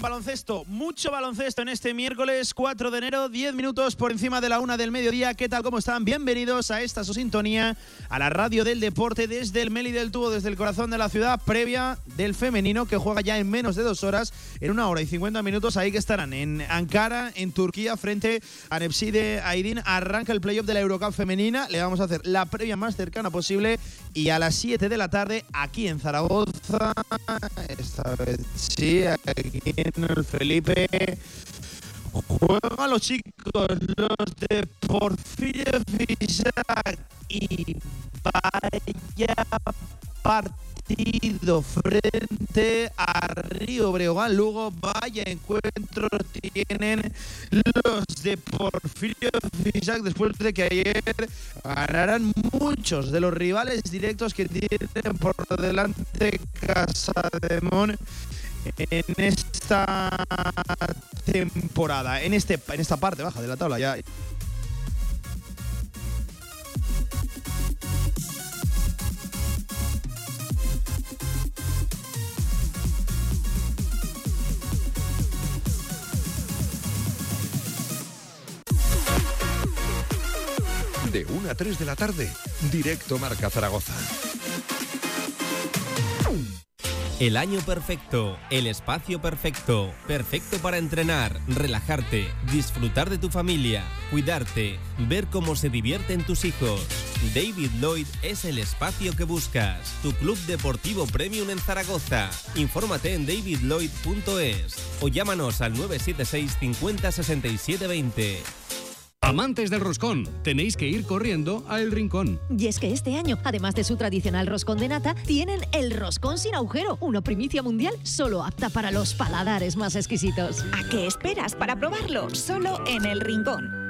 baloncesto, mucho baloncesto en este miércoles 4 de enero, 10 minutos por encima de la una del mediodía. ¿Qué tal? ¿Cómo están? Bienvenidos a esta su sintonía, a la radio del deporte desde el Meli del Tubo, desde el corazón de la ciudad, previa del femenino que juega ya en menos de dos horas, en una hora y 50 minutos. Ahí que estarán en Ankara, en Turquía, frente a Nepside Aydin. Arranca el playoff de la Eurocup femenina. Le vamos a hacer la previa más cercana posible y a las 7 de la tarde aquí en Zaragoza. Esta vez sí, aquí en Felipe. Juegan los chicos, los de Porfirio Fisac. Y vaya partido frente a Río Breogán. Luego, vaya encuentro tienen los de Porfirio Fisac después de que ayer ganaran muchos de los rivales directos que tienen por delante Casa de Mon en esta temporada, en, este, en esta parte baja de la tabla. Ya De 1 a 3 de la tarde, directo Marca Zaragoza. El año perfecto, el espacio perfecto, perfecto para entrenar, relajarte, disfrutar de tu familia, cuidarte, ver cómo se divierten tus hijos. David Lloyd es el espacio que buscas, tu club deportivo premium en Zaragoza. Infórmate en davidlloyd.es o llámanos al 976 50 67 20. Amantes del roscón, tenéis que ir corriendo a El Rincón. Y es que este año, además de su tradicional roscón de nata, tienen el roscón sin agujero, una primicia mundial solo apta para los paladares más exquisitos. ¿A qué esperas para probarlo? Solo en El Rincón.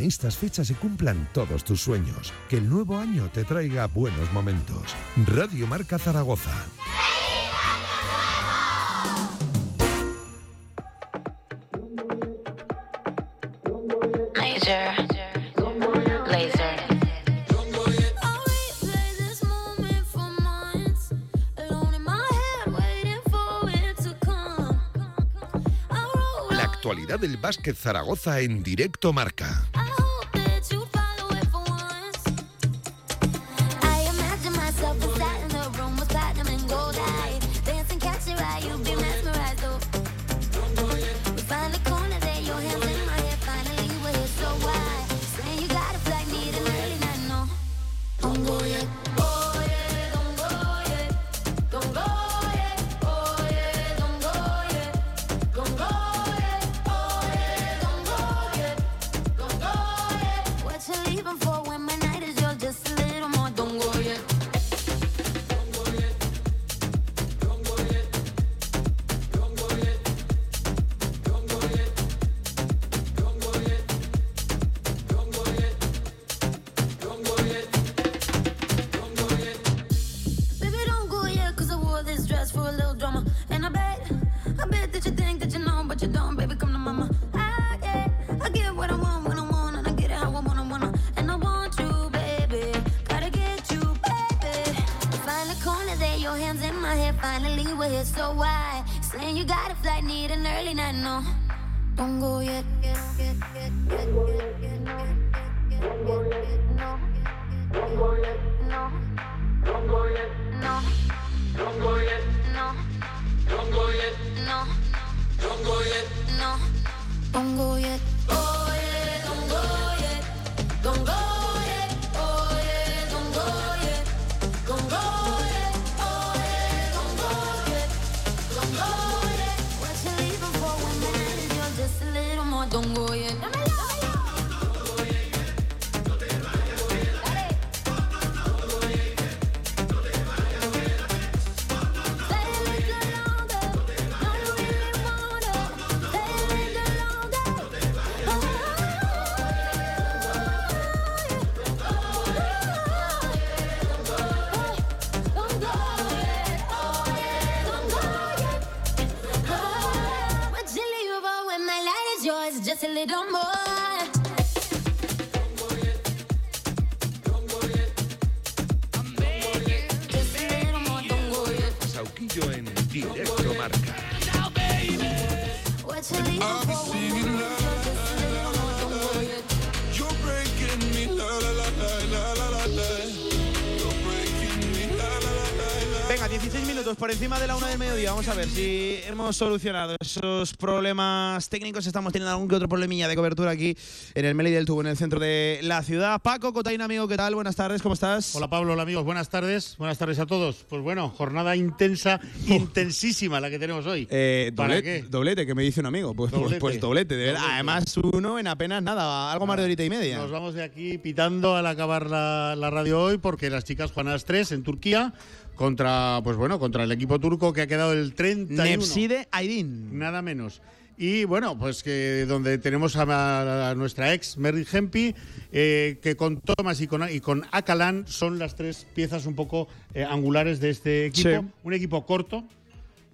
En estas fechas se cumplan todos tus sueños. Que el nuevo año te traiga buenos momentos. Radio Marca Zaragoza. Del básquet Zaragoza en directo Marca. Vamos a ver si hemos solucionado esos problemas técnicos. Estamos teniendo algún que otro problemilla de cobertura aquí en el Meli del Tubo, en el centro de la ciudad. Paco Cotaina, amigo, ¿qué tal? Buenas tardes, ¿cómo estás? Hola Pablo, hola amigos, buenas tardes. Buenas tardes a todos. Pues bueno, jornada intensa, intensísima la que tenemos hoy. Eh, ¿Para doblete, qué? doblete, que me dice un amigo. Pues doblete, Doblete. pues doblete de verdad. Doblete. Además, uno en apenas nada, algo más de horita y media. Nos vamos de aquí pitando al acabar la, la radio hoy porque las chicas juegan a las 3 en Turquía contra, pues bueno, contra el equipo turco que ha quedado el 31. Nepside Aydin. Nada menos. Y bueno, pues que donde tenemos a, a nuestra ex, Merry Hempi, eh, que con Thomas y con, y con Akalan son las tres piezas un poco eh, angulares de este equipo. Sí. Un equipo corto.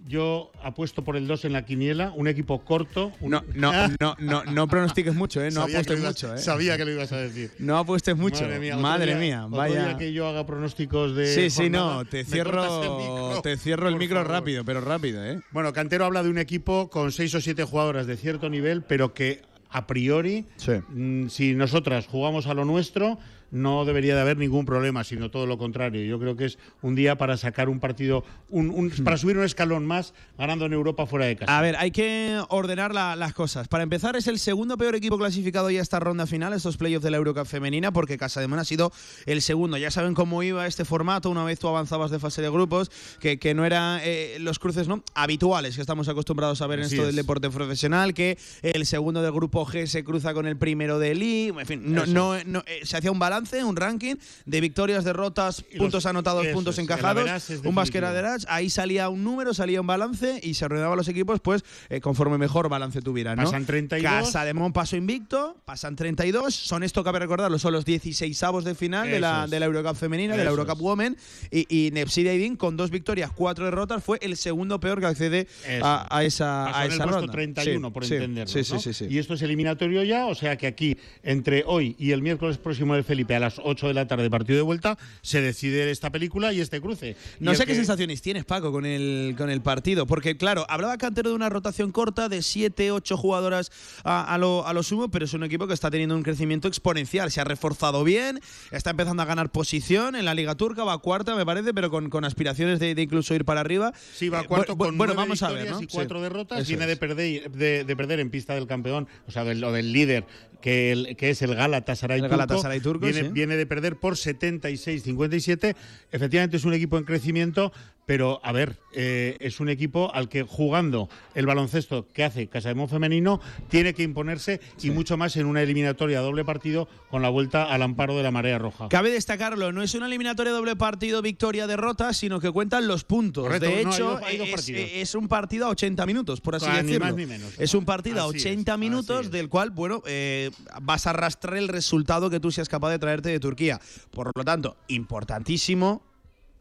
Yo apuesto por el 2 en la quiniela, un equipo corto. un- No, no, no, no, no pronostiques mucho, ¿eh? No Sabía apuestes ibas- mucho, ¿eh? Sabía que lo ibas a decir. No apuestes mucho. Madre mía, otro Madre día- mía, otro vaya. día que yo haga pronósticos de. Sí, sí, jornada, no, te cierro, micro, te cierro el micro favor. rápido, pero rápido, ¿eh? Bueno, Cantero habla de un equipo con seis o siete jugadoras de cierto nivel, pero que a priori, Sí. mm, si nosotras jugamos a lo nuestro, no debería de haber ningún problema, sino todo lo contrario. Yo creo que es un día para sacar un partido, un, un- Hmm. para subir un escalón más, ganando en Europa fuera de casa. A ver, hay que ordenar la- las cosas. Para empezar, es el segundo peor equipo clasificado ya a esta ronda final, estos playoffs de la Eurocup femenina, porque Casa de Mon ha sido el segundo. Ya saben cómo iba este formato una vez tú avanzabas de fase de grupos, que, que no eran eh, los cruces no habituales que estamos acostumbrados a ver en esto es. del deporte profesional, que el segundo del grupo G se cruza con el primero del I. En fin, no- no, eh, se hacía un balance, un ranking de victorias, derrotas, Y los- puntos anotados, puntos es, encajados, un definitivo. basqueraderage, ahí salía un número, salía un balance y se ordenaban los equipos pues eh, conforme mejor balance tuvieran. ¿no? Pasan 32. Casa de Mon pasó invicto, pasan 32, son esto cabe recordarlo, son los 16 avos de final de la, de la Eurocup femenina, de la Eurocup es. Women y, y Nepside Aydin con dos victorias, cuatro derrotas fue el segundo peor que accede a, a esa, Pasó a en el esa ronda. 31, Sí, por sí, entenderlo. Sí, sí, ¿no? sí, sí. Y esto es eliminatorio ya, o sea que aquí, entre hoy y el miércoles próximo del Felipe a las 8 de la tarde, partido de vuelta, se decide esta película y este cruce. No sé qué que- sensaciones tienes, Paco, con el, con el partido. Porque, claro, hablaba Cantero de una rotación corta de 7, 8 jugadoras a, a lo, a lo sumo, pero es un equipo que está teniendo un crecimiento exponencial. Se ha reforzado bien, está empezando a ganar posición en la Liga Turca, va cuarta, me parece, pero con, con aspiraciones de, de incluso ir para arriba. Sí, va Eh, cuarto con bueno, nueve vamos a ver, victorias ¿no? y cuatro Sí. derrotas. Eso Viene de, perder, de, de perder en pista del campeón, o sea, del, o del líder, que, el- que es el Galatasaray El turco. Galatasaray turco, viene, sí. viene de perder por 76-57. Efectivamente es un equipo en crecimiento, pero a ver, eh, es un equipo al que jugando el baloncesto que hace Casa de Mon femenino tiene que imponerse y mucho más en una eliminatoria doble partido con la vuelta al amparo de la marea roja. Cabe destacarlo, no es una eliminatoria doble partido victoria-derrota, sino que cuentan los puntos. Correcto, de no, hecho, dos es, es un partido a 80 minutos, por así Ah, ni decirlo. más ni menos. Es un partido a Así es, 80 así minutos del cual, bueno, eh, vas a arrastrar el resultado que tú seas capaz de traerte de Turquía. Por lo tanto, importantísimo.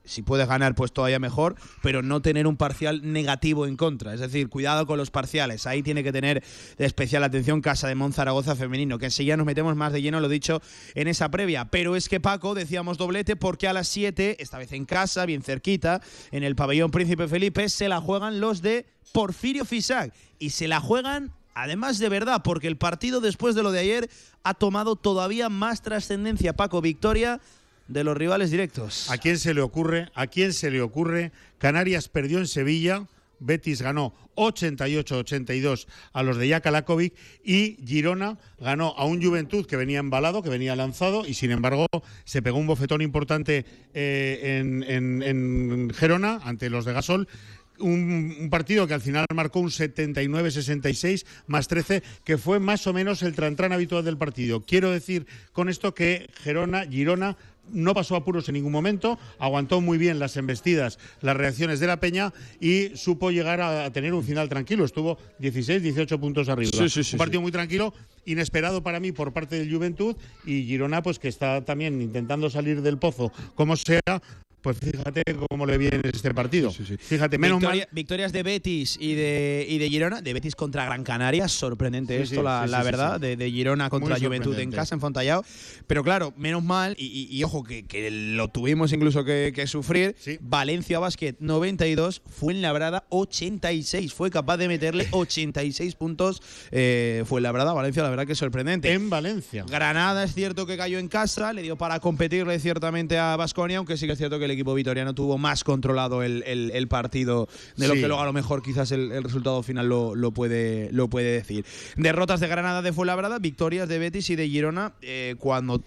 Si puedes ganar, pues todavía mejor, pero no tener un parcial negativo en contra. Es decir, cuidado con los parciales. Ahí tiene que tener especial atención Casa de Mon Zaragoza femenino, que enseguida nos metemos más de lleno, lo dicho, en esa previa. Pero es que Paco, decíamos doblete, porque a las 7, esta vez en casa, bien cerquita, en el pabellón Príncipe Felipe, se la juegan los de Porfirio Fisac. Y se la juegan Además de verdad, porque el partido después de lo de ayer ha tomado todavía más trascendencia, Paco, victoria de los rivales directos. ¿A quién se le ocurre? ¿A quién se le ocurre? Canarias perdió en Sevilla, Betis ganó 88-82 a los de Jakalakovic y Girona ganó a un Juventud que venía embalado, que venía lanzado y sin embargo se pegó un bofetón importante eh, en, en- en Gerona ante los de Gasol. Un, un partido que al final marcó un 79-66 más 13, que fue más o menos el trantrán habitual del partido. Quiero decir con esto que Gerona, Girona no pasó apuros en ningún momento, aguantó muy bien las embestidas, las reacciones de la Peña y supo llegar a, tener un final tranquilo. Estuvo 16, 18 puntos arriba. Sí, sí, sí, un partido muy tranquilo, inesperado para mí por parte del Juventud y Girona, pues que está también intentando salir del pozo como sea. Pues fíjate cómo le viene este partido. Fíjate, menos Victoria- mal. Victorias de Betis y de, y de Girona, de Betis contra Gran Canaria, sorprendente Sí, esto, sí, la, sí, la sí, verdad, sí. De, de Girona contra Juventud en casa, en Fontallao. Pero claro, menos mal, y, y- y ojo, que, que lo tuvimos incluso que, que sufrir, Sí. Valencia Basket 92, Fuenlabrada 86, fue capaz de meterle 86 puntos, eh, Fuenlabrada, Valencia, la verdad que es sorprendente. En Valencia. Granada es cierto que cayó en casa, le dio para competirle ciertamente a Basconia, aunque sí que es cierto que el equipo vitoriano tuvo más controlado el, el- el partido de lo que luego a lo mejor quizás el, el resultado final lo, lo puede, lo puede decir. Derrotas de Granada de Fuenlabrada, victorias de Betis y de Girona eh, cuando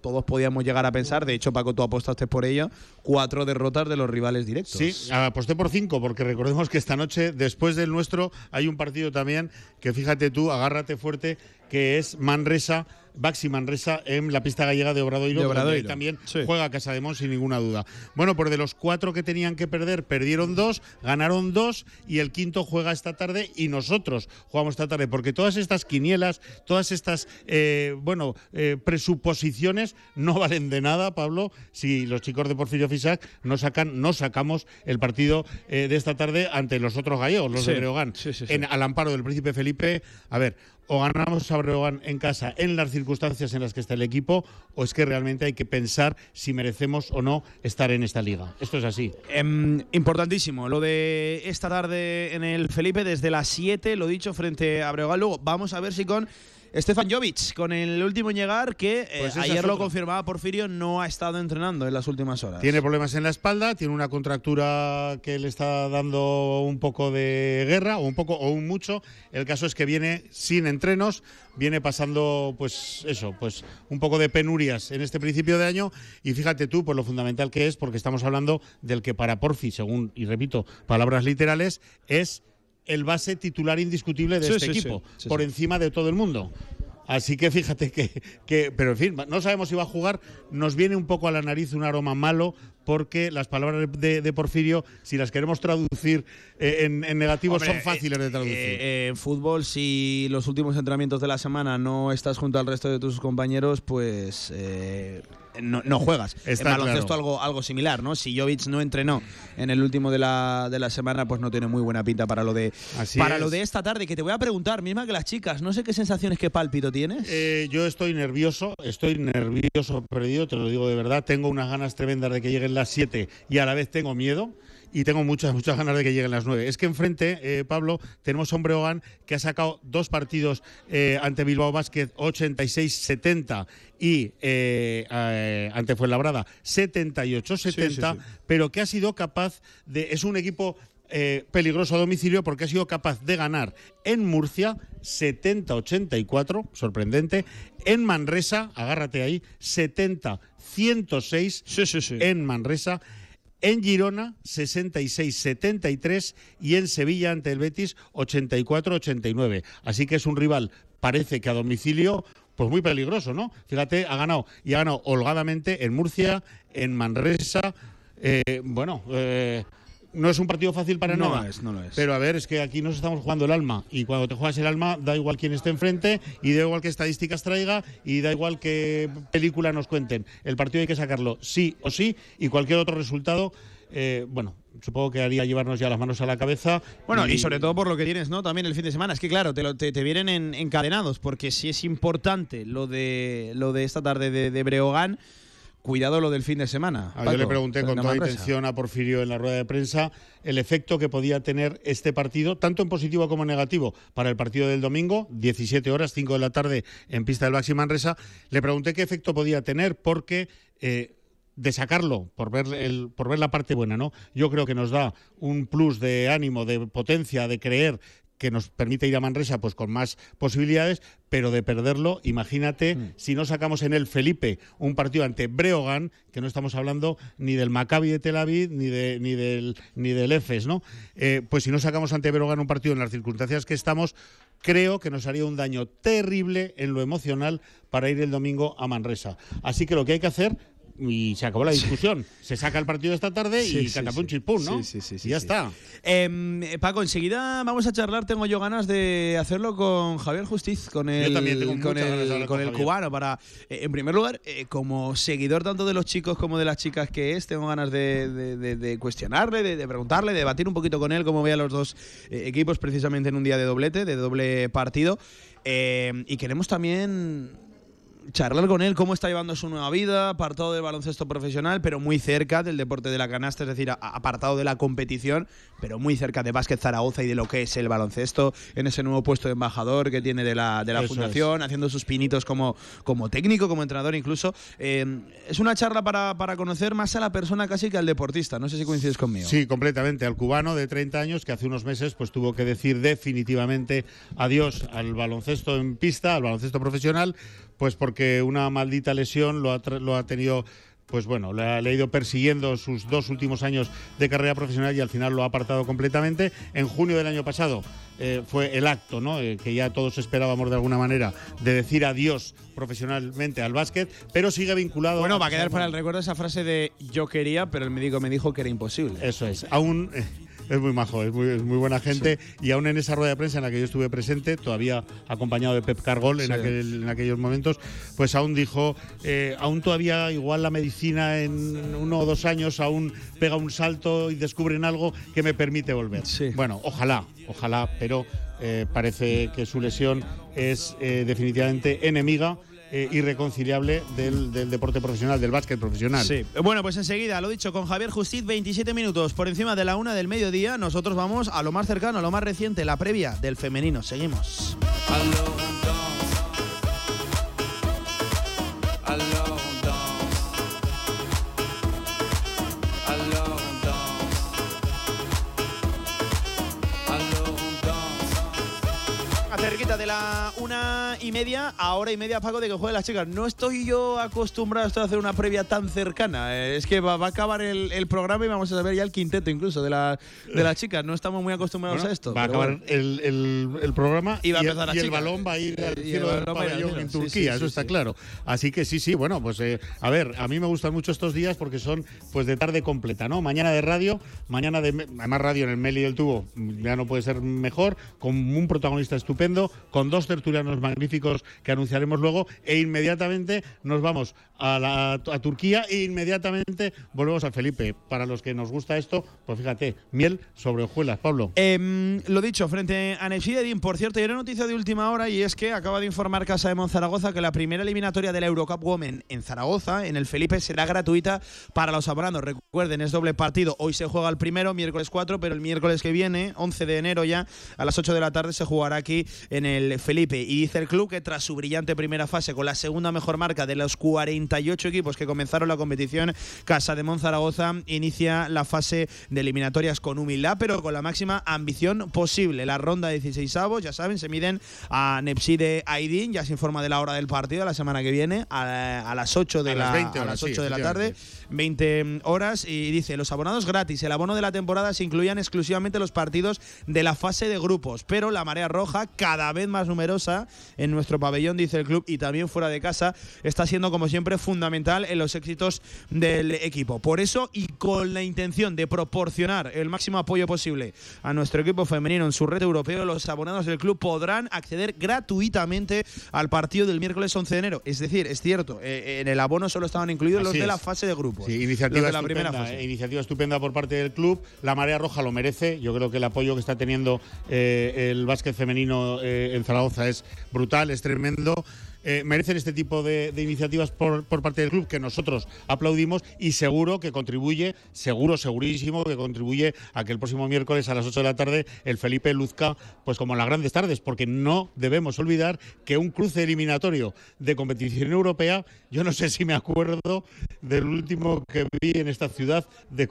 todos podíamos llegar a pensar, de hecho Paco tú apostaste por ello, cuatro derrotas de los rivales directos. Sí, aposté por cinco, porque recordemos que esta noche, después del nuestro, hay un partido también que fíjate tú, agárrate fuerte, que es Manresa, Baxi Manresa en la pista gallega de Obradoiro, De Obradoiro, también sí. juega Casa de Mon sin ninguna duda. Bueno, pues de los cuatro que tenían que perder, perdieron dos, ganaron dos y el quinto juega esta tarde y nosotros jugamos esta tarde, porque todas estas quinielas, todas estas, eh, bueno, eh, presuposiciones no valen de nada, Pablo, si los chicos de Porfirio Fisac no sacan, no sacamos el partido eh, de esta tarde ante los otros gallegos, los Sí, de Breogán, sí, sí, sí. en al amparo del príncipe Felipe. A ver, o ganamos a Breogán en casa en las circunstancias en las que está el equipo, o es que realmente hay que pensar si merecemos o no estar en esta liga. Esto es así. Em, importantísimo, lo de esta tarde en el Felipe desde las 7, lo dicho, frente a Breogán. Luego vamos a ver si con Stefan Jovic, con el último en llegar, que eh, Pues ayer lo confirmaba Porfirio, no ha estado entrenando en las últimas horas. Tiene problemas en la espalda, tiene una contractura que le está dando un poco de guerra, o un poco, o un mucho. El caso es que viene sin entrenos, viene pasando, pues eso, pues un poco de penurias en este principio de año. Y fíjate tú, por lo fundamental que es, porque estamos hablando del que para Porfi, según, y repito, palabras literales, es el base titular indiscutible de Sí, este sí, equipo, Sí, por encima de todo el mundo. Así que fíjate que, que, pero en fin, no sabemos si va a jugar. Nos viene un poco a la nariz un aroma malo porque las palabras de, de Porfirio, si las queremos traducir eh, en, en negativo, Hombre, son fáciles de traducir. Eh, eh, en fútbol, si los últimos entrenamientos de la semana no estás junto al resto de tus compañeros, pues eh, no, no juegas. Está en baloncesto claro. algo, algo similar, ¿no? Si Jovic no entrenó en el último de la, de la semana, pues no tiene muy buena pinta para lo de Así para es. lo de esta tarde. Que te voy a preguntar, misma que las chicas, no sé qué sensaciones, qué pálpito tienes. Eh, yo estoy nervioso, estoy nervioso perdido, te lo digo de verdad. Tengo unas ganas tremendas de que lleguen las 7 y a la vez tengo miedo. Y tengo muchas, muchas ganas de que lleguen las 9. Es que enfrente, eh, Pablo, tenemos a un Breogán que ha sacado dos partidos eh, ante Bilbao Basket 86-70 y eh, eh, ante Fuenlabrada 78-70, Sí, sí, sí. pero que ha sido capaz de. Es un equipo eh, peligroso a domicilio porque ha sido capaz de ganar en Murcia 70-84, sorprendente, en Manresa, agárrate ahí, 70-106 Sí, sí, sí. en Manresa, en Girona 66-73 y en Sevilla ante el Betis 84-89. Así que es un rival, parece que a domicilio, pues muy peligroso, ¿no? Fíjate, ha ganado y ha ganado holgadamente en Murcia, en Manresa. eh, bueno, eh, no es un partido fácil para No nada. lo es, no lo es. Pero a ver, es que aquí nos estamos jugando el alma. Y cuando te juegas el alma, da igual quién esté enfrente, y da igual qué estadísticas traiga, y da igual qué película nos cuenten. El partido hay que sacarlo sí o sí, y cualquier otro resultado, eh, bueno, supongo que haría llevarnos ya las manos a la cabeza. Bueno, y sobre todo por lo que tienes, ¿no? También el fin de semana. Es que claro, te, lo- te, te vienen en- encadenados, porque si es importante lo de lo de esta tarde de, de Breogán, cuidado lo del fin de semana. Ah, yo le pregunté con toda intención a Porfirio en la rueda de prensa el efecto que podía tener este partido, tanto en positivo como en negativo, para el partido del domingo, 17 horas, 5 de la tarde en pista del Baxi Manresa. Le pregunté qué efecto podía tener porque eh, de sacarlo por ver el, por ver la parte buena, ¿no? Yo creo que nos da un plus de ánimo, de potencia, de creer que nos permite ir a Manresa pues con más posibilidades, pero de perderlo, imagínate Mm. si no sacamos en el Felipe un partido ante Breogán, que no estamos hablando ni del Maccabi de Tel Aviv ni de ni del ni del Efes, ¿no? Eh, pues si no sacamos ante Breogán un partido en las circunstancias que estamos, creo que nos haría un daño terrible en lo emocional para ir el domingo a Manresa. Así que lo que hay que hacer y se acabó la discusión. Se saca el partido esta tarde Sí, y sí, catapum sí. chispum, ¿no? Sí, sí, sí, Y sí, ya sí. está. Em, eh, Paco, enseguida vamos a charlar. Tengo yo ganas de hacerlo con Javier Justiz, con el, también tengo con el, con con el cubano. Para, eh, en primer lugar, eh, como seguidor tanto de los chicos como de las chicas que es, tengo ganas de, de- de- de cuestionarle, de, de preguntarle, de debatir un poquito con él cómo ve a los dos eh, equipos precisamente en un día de doblete, de doble partido. Eh, y queremos también charlar con él cómo está llevando su nueva vida, apartado del baloncesto profesional, pero muy cerca del deporte de la canasta, es decir, apartado de la competición, pero muy cerca de Básquet Zaragoza y de lo que es el baloncesto, en ese nuevo puesto de embajador que tiene de la, de la fundación, haciendo sus pinitos como, como técnico, como entrenador incluso. Eh, es una charla para, para conocer más a la persona casi que al deportista, no sé si coincides conmigo. Sí, completamente. Al cubano de 30 años que hace unos meses pues tuvo que decir definitivamente adiós al baloncesto en pista, al baloncesto profesional, pues porque una maldita lesión lo ha, lo ha tenido pues bueno, le ha, ido persiguiendo sus dos últimos años de carrera profesional y al final lo ha apartado completamente. En junio del año pasado eh, fue el acto, ¿no? Eh, que ya todos esperábamos de alguna manera, de decir adiós profesionalmente al básquet, pero sigue vinculado. Bueno, va a quedar para el recuerdo esa frase de yo quería, pero el médico me dijo que era imposible. Eso es. Aún eh, es muy majo, es muy, es muy buena gente. Y aún en esa rueda de prensa en la que yo estuve presente, todavía acompañado de Pep Cargol en, aquel- en aquellos momentos, pues aún dijo, eh, aún todavía igual la medicina en uno o dos años aún pega un salto y descubren algo que me permite volver. Sí. Bueno, ojalá, ojalá, pero eh, parece que su lesión es eh, definitivamente enemiga. Eh, irreconciliable del, del deporte profesional, del básquet profesional. Sí. Bueno, pues enseguida, lo dicho, con Javier Justit, 27 minutos por encima de la una del mediodía. Nosotros vamos a lo más cercano, a lo más reciente, la previa del femenino. Seguimos. De la una y media a hora y media, Paco, de que jueguen las chicas. No estoy yo acostumbrado a esto a hacer una previa tan cercana. Eh, Es que va, va a acabar el, el programa y vamos a saber ya el quinteto incluso de, la, de las chicas. No estamos muy acostumbrados Bueno, a esto. Va a acabar bueno. el, el- el programa Y va a el- empezar y el balón va a ir al cielo del pabellón en Turquía, sí, eso sí, está claro. Así que sí, sí, bueno, pues eh, a ver, a mí me gustan mucho estos días porque son pues de tarde completa, ¿no? Mañana de radio, mañana de además radio en el Meli del Tubo, ya no puede ser mejor, con un protagonista estupendo, con dos tertulianos magníficos que anunciaremos luego e inmediatamente nos vamos a, la, Turquía e inmediatamente volvemos a Felipe. Para los que nos gusta esto, pues fíjate, miel sobre hojuelas, Pablo. Em, lo dicho, frente a Nefsi Edin, por cierto, hay una noticia de última hora y es que acaba de informar Casa de Monzaragoza que la primera eliminatoria de la Eurocup Women en Zaragoza, en el Felipe, será gratuita para los abonados. Recuerden, es doble partido. Hoy se juega el primero, miércoles 4, pero el miércoles que viene, 11 de enero ya, a las 8 de la tarde, se jugará aquí en el Felipe. Y dice el club que tras su brillante primera fase, con la segunda mejor marca de los 48 equipos que comenzaron la competición, Casa de Monzaragoza inicia la fase de eliminatorias con humildad, pero con la máxima ambición posible. La ronda de 16 avos, ya saben, se miden a Nepside Aidin, ya se informa de la hora del partido la semana que viene, a, a las 8 de A la, las 20 a las sí, 8 de la tarde, 20 horas, y dice, los abonados gratis, el abono de la temporada se incluían exclusivamente los partidos de la fase de grupos, pero la marea roja, cada vez más numerosa en nuestro pabellón, dice el club, y también fuera de casa, está siendo como siempre fundamental en los éxitos del equipo. Por eso y con la intención de proporcionar el máximo apoyo posible a nuestro equipo femenino en su red europeo, los abonados del club podrán acceder gratuitamente al partido del miércoles 11 de enero. Es decir, es cierto, eh, en el abono solo estaban incluidos los de la fase de grupos. Sí, iniciativa de la estupenda, primera fase. eh, iniciativa estupenda por parte del club. La Marea Roja lo merece. Yo creo que el apoyo que está teniendo eh, el básquet femenino eh, en Zaragoza es brutal, es tremendo. Eh, merecen este tipo de, iniciativas por, parte del club que nosotros aplaudimos y seguro que contribuye, seguro, segurísimo que contribuye a que el próximo miércoles a las 8 de la tarde el Felipe luzca pues como las grandes tardes, porque no debemos olvidar que un cruce eliminatorio de competición europea, yo no sé si me acuerdo del último que vi en esta ciudad, de-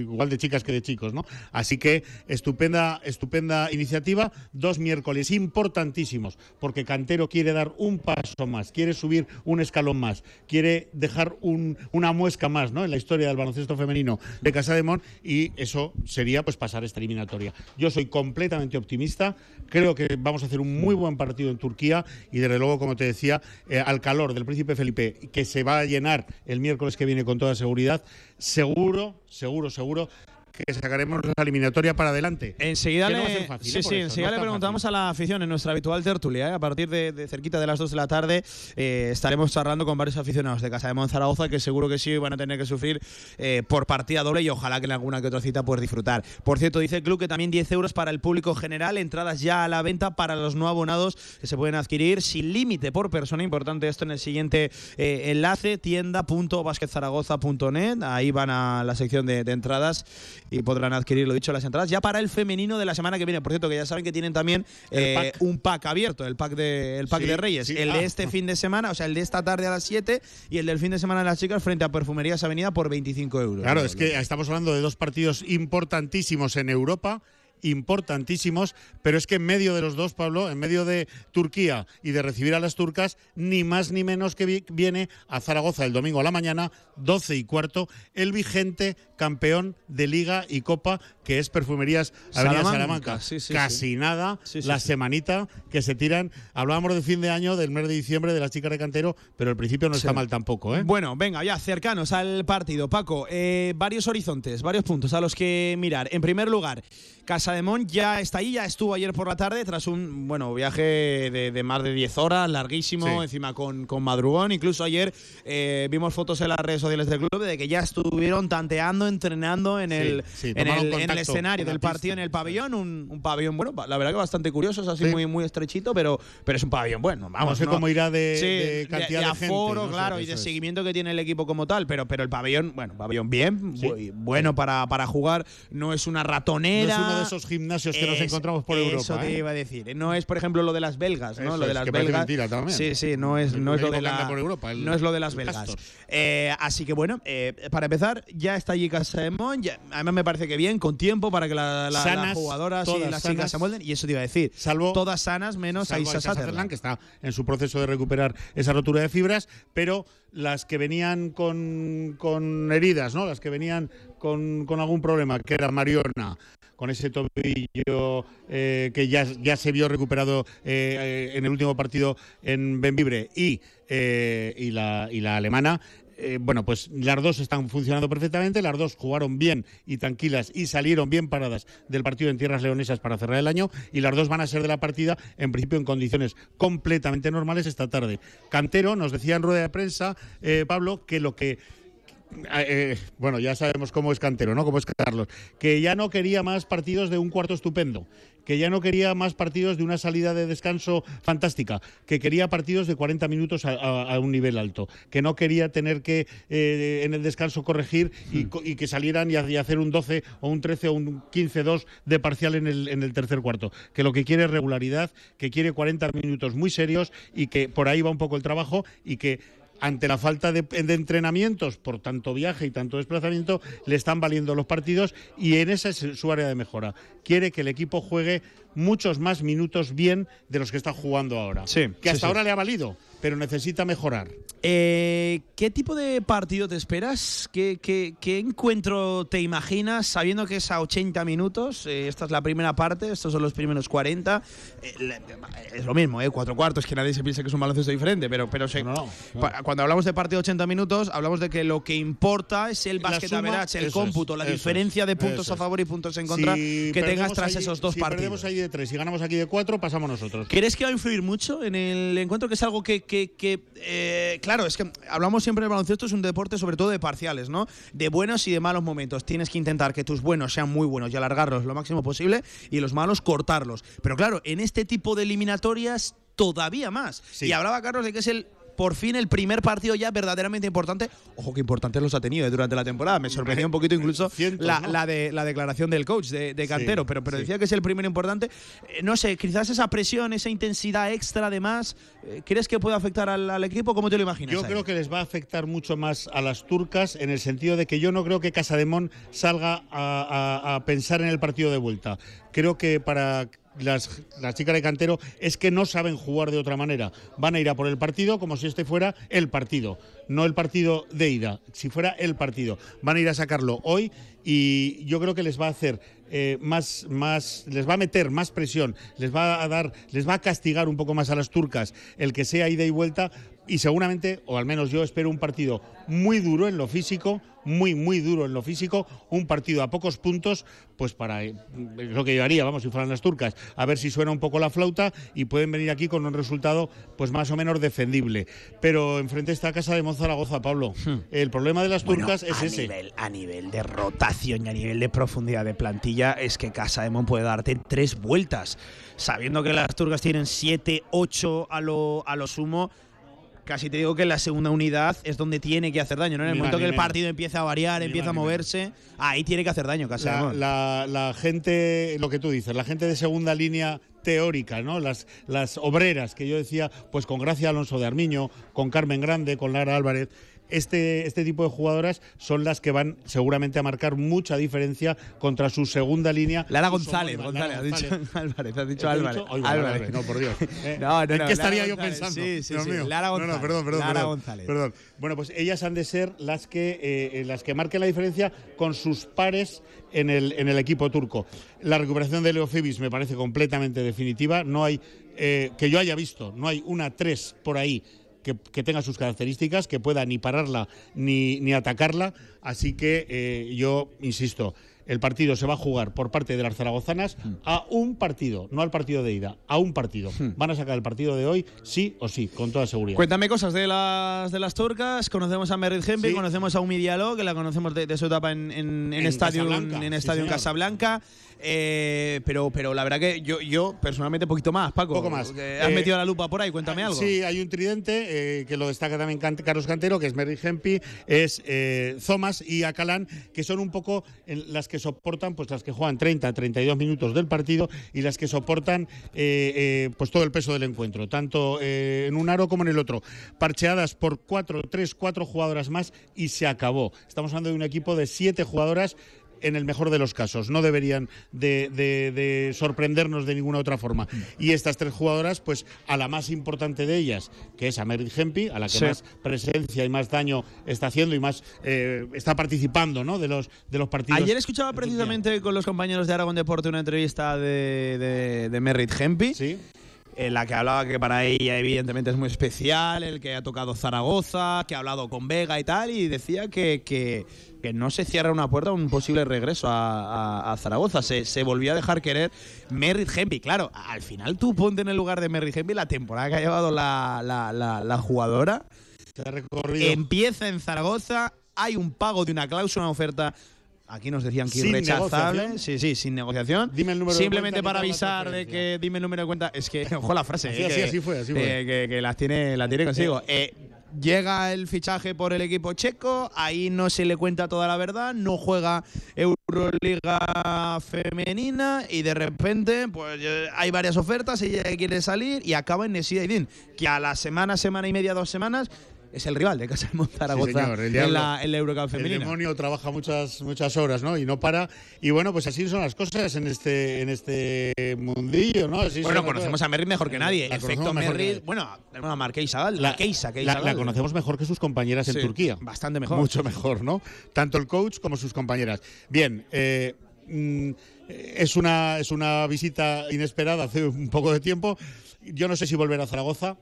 igual de chicas que de chicos, ¿no? Así que estupenda, estupenda iniciativa, dos miércoles importantísimos, porque Cantero quiere dar un paso más, quiere subir un escalón más, quiere dejar un- una muesca más, ¿no? En la historia del baloncesto femenino de Casa de Mon y eso sería pues pasar esta eliminatoria. Yo soy completamente optimista, creo que vamos a hacer un muy buen partido en Turquía y desde luego, como te decía, eh, al calor del Príncipe Felipe, que se va a llenar el miércoles que viene con toda seguridad, seguro, seguro, seguro que sacaremos la eliminatoria para adelante. Enseguida le, no fácil, sí, ¿eh? Sí, eso, enseguida no le preguntamos a la afición en nuestra habitual tertulia. ¿eh? A partir de, de cerquita de las 2 de la tarde eh, estaremos charlando con varios aficionados de Casa de Monzaragoza que seguro que sí van a tener que sufrir eh, por partida doble y ojalá que en alguna que otra cita puedas disfrutar. Por cierto, dice el club que también 10 euros para el público general, entradas ya a la venta para los no abonados que se pueden adquirir sin límite por persona. Importante esto en el siguiente eh, enlace, tienda.basquetzaragoza.net. Ahí van a la sección de, de entradas y podrán adquirir, lo dicho, las entradas ya para el femenino de la semana que viene. Por cierto, que ya saben que tienen también eh, pack. un pack abierto, el pack de, el pack Sí, de Reyes. sí. El Ah. de este fin de semana, o sea, el de esta tarde a las 7 y el del fin de semana de las chicas frente a Perfumerías Avenida por 25 euros. Claro, es que estamos hablando de dos partidos importantísimos en Europa importantísimos, pero es que en medio de los dos, Pablo, en medio de Turquía y de recibir a las turcas, ni más ni menos que vi- viene a Zaragoza el domingo a la mañana, 12 y cuarto, el vigente campeón de Liga y Copa, que es Perfumerías Avenida Salamanca, Salamanca. sí, sí, Casi sí. nada, la semanita que se tiran. Hablábamos de fin de año, del mes de diciembre, de las chicas de cantero, pero el principio no está mal tampoco, ¿eh? Bueno, venga, ya cercanos al partido. Paco, eh, varios horizontes, varios puntos a los que mirar. En primer lugar, Casa de Mon ya está ahí, ya estuvo ayer por la tarde tras un bueno viaje de, de más de 10 horas, larguísimo, Sí. encima con, con madrugón. Incluso ayer eh, vimos fotos en las redes sociales del club de que ya estuvieron tanteando, entrenando en el, sí, en el, en el contacto escenario del partido, en el pabellón. Un, un pabellón, bueno, la verdad que bastante curioso, es así Sí. muy, muy estrechito, pero, pero es un pabellón bueno. Vamos, no sé cómo irá de, de cantidad de, aforo, no claro, y de es. seguimiento que tiene el equipo como tal, pero, pero el pabellón, bueno, pabellón bien, bueno para, para jugar, no es una No ratonera. es uno de esos gimnasios que nos encontramos por Eso Europa. te ¿eh? iba a decir. No es, por ejemplo, lo de las belgas, ¿no? Eso lo de es, las que belgas. mentira también. Sí, sí, no es, no es lo de la, por Europa, el- no es lo de las el belgas. Eh, así que bueno, eh, para empezar, ya está allí Casa de Mon, ya- además me parece que bien, con tiempo para que la, la- las jugadoras y las chicas se molden. Y eso te iba a decir. Salvo- todas sanas menos Salvo Aisha Sutherland. Sutherland, que está en su proceso de recuperar esa rotura de fibras, pero las que venían con, con heridas, ¿no? Las que venían con, con algún problema, que era Mariona, con ese tobillo eh, que ya, ya se vio recuperado eh, eh, en el último partido en Benvibre, y, y, la, y la alemana. bueno, pues las dos están funcionando perfectamente, las dos jugaron bien y tranquilas y salieron bien paradas del partido en tierras leonesas para cerrar el año y las dos van a ser de la partida en principio en condiciones completamente normales esta tarde. Cantero nos decía en rueda de prensa, Pablo, que lo que eh, bueno, ya sabemos cómo es Cantero, ¿no? Cómo es Carlos. Que ya no quería más partidos de un cuarto estupendo. Que ya no quería más partidos de una salida de descanso fantástica. Que quería partidos de 40 minutos a, a- a un nivel alto. Que no quería tener que eh, en el descanso corregir y, y que salieran y hacer un 12 o un 13 o un 15-2 de parcial en el, en el tercer cuarto. Que lo que quiere es regularidad, que quiere 40 minutos muy serios y que por ahí va un poco el trabajo y que ante la falta de, de entrenamientos por tanto viaje y tanto desplazamiento, le están valiendo los partidos y en esa es su área de mejora. Quiere que el equipo juegue muchos más minutos bien de los que está jugando ahora. Sí, que hasta sí. ahora le ha valido, pero necesita mejorar. Eh, ¿Qué tipo de partido te esperas? ¿Qué, qué- qué encuentro te imaginas sabiendo que es a 80 minutos? Eh, esta es la primera parte, estos son los primeros 40. Eh, es lo mismo, ¿eh? Cuatro cuartos, que nadie se piense que es un baloncesto diferente, pero, pero se- No, no, no. pa- cuando hablamos de partido 80 minutos, hablamos de que lo que importa es el basket average, el es, cómputo, la diferencia es, de puntos a favor y puntos en contra Si que tengas tras allí- esos dos si partidos. perdemos ahí de tres y ganamos aquí de cuatro, pasamos nosotros. ¿Crees que va a influir mucho en el encuentro? Que es algo que, que- que, eh, claro, es que hablamos siempre del baloncesto, es un deporte sobre todo de parciales, ¿no? De buenos y de malos momentos. Tienes que intentar que tus buenos sean muy buenos y alargarlos lo máximo posible y los malos cortarlos. Pero claro, en este tipo de eliminatorias todavía más. Sí. Y hablaba Carlos de que es el por fin el primer partido ya verdaderamente importante. Ojo que importantes los ha tenido eh, durante la temporada. Me sorprendió un poquito incluso Cientos, la, ¿no? la de, la declaración del coach de, de Cantero, pero, pero decía que es el primero importante. Eh, no sé, quizás esa presión, esa intensidad extra además, eh, ¿crees que puede afectar al, al equipo? ¿Cómo te lo imaginas? Yo ahí? creo que les va a afectar mucho más a las turcas en el sentido de que yo no creo que Casademón salga a, a- a pensar en el partido de vuelta. Creo que para las, chicas de cantero es que no saben jugar de otra manera. Van a ir a por el partido como si este fuera el partido, no el partido de ida, si fuera el partido. Van a ir a sacarlo hoy y yo creo que les va a hacer eh, más, más, les va a meter más presión, les va a dar, les va a castigar un poco más a las turcas el que sea ida y vuelta y seguramente, o al menos yo espero un partido muy duro en lo físico, muy, muy duro en lo físico, un partido a pocos puntos, pues para eh, lo que yo haría, vamos, si fueran las turcas, a ver si suena un poco la flauta y pueden venir aquí con un resultado pues más o menos defendible. Pero enfrente está Casa de Monzaragoza, Pablo. El problema de las Hmm. Bueno, turcas es a ese. Nivel, a nivel de rotación y a nivel de profundidad de plantilla, es que Casa de Mon puede darte tres vueltas. Sabiendo que las turcas tienen 7, 8 a lo, a lo sumo, casi te digo que la segunda unidad es donde tiene que hacer daño. ¿no? En el Ni momento que el menos. partido empieza a variar, Ni empieza a moverse, ahí tiene que hacer daño La, la- la gente, lo que tú dices, la gente de segunda línea teórica, ¿no? Las, las obreras que yo decía, pues con Gracia Alonso de Armiño, con Carmen Grande, con Lara Álvarez. Este, este tipo de jugadoras son las que van seguramente a marcar mucha diferencia contra su segunda línea. Lara González. González, Lara has dicho. Álvarez, has dicho ¿He Álvarez. dicho? Oye, Lara Álvarez. Álvarez, no, por Dios. Eh, No, no, ¿En no, qué Lara estaría yo González. pensando? Sí, sí, sí. Lara No, no, González. perdón, perdón. Lara perdón, González. perdón. Bueno, pues ellas han de ser las que, eh, las que marquen la diferencia con sus pares en el, en el equipo turco. La recuperación de Leo Fibis me parece completamente definitiva. No hay, eh, que yo haya visto, no hay una tres por ahí que, que tenga sus características, que pueda ni pararla ni, ni atacarla. Así que eh, yo insisto, el partido se va a jugar por parte de las zaragozanas a un partido, no al partido de ida, a un partido. Van a sacar el partido de hoy, sí o sí, con toda seguridad. Cuéntame cosas de las de las turcas. Conocemos a Merit Hempi, Sí. conocemos a Umi Diallo, que la conocemos de, de su etapa en, en, en En Estadio Casablanca, en sí, Estadio. Casablanca. Eh, pero, pero la verdad que yo, yo personalmente un poquito más, Paco. Poco más. Que Has Eh, metido la lupa por ahí, cuéntame algo. Sí, hay un tridente eh, que lo destaca también Carlos Cantero, que es Merry Hempi, es eh, Zomas y Acalán, que son un poco las que soportan, pues las que juegan 30, 32 minutos del partido y las que soportan eh, eh, pues todo el peso del encuentro, tanto eh, en un aro como en el otro. Parcheadas por cuatro, tres, cuatro jugadoras más y se acabó. Estamos hablando de un equipo de siete jugadoras en el mejor de los casos. No deberían de, de- de sorprendernos de ninguna otra forma. Y estas tres jugadoras, pues a la más importante de ellas, que es a Merit Hempi, a la que Sí. más presencia y más daño está haciendo y más eh, está participando ¿no? de, los, de los partidos. Ayer escuchaba precisamente con los compañeros de Aragón Deporte una entrevista de, de, de Merrit Hempi. Sí. En la que hablaba que para ella evidentemente es muy especial, el que ha tocado Zaragoza, que ha hablado con Vega y tal, y decía que, que, que no se cierra una puerta a un posible regreso a, a- a Zaragoza. Se, se volvió a dejar querer Merrit Hempi. Claro, al final tú ponte en el lugar de Merrit Hempi la temporada que ha llevado la, la- la- la jugadora. Se ha recorrido. Empieza en Zaragoza, hay un pago de una cláusula, una oferta. Aquí nos decían que Sin irrechazable. Sí, sí, sin negociación. Dime el número de Simplemente cuenta para avisar de que dime el número de cuenta. Es que, ojo la frase. Así, eh, así, que, así fue, así fue. eh, que, que las tiene, la tiene consigo. Eh, llega el fichaje por el equipo checo, ahí no se le cuenta toda la verdad, no juega Euroliga femenina y de repente pues eh, hay varias ofertas, ella quiere salir y acaba en Nesida Idin, que a la semana, semana y media, dos semanas es el rival de Casa de Monzaragoza Sí, señor, el en diablo. la, en la Eurocup El demonio trabaja muchas muchas horas, ¿no? Y no para. Y bueno, pues así son las cosas en este en este mundillo, ¿no? Así Bueno, conocemos a Merritt mejor que nadie. La Efecto bueno, a Marquesa Gal, La, la Keisa, Keisa la- la Gal. conocemos mejor que sus compañeras en Sí, Turquía. Bastante mejor. Mucho mejor, ¿no? Tanto el coach como sus compañeras. Bien, eh, mm, es, una, es una visita inesperada hace un poco de tiempo. Yo no sé si volver a Zaragoza.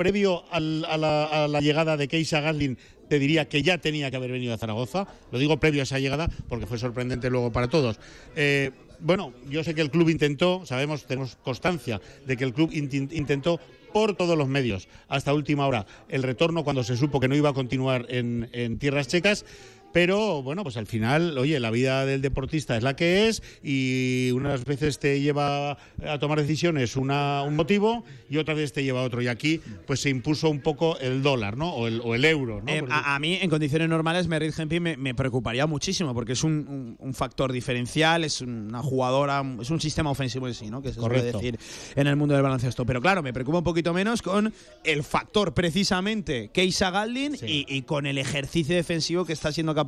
Previo a, la, llegada de Keisa Gatlin, te diría que ya tenía que haber venido a Zaragoza. Lo digo previo a esa llegada porque fue sorprendente luego para todos. Eh, bueno, yo sé que el club intentó, sabemos, tenemos constancia de que el club intentó por todos los medios hasta última hora el retorno cuando se supo que no iba a continuar en tierras checas. Pero bueno, pues al final, oye, la vida del deportista es la que es y unas veces te lleva a tomar decisiones una, un motivo y otras veces te lleva a otro. Y aquí pues se impuso un poco el dólar, ¿no? O el, o el euro, ¿no? Eh, Porque- a, a mí, en condiciones normales, Merritt Hempi me, me preocuparía muchísimo porque es un, un- un factor diferencial, es una jugadora, es un sistema ofensivo en sí, ¿no? Que se Correcto. suele decir en el mundo del baloncesto. Pero claro, me preocupa un poquito menos con el factor precisamente Keisa Galdin Sí. y, y con el ejercicio defensivo que está siendo capaz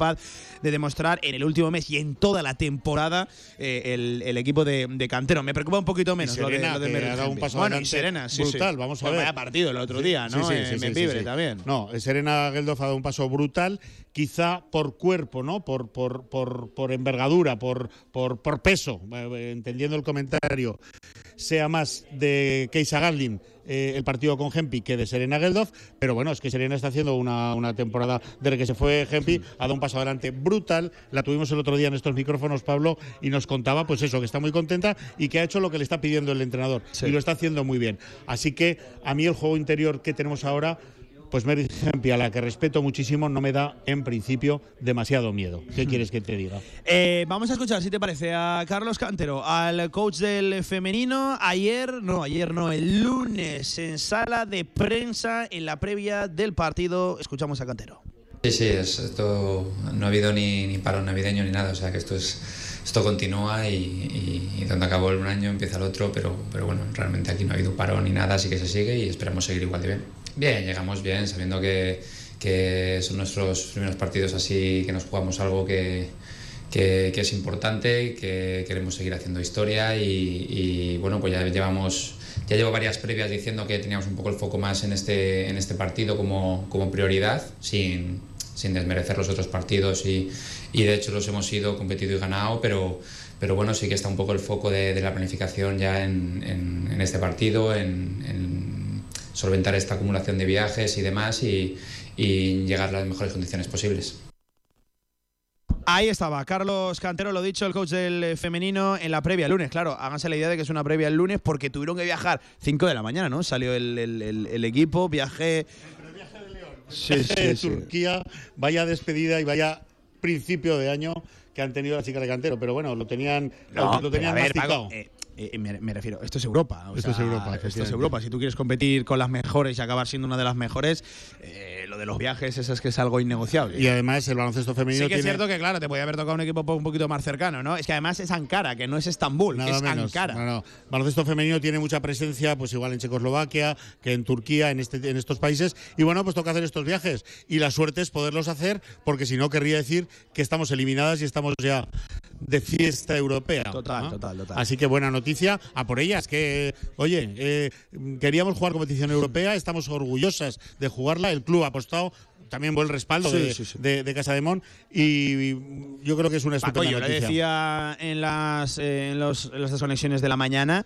de demostrar en el último mes y en toda la temporada eh, el, el equipo de, de Cantero. Me preocupa un poquito menos lo de, lo de que un paso Bueno, y Serena, sí, brutal, sí. vamos a ver. Vaya partido el otro día, ¿no? En también. No, Serena Geldof ha dado un paso brutal quizá por cuerpo, ¿no? Por, por, por, por envergadura, por, por, por peso, eh, entendiendo el comentario, sea más de Keisa Garlin eh, el partido con Gempi que de Serena Geldof, pero bueno, es que Serena está haciendo una, una temporada desde que se fue Gempi, ha dado un paso adelante brutal, la tuvimos el otro día en estos micrófonos, Pablo, y nos contaba pues eso, que está muy contenta y que ha hecho lo que le está pidiendo el entrenador, y lo está haciendo muy bien. Así que a mí el juego interior que tenemos ahora pues Mary Gempi, a la que respeto muchísimo, no me da en principio demasiado miedo. ¿Qué quieres que te diga? Eh, vamos a escuchar, si te parece, a Carlos Cantero, al coach del femenino. Ayer, no, ayer no, el lunes en sala de prensa en la previa del partido. Escuchamos a Cantero. Sí, sí, es- esto no ha habido ni, ni paro navideño ni nada, o sea que esto es esto continúa y, y- y donde acabó el un año empieza el otro, pero, pero bueno, realmente aquí no ha habido paro ni nada, así que se sigue y esperamos seguir igual de bien. Bien, llegamos bien, sabiendo que, que son nuestros primeros partidos así, que nos jugamos algo que, que, es importante, que queremos seguir haciendo historia y, bueno, pues ya llevamos, ya llevo varias previas diciendo que teníamos un poco el foco más en este, en este partido como, como prioridad, sin, sin desmerecer los otros partidos y, y de hecho los hemos ido, competido y ganado, pero, pero bueno, sí que está un poco el foco de, la planificación ya en, en- este partido, en solventar esta acumulación de viajes y demás y, y llegar a las mejores condiciones posibles. Ahí estaba, Carlos Cantero, lo dicho, el coach del eh, femenino en la previa el lunes. Claro, háganse la idea de que es una previa el lunes porque tuvieron que viajar 5 de la mañana, ¿no? Salió el, el- el- el equipo, viaje. Sí, sí, sí. Turquía, vaya despedida y vaya principio de año que han tenido las chicas de cantero, pero bueno, lo tenían, No, lo tenían pero a ver, masticado. Paco, eh, eh, me, me refiero, esto es Europa. o Esto es Europa, Esto es. Europa. Si tú quieres competir con las mejores y acabar siendo una de las mejores, eh, lo de los viajes, eso es que es algo innegociable. Y además el baloncesto femenino Sí que es cierto que, claro, te podía haber tocado un equipo un poquito más cercano, ¿no? Es que además es Ankara, que no es Estambul, Nada es menos. Ankara. No, no. Baloncesto femenino tiene mucha presencia, pues igual en Checoslovaquia, que en Turquía, en, este, en estos países. Y bueno, pues toca hacer estos viajes. Y la suerte es poderlos hacer, porque si no, querría decir que estamos eliminadas y estamos ya de fiesta europea. Total, ¿no? total, total. Así que buena noticia a por ellas, que, oye, eh, queríamos jugar competición europea, estamos orgullosas de jugarla. El club ha También buen respaldo Sí, de, sí, sí. de- de Casa de Mon y yo creo que es una Paco, estupenda yo le noticia. decía en las, eh, en, los, en las desconexiones de la mañana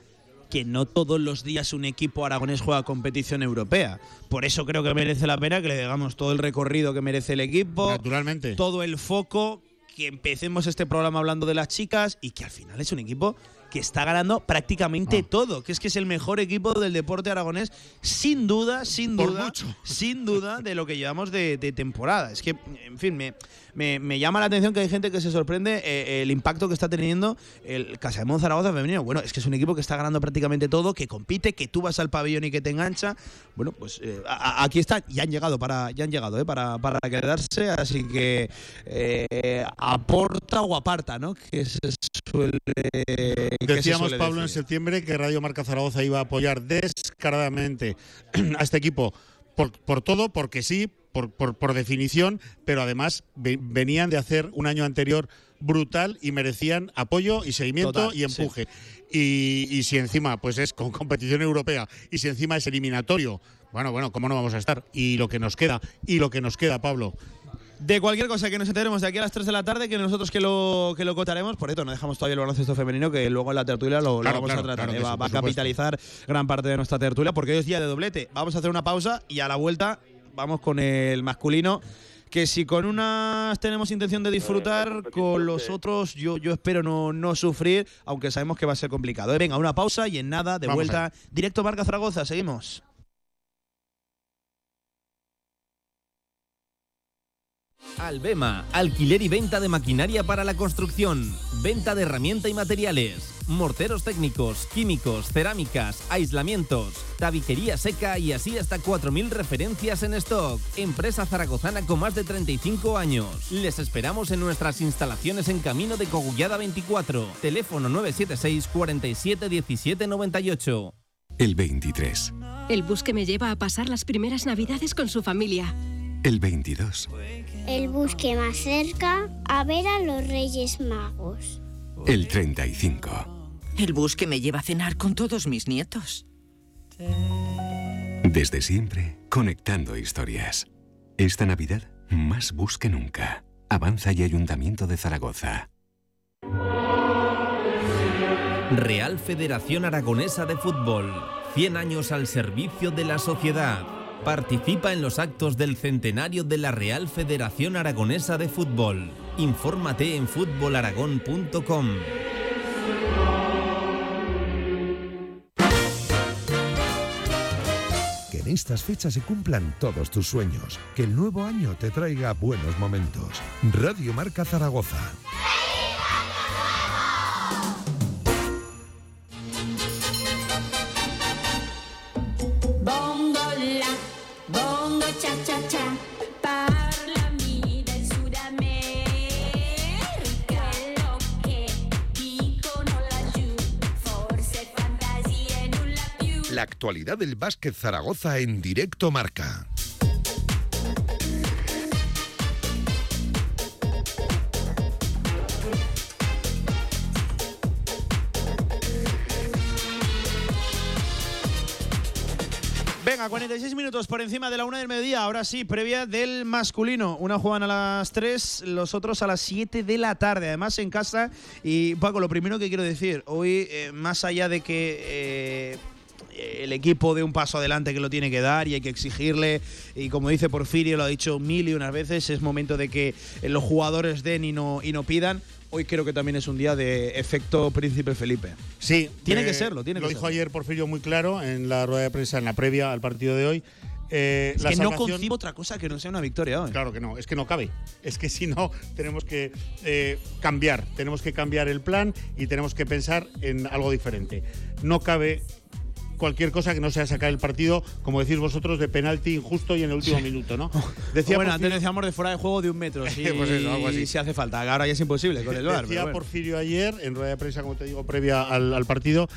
que no todos los días un equipo aragonés juega competición europea. Por eso creo que merece la pena que le digamos todo el recorrido que merece el equipo, Naturalmente. todo el foco, que empecemos este programa hablando de las chicas y que al final es un equipo que está ganando prácticamente Ah. todo, que es que es el mejor equipo del deporte aragonés, sin duda, sin duda, mucho. sin duda de lo que llevamos de, de temporada. Es que, en fin, me, me, me llama la atención que hay gente que se sorprende eh, el impacto que está teniendo el Casamón Zaragoza femenino. Bueno, es que es un equipo que está ganando prácticamente todo, que compite, que tú vas al pabellón y que te engancha. Bueno, pues eh, a- aquí están, ya han llegado para, ya han llegado, eh, para, para quedarse, así que eh, aporta o aparta, ¿no? Que se suele. que se Decíamos, suele Pablo, en septiembre que Radio Marca Zaragoza iba a apoyar descaradamente a este equipo por, por todo, porque sí, por, por, por definición, pero además ve- venían de hacer un año anterior brutal y merecían apoyo y seguimiento Total, y empuje. Y, y si encima pues es con competición europea y si encima es eliminatorio, bueno, bueno, ¿cómo no vamos a estar? Y lo que nos queda, y lo que nos queda, Pablo. De cualquier cosa que nos enteremos de aquí a las 3 de la tarde, que nosotros que lo, que lo cotaremos, por cierto, no dejamos todavía el baloncesto femenino, que luego en la tertulia lo, vamos claro, a tratar. claro ¿eh? va, sí, va a capitalizar gran parte de nuestra tertulia, porque hoy es día de doblete. Vamos a hacer una pausa y a la vuelta vamos con el masculino. Que si con unas tenemos intención de disfrutar, con los otros yo, yo espero no, no sufrir, aunque sabemos que va a ser complicado. ¿eh? Venga, una pausa y en nada, de Vamos vuelta, directo Marca Zaragoza, seguimos. Albema, alquiler y venta de maquinaria para la construcción, venta de herramienta y materiales, morteros técnicos, químicos, cerámicas, aislamientos, tabiquería seca y así hasta 4.000 referencias en stock. Empresa zaragozana con más de 35 años. Les esperamos en nuestras instalaciones en Camino de Cogullada 24, teléfono 976 47 17 98. El 23, El bus que me lleva a pasar las primeras navidades con su familia. El 22, El bus que más cerca a ver a los Reyes Magos. el 35. El bus que me lleva a cenar con todos mis nietos. Desde siempre, conectando historias. Esta Navidad, Más bus que nunca. Avanza y Ayuntamiento de Zaragoza. Real Federación Aragonesa de Fútbol. 100 años al servicio de la sociedad. Participa en los actos del centenario de la Real Federación Aragonesa de Fútbol. Infórmate en fútbolaragón.com. Que en estas fechas se cumplan todos tus sueños. Que el nuevo año te traiga buenos momentos. Radio Marca Zaragoza. La actualidad del básquet Zaragoza en directo marca. Venga, 46 minutos por encima de la una del mediodía. Ahora sí, previa del masculino. Una juegan a las 3, los otros a las 7 de la tarde. Además, en casa. Y Paco, lo primero que quiero decir, hoy, eh, más allá de que. eh, el equipo dé un paso adelante que lo tiene que dar y hay que exigirle. Y como dice Porfirio, lo ha dicho mil y unas veces, es momento de que eh, los jugadores den y no, y no pidan. Hoy creo que también es un día de efecto Príncipe Felipe. Sí. Tiene eh, que serlo, tiene Lo que dijo serlo. ayer Porfirio muy claro en la rueda de prensa, en la previa al partido de hoy. Eh, Es la que no concibo otra cosa que no sea una victoria hoy. Claro que no, es que no cabe. Es que si no, tenemos que eh, cambiar. Tenemos que cambiar el plan y tenemos que pensar en algo diferente. No cabe cualquier cosa que no sea sacar el partido, como decís vosotros, de penalti injusto y en el último minuto, ¿no? Decía bueno, antes decíamos de fuera de juego de un metro, sí, Pues eso, algo así. si hace falta. Ahora ya es imposible con el. Decía pero bueno. Porfirio ayer, en rueda de prensa, como te digo, previa al, al partido,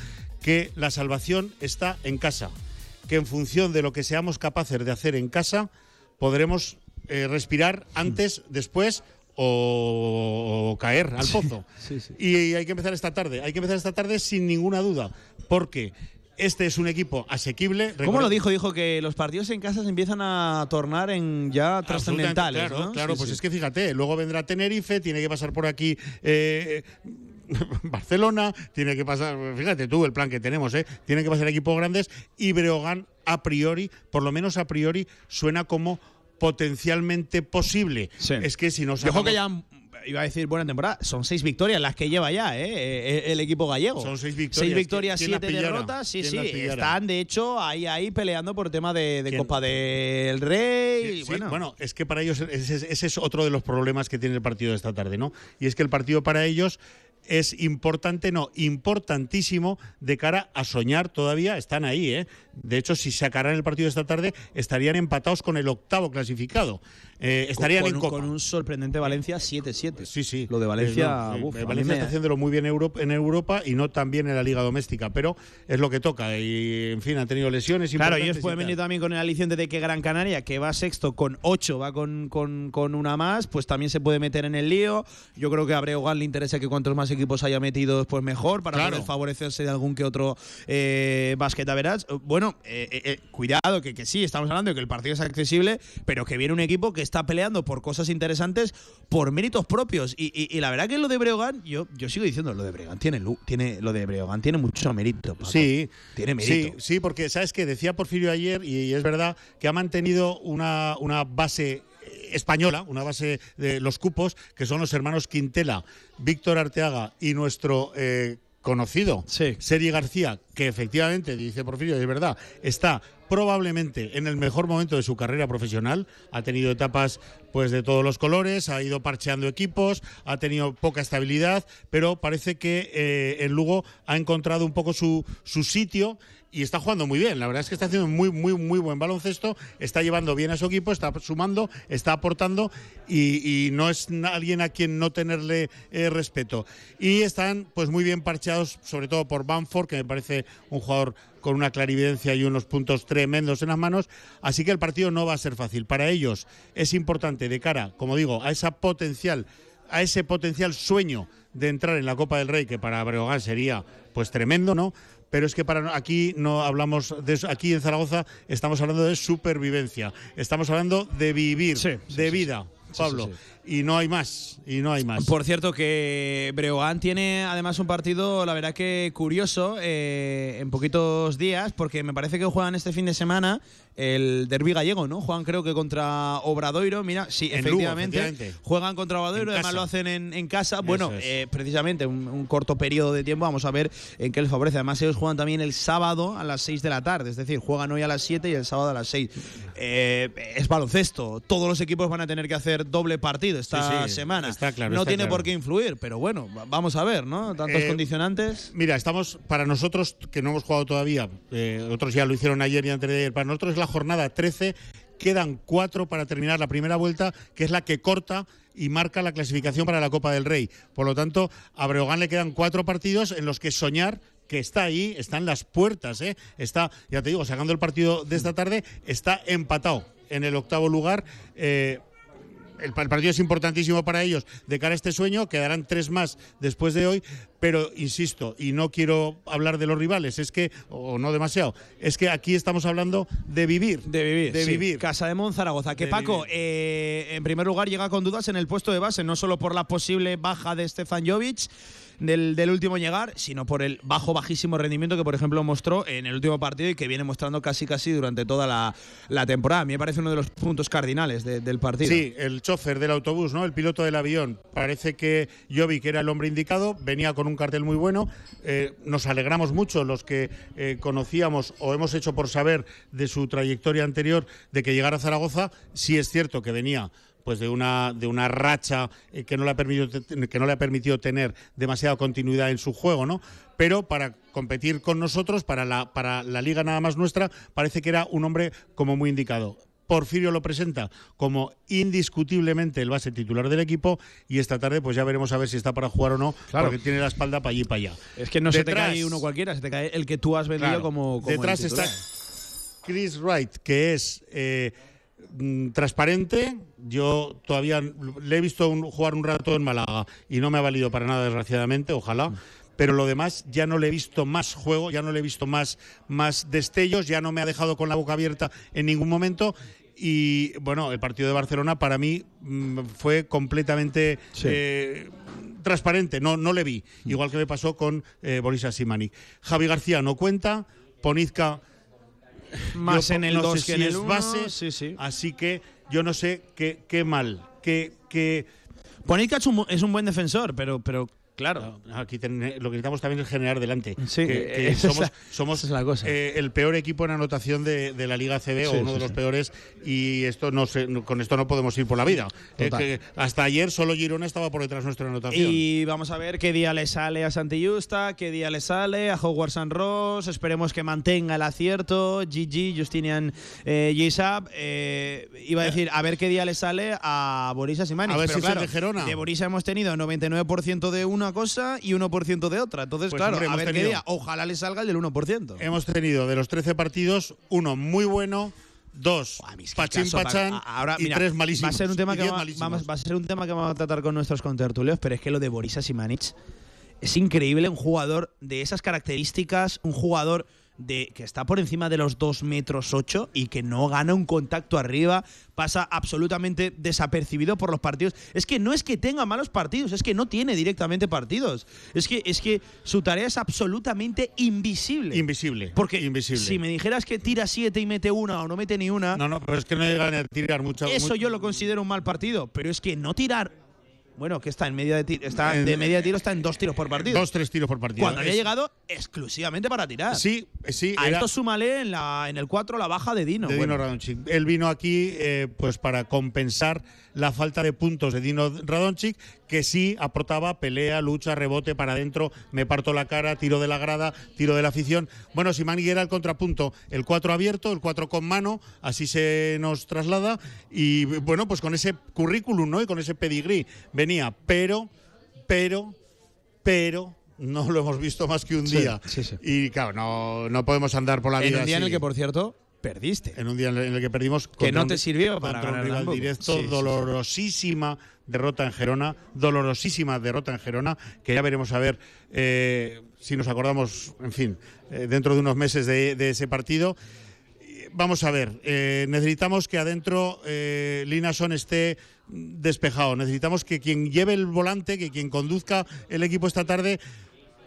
que la salvación está en casa. Que en función de lo que seamos capaces de hacer en casa, podremos eh, respirar antes, después o, o caer al pozo. Y hay que empezar esta tarde. Hay que empezar esta tarde sin ninguna duda. Porque este es un equipo asequible. ¿Cómo lo dijo? Dijo que los partidos en casa se empiezan a tornar en ya trascendentales. Claro, ¿no? claro, Sí, pues sí. es que fíjate, luego vendrá Tenerife, tiene que pasar por aquí eh, Barcelona, tiene que pasar, fíjate tú el plan que tenemos, ¿eh? Tienen que pasar equipos grandes y Breogán a priori, por lo menos a priori, suena como potencialmente posible. Es que si nos creo que ya iba a decir buena temporada. Son seis victorias las que lleva ya ¿eh? Eh, el equipo gallego. Son seis victorias. Seis victorias, ¿Quién la siete derrotas. Sí, ¿Quién sí. Están, de hecho, ahí, ahí peleando por tema de. Copa del Rey. Sí, y sí, bueno. bueno. es que para ellos ese, ese es otro de los problemas que tiene el partido de esta tarde, ¿no? Y es que el partido para ellos es importante, no, importantísimo de cara a soñar todavía, están ahí, ¿eh? De hecho, si sacaran el partido de esta tarde, estarían empatados con el octavo clasificado. Eh, estarían con, en Copa. con un sorprendente Valencia 7-7. Sí, sí. Lo de Valencia. Uf, eh, Valencia está haciéndolo muy bien Euro- en Europa y no tan bien en la liga doméstica, pero es lo que toca. Y, en fin, han tenido lesiones Claro, ellos y pueden venir también con el aliciente de que Gran Canaria, que va sexto con ocho, va con, con- con una más, pues también se puede meter en el lío. Yo creo que a Breogán le interesa que cuantos más equipos haya metido, pues mejor, para Claro. poder favorecerse de algún que otro eh, basqueta verás. Bueno, eh, eh, eh, cuidado, que, que sí, estamos hablando de que el partido es accesible, pero que viene un equipo que está peleando por cosas interesantes por méritos propios. Y, y- y la verdad que lo de Breogán, yo, yo sigo diciendo, lo de Breogán tiene, tiene, lo de Breogán tiene mucho mérito. Paco. Sí, Tiene sí, mérito. sí, porque sabes que decía Porfirio ayer y es verdad que ha mantenido una, una base eh, española, una base de los cupos, que son los hermanos Quintela, Víctor Arteaga y nuestro eh, conocido Seri García, que efectivamente, dice Porfirio, es verdad, está probablemente en el mejor momento de su carrera profesional, ha tenido etapas pues de todos los colores, ha ido parcheando equipos, ha tenido poca estabilidad, pero parece que eh, el Lugo ha encontrado un poco su, su sitio y está jugando muy bien. La verdad es que está haciendo muy, muy, muy buen baloncesto, está llevando bien a su equipo, está sumando, está aportando y, no es alguien a quien no tenerle eh, respeto. Y están pues muy bien parcheados, sobre todo por Banford, que me parece un jugador con una clarividencia y unos puntos tremendos en las manos. Así que el partido no va a ser fácil. Para ellos es importante de cara, como digo, a esa potencial, a ese potencial sueño de entrar en la Copa del Rey, que para Breogán sería pues tremendo, ¿no? Pero es que para aquí no hablamos de eso. Aquí en Zaragoza estamos hablando de supervivencia. Estamos hablando de vivir, de vida, Pablo. Y no hay más. Y no hay más. Por cierto, que Breogán tiene además un partido, la verdad que curioso, eh, en poquitos días, porque me parece que juegan este fin de semana el derby gallego, ¿no? Juegan creo que contra Obradoiro. Mira, sí, Lugo, efectivamente. Juegan contra Obradoiro, En además casa. lo hacen en, en casa. Bueno, eh, precisamente un, un corto periodo de tiempo, vamos a ver en qué les favorece. Además, ellos juegan también el sábado a las 6 de la tarde, es decir, juegan hoy a las 7 y el sábado a las 6. Eh, es baloncesto, todos los equipos van a tener que hacer doble partido esta Sí, sí, semana. está claro, no está tiene claro. por qué influir, pero bueno, va- vamos a ver, ¿no? Tantos Eh, condicionantes. Mira, estamos, para nosotros que no hemos jugado todavía, eh, otros ya lo hicieron ayer y antes de ayer, para nosotros es la jornada 13, quedan cuatro para terminar la primera vuelta, que es la que corta y marca la clasificación para la Copa del Rey. Por lo tanto, a Breogán le quedan cuatro partidos en los que soñar que está ahí, está en las puertas, ¿eh? está, ya te digo, sacando el partido de esta tarde, está empatado en el octavo lugar. eh, el, pa- el partido es importantísimo para ellos de cara a este sueño, quedarán tres más después de hoy, pero insisto, y no quiero hablar de los rivales, es que, o no demasiado, es que aquí estamos hablando de vivir. De vivir. De sí. vivir. Casa de Monzaragoza. Que De Paco, eh, en primer lugar, llega con dudas en el puesto de base, no solo por la posible baja de Stefan Jovic. Del, del último llegar, sino por el bajo, bajísimo rendimiento que, por ejemplo, mostró en el último partido y que viene mostrando casi, casi durante toda la, la temporada. A mí me parece uno de los puntos cardinales de- del partido. Sí, el chofer del autobús, ¿no? El piloto del avión. Parece que Jovic era el hombre indicado, venía con un cartel muy bueno. Eh, nos alegramos mucho los que eh, conocíamos o hemos hecho por saber de su trayectoria anterior de que llegara a Zaragoza. Sí es cierto que venía pues de una de una racha eh, que no le ha permitido que no le ha permitido tener demasiada continuidad en su juego, ¿no? Pero para competir con nosotros, para la para la liga nada más nuestra, parece que era un hombre como muy indicado. Porfirio lo presenta como indiscutiblemente el base titular del equipo y esta tarde pues ya veremos a ver si está para jugar o no, Claro. porque tiene la espalda para allí y para allá. Es que no se te cae uno cualquiera, se te cae el que tú has vendido Claro. como, como Detrás está. Chris Wright, que es eh, mm, transparente. Yo todavía le he visto un- jugar un rato en Málaga y no me ha valido para nada, desgraciadamente, ojalá. Pero lo demás ya no le he visto más juego, ya no le he visto más, más destellos, ya no me ha dejado con la boca abierta en ningún momento. Y bueno, el partido de Barcelona para mí mm, fue completamente eh, transparente, no, no le vi, igual que me pasó con eh, Boris Asimani. Javi García no cuenta, Ponizca Más yo en el no sé 2 que si en el es 1. base, Sí, sí. así que yo no sé qué, qué mal, qué, qué Ponica es un, es un buen defensor, pero, pero claro. Aquí ten- lo que necesitamos también es generar delante. Sí, que, que esa es somos, la- somos esa es la cosa. eh, el peor equipo en anotación de, de la Liga CB o Sí, uno sí, de los sí. peores y esto no se- con esto no podemos ir por la vida. Eh, que hasta ayer solo Girona estaba por detrás de nuestra anotación. Y vamos a ver qué día le sale a Santi Justa, qué día le sale a Howard San Ross. Esperemos que mantenga el acierto. GG, Justinian eh, Gisab. Eh, iba a decir, a ver qué día le sale a Boris Asimani. A ver Pero si es el claro, de Gerona. De Boris hemos tenido 99% de una cosa y 1% de otra. Entonces, Pues, claro, hombre, a qué día. Ojalá le salga el del 1%. Hemos tenido de los 13 partidos uno muy bueno, dos pachín caso, pachán. Ahora, y mira, tres malísimos. Va a ser un tema que va- vamos, va a ser un tema que vamos a tratar con nuestros contertulios, pero es que lo de Boris Asimanic es increíble, un jugador de esas características, un jugador de que está por encima de los 2 metros 8 y que no gana un contacto arriba, pasa absolutamente desapercibido por los partidos. Es que no es que tenga malos partidos, es que no tiene directamente partidos. Es que, es que su tarea es absolutamente invisible. Invisible. Porque invisible. si me dijeras que tira 7 y mete una o no mete ni una, No, no, pero es que no llegan a tirar mucho. eso yo lo considero un mal partido, pero es que no tirar. Bueno, que está en media de tiro, está En- de media de tiro está en dos tiros por partido. Dos, tres tiros por partido. Cuando había Es- llegado exclusivamente para tirar. Sí, sí. A era- esto súmale en, la, en el 4 la baja de Dino. de Bueno, Dino Radonchik. Él vino aquí eh, pues para compensar la falta de puntos de Dino Radonchik, que sí aportaba pelea, lucha, rebote para adentro, me parto la cara, tiro de la grada, tiro de la afición. Bueno, Simani era el contrapunto, el 4 abierto, el 4 con mano, así se nos traslada y bueno, pues con ese currículum, ¿no? Y con ese pedigrí venía, pero pero pero no lo hemos visto más que un Sí, día. sí, sí. Y claro, no, no podemos andar por la en vida un día en el que, por cierto, perdiste. En un día en el que perdimos. Que no te sirvió para contra un ganar rival directo. Sí, sí, sí. dolorosísima derrota en Gerona. Dolorosísima derrota en Gerona. Que ya veremos a ver eh, si nos acordamos, en fin, eh, dentro de unos meses de, de ese partido. Vamos a ver, eh, necesitamos que adentro Linason esté despejado. Necesitamos que quien lleve el volante, que quien conduzca el equipo esta tarde,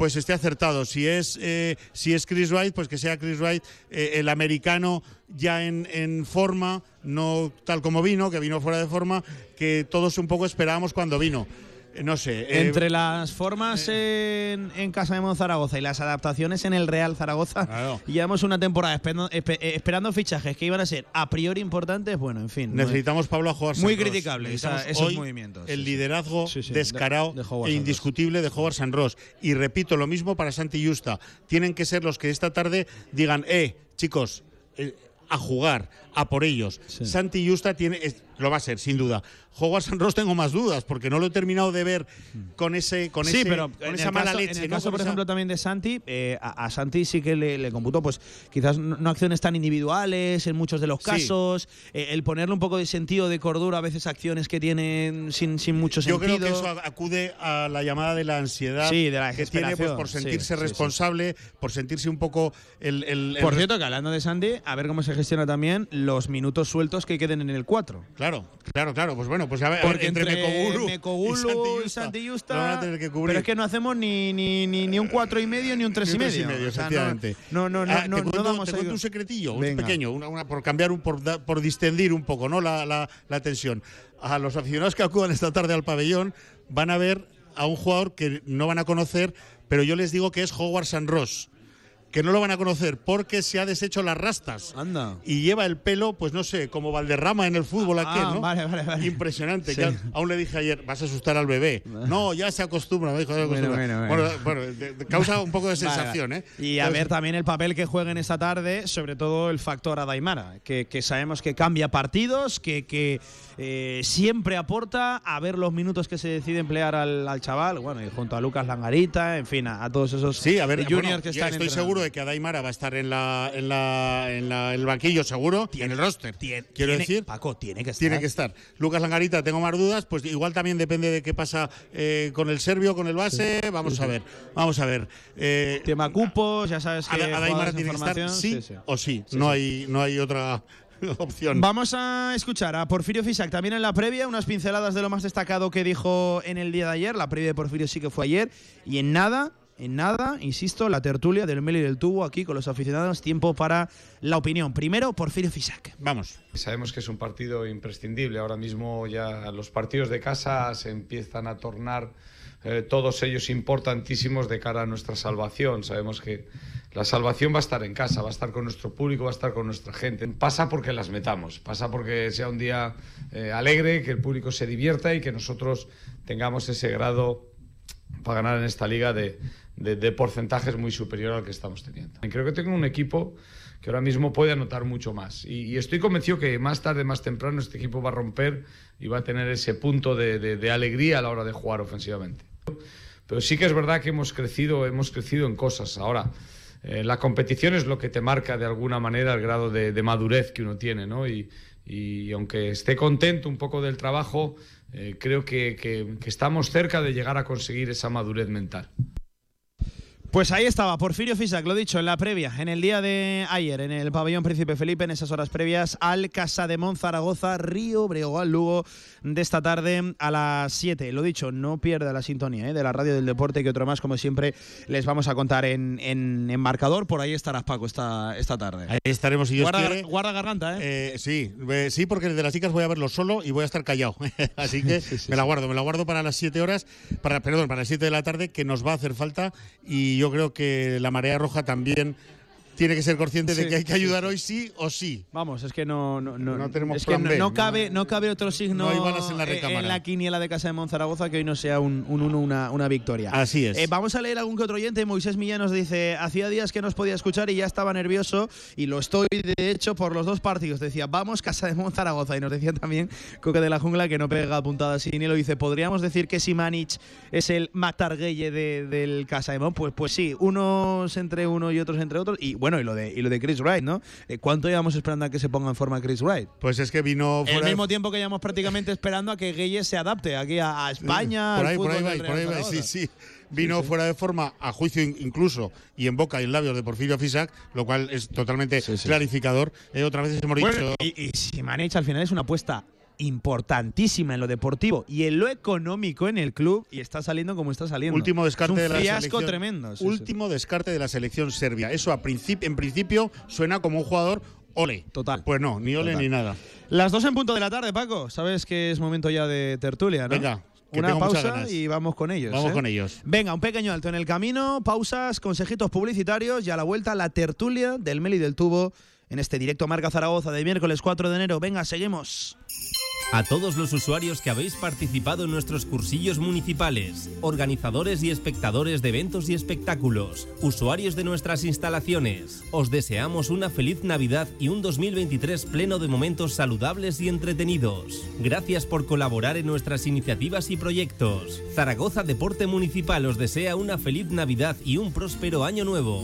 pues esté acertado. Si es, eh, si es Chris Wright, pues que sea Chris Wright, eh, el americano ya en, en forma, no tal como vino, que vino fuera de forma, que todos un poco esperábamos cuando vino. Eh, No sé. eh, Entre las formas en, en Casa de Monzaragoza y las adaptaciones en el Real Zaragoza, llevamos una temporada esperando, eh, esperando fichajes que iban a ser a priori importantes. Bueno, en fin. Necesitamos, Pablo, a Howard Muy criticable esa- esos hoy movimientos. El sí, liderazgo Sí, sí, descarado de- de e indiscutible de Howard San Ross. Y repito, lo mismo para Santi Justa. Tienen que ser los que esta tarde digan, eh, chicos, eh, a jugar, a por ellos. Santi Justa tiene, es- lo va a ser, sin duda. Howard San Ross tengo más dudas, porque no lo he terminado de ver con ese con sí, ese- pero con en esa el mala caso, leche. en el ¿no? caso, por esa- ejemplo, también de Santi, eh, a, a Santi sí que le, le computó, pues quizás no, acciones tan individuales en muchos de los Sí. casos, eh, el ponerle un poco de sentido, de cordura, a veces acciones que tienen sin, sin mucho Yo sentido. creo que eso acude a la llamada de la ansiedad Sí, de la que tiene pues, por sentirse sí, responsable, por sentirse un poco el, el- el Por cierto, que hablando de Santi, a ver cómo se gestiona también los minutos sueltos que queden en el 4. Claro, claro, claro. Pues bueno, pues a ver, a Porque entre, Mekogulu, Mekogulu y Santi Justa, a. Pero es que no hacemos ni, ni, ni, ni un cuatro y medio ni un tres y un medio. y medio, O sea, efectivamente. No, no, no, Ah, no, te cuento, no te cuento un secretillo, un Venga. pequeño, una, una- por cambiar, un, por, por distendir un poco ¿no? la, la- la tensión. A los aficionados que acudan esta tarde al pabellón van a ver a un jugador que no van a conocer, pero yo les digo que es Howard San Ross. Que no lo van a conocer porque se ha deshecho las rastas. Anda. Y lleva el pelo, pues no sé, como Valderrama en el fútbol Ah, aquel, ¿no? vale, vale, vale. Impresionante. Sí. aún le dije ayer, vas a asustar al bebé. No, ya se acostumbra, me dijo, se Bueno, acostumbra. bueno, bueno. bueno, de- de- causa un poco de sensación. ¿eh? Y a Entonces, ver también el papel que jueguen esta tarde, sobre todo el factor Adaimara, que, que sabemos que cambia partidos, que, que eh, siempre aporta a ver los minutos que se decide emplear al, al chaval, bueno, y junto a Lucas Langarita, en fin, a, a todos esos Sí, a ver, juniors que están estoy seguro de que Adaimara va a estar en la en la en la- el banquillo seguro, en el roster. quiero tiene- decir, Paco tiene que estar. tiene que estar. Lucas Langarita, tengo más dudas, pues igual también depende de qué pasa eh, con el serbio, con el base. Vamos a ver, vamos a ver. Eh, Tema cupos, ya sabes que Ada- Adaimara tiene que estar sí, sí, sí. o sí. Sí, no hay no hay otra opción. Vamos a escuchar a Porfirio Fisac también en la previa, unas pinceladas de lo más destacado que dijo en el día de ayer. La previa de Porfirio sí que fue ayer. Y en nada, en nada, insisto, la tertulia del Meli y del Tubo aquí con los aficionados. Tiempo para la opinión. Primero, Porfirio Fisac. Vamos. Sabemos que es un partido imprescindible. Ahora mismo ya los partidos de casa se empiezan a tornar eh, todos ellos importantísimos de cara a nuestra salvación. Sabemos que la salvación va a estar en casa, va a estar con nuestro público, va a estar con nuestra gente. Pasa porque las metamos, pasa porque sea un día eh, alegre, que el público se divierta y que nosotros tengamos ese grado para ganar en esta liga de, porcentajes muy superior al que estamos teniendo. Creo que tengo un equipo que ahora mismo puede anotar mucho más. Y, estoy convencido que más tarde, más temprano, este equipo va a romper y va a tener ese punto de, alegría a la hora de jugar ofensivamente. Pero sí que es verdad que hemos crecido, hemos crecido en cosas. Ahora, eh, la competición es lo que te marca de alguna manera el grado de, madurez que uno tiene, ¿no? Y aunque esté contento un poco del trabajo, eh, creo que, estamos cerca de llegar a conseguir esa madurez mental. Pues ahí estaba, Porfirio Fisac, lo dicho, en la previa, en el día de ayer, en el pabellón Príncipe Felipe, en esas horas previas al Casa de Zaragoza, Río Breogán, Lugo, de esta tarde a las 7. Lo dicho, no pierda la sintonía ¿eh? de la radio del deporte, que otro más, como siempre, les vamos a contar en, en, en marcador. Por ahí estarás, Paco, esta, esta tarde. Ahí estaremos si Dios guarda, quiere. guarda garganta, ¿eh? Eh, sí, eh, sí, porque de las chicas voy a verlo solo y voy a estar callado. Así que me la guardo, me la guardo para las 7 horas, para, perdón, para las 7 de la tarde, que nos va a hacer falta. Y yo creo que la marea roja también tiene que ser consciente de que hay que ayudar sí. hoy sí o sí. Vamos, es que no, no, no, No tenemos es que plan no, B. no cabe, no cabe otro signo No hay balas en la eh, recámara. la quiniela de Casa de Monzaragoza que hoy no sea un 1-1, una, una victoria. Así es. Eh, vamos a leer algún que otro oyente. Moisés Millán nos dice: Hacía días que nos podía escuchar y ya estaba nervioso. Y lo estoy, de hecho, por los dos partidos. Decía: Vamos, Casa de Monzaragoza. Y nos decía también Coque de la Jungla que no pega puntadas sin hilo. Dice: ¿Podríamos decir que Simanich es el Matarguelle de, del Casa de Mon? Pues, pues sí, unos entre uno y otros entre otros. Y bueno, y lo de, y lo de Chris Wright, ¿no? Eh, ¿Cuánto llevamos esperando a que se ponga en forma Chris Wright? Pues es que vino El fuera de- mismo tiempo que llevamos prácticamente esperando a que Gueye se adapte aquí a, a España. Por al ahí, por ahí por ahí sí, sí. Vino sí. fuera de forma, a juicio in- incluso, y en boca y en labios de Porfirio Fisac, lo cual es totalmente clarificador. Eh, otras veces hemos Bueno, dicho. y, y Simanech al final es una apuesta importantísima en lo deportivo y en lo económico en el club y está saliendo como está saliendo. Último descarte es un de la fiasco selección. tremendo. sí, sí. último descarte de la selección serbia. Eso a en principio suena como un jugador ole. Total. Pues no, ni ole Total. ni nada. Las dos en punto de la tarde, Paco. Sabes que es momento ya de tertulia, ¿no? Venga, que Una pausa y vamos con ellos. Vamos ¿eh? con ellos. Venga, un pequeño alto en el camino, pausas, consejitos publicitarios y a la vuelta la tertulia del Meli del Tubo en este directo Marca Zaragoza de miércoles 4 de enero. Venga, seguimos. A todos los usuarios que habéis participado en nuestros cursillos municipales, organizadores y espectadores de eventos y espectáculos, usuarios de nuestras instalaciones, os deseamos una feliz Navidad y un 2023 pleno de momentos saludables y entretenidos. Gracias por colaborar en nuestras iniciativas y proyectos. Zaragoza Deporte Municipal os desea una feliz Navidad y un próspero año nuevo.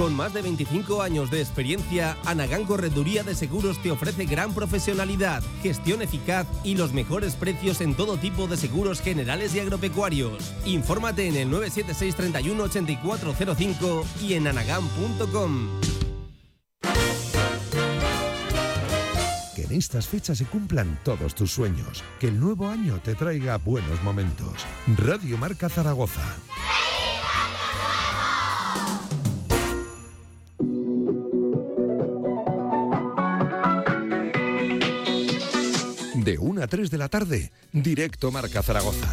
Con más de 25 años de experiencia, Anagán Correduría de Seguros te ofrece gran profesionalidad, gestión eficaz y los mejores precios en todo tipo de seguros generales y agropecuarios. Infórmate en el 976 31 8405 y en anagán.com. Que en estas fechas se cumplan todos tus sueños. Que el nuevo año te traiga buenos momentos. Radio Marca Zaragoza. 3 de la tarde, directo Marca Zaragoza.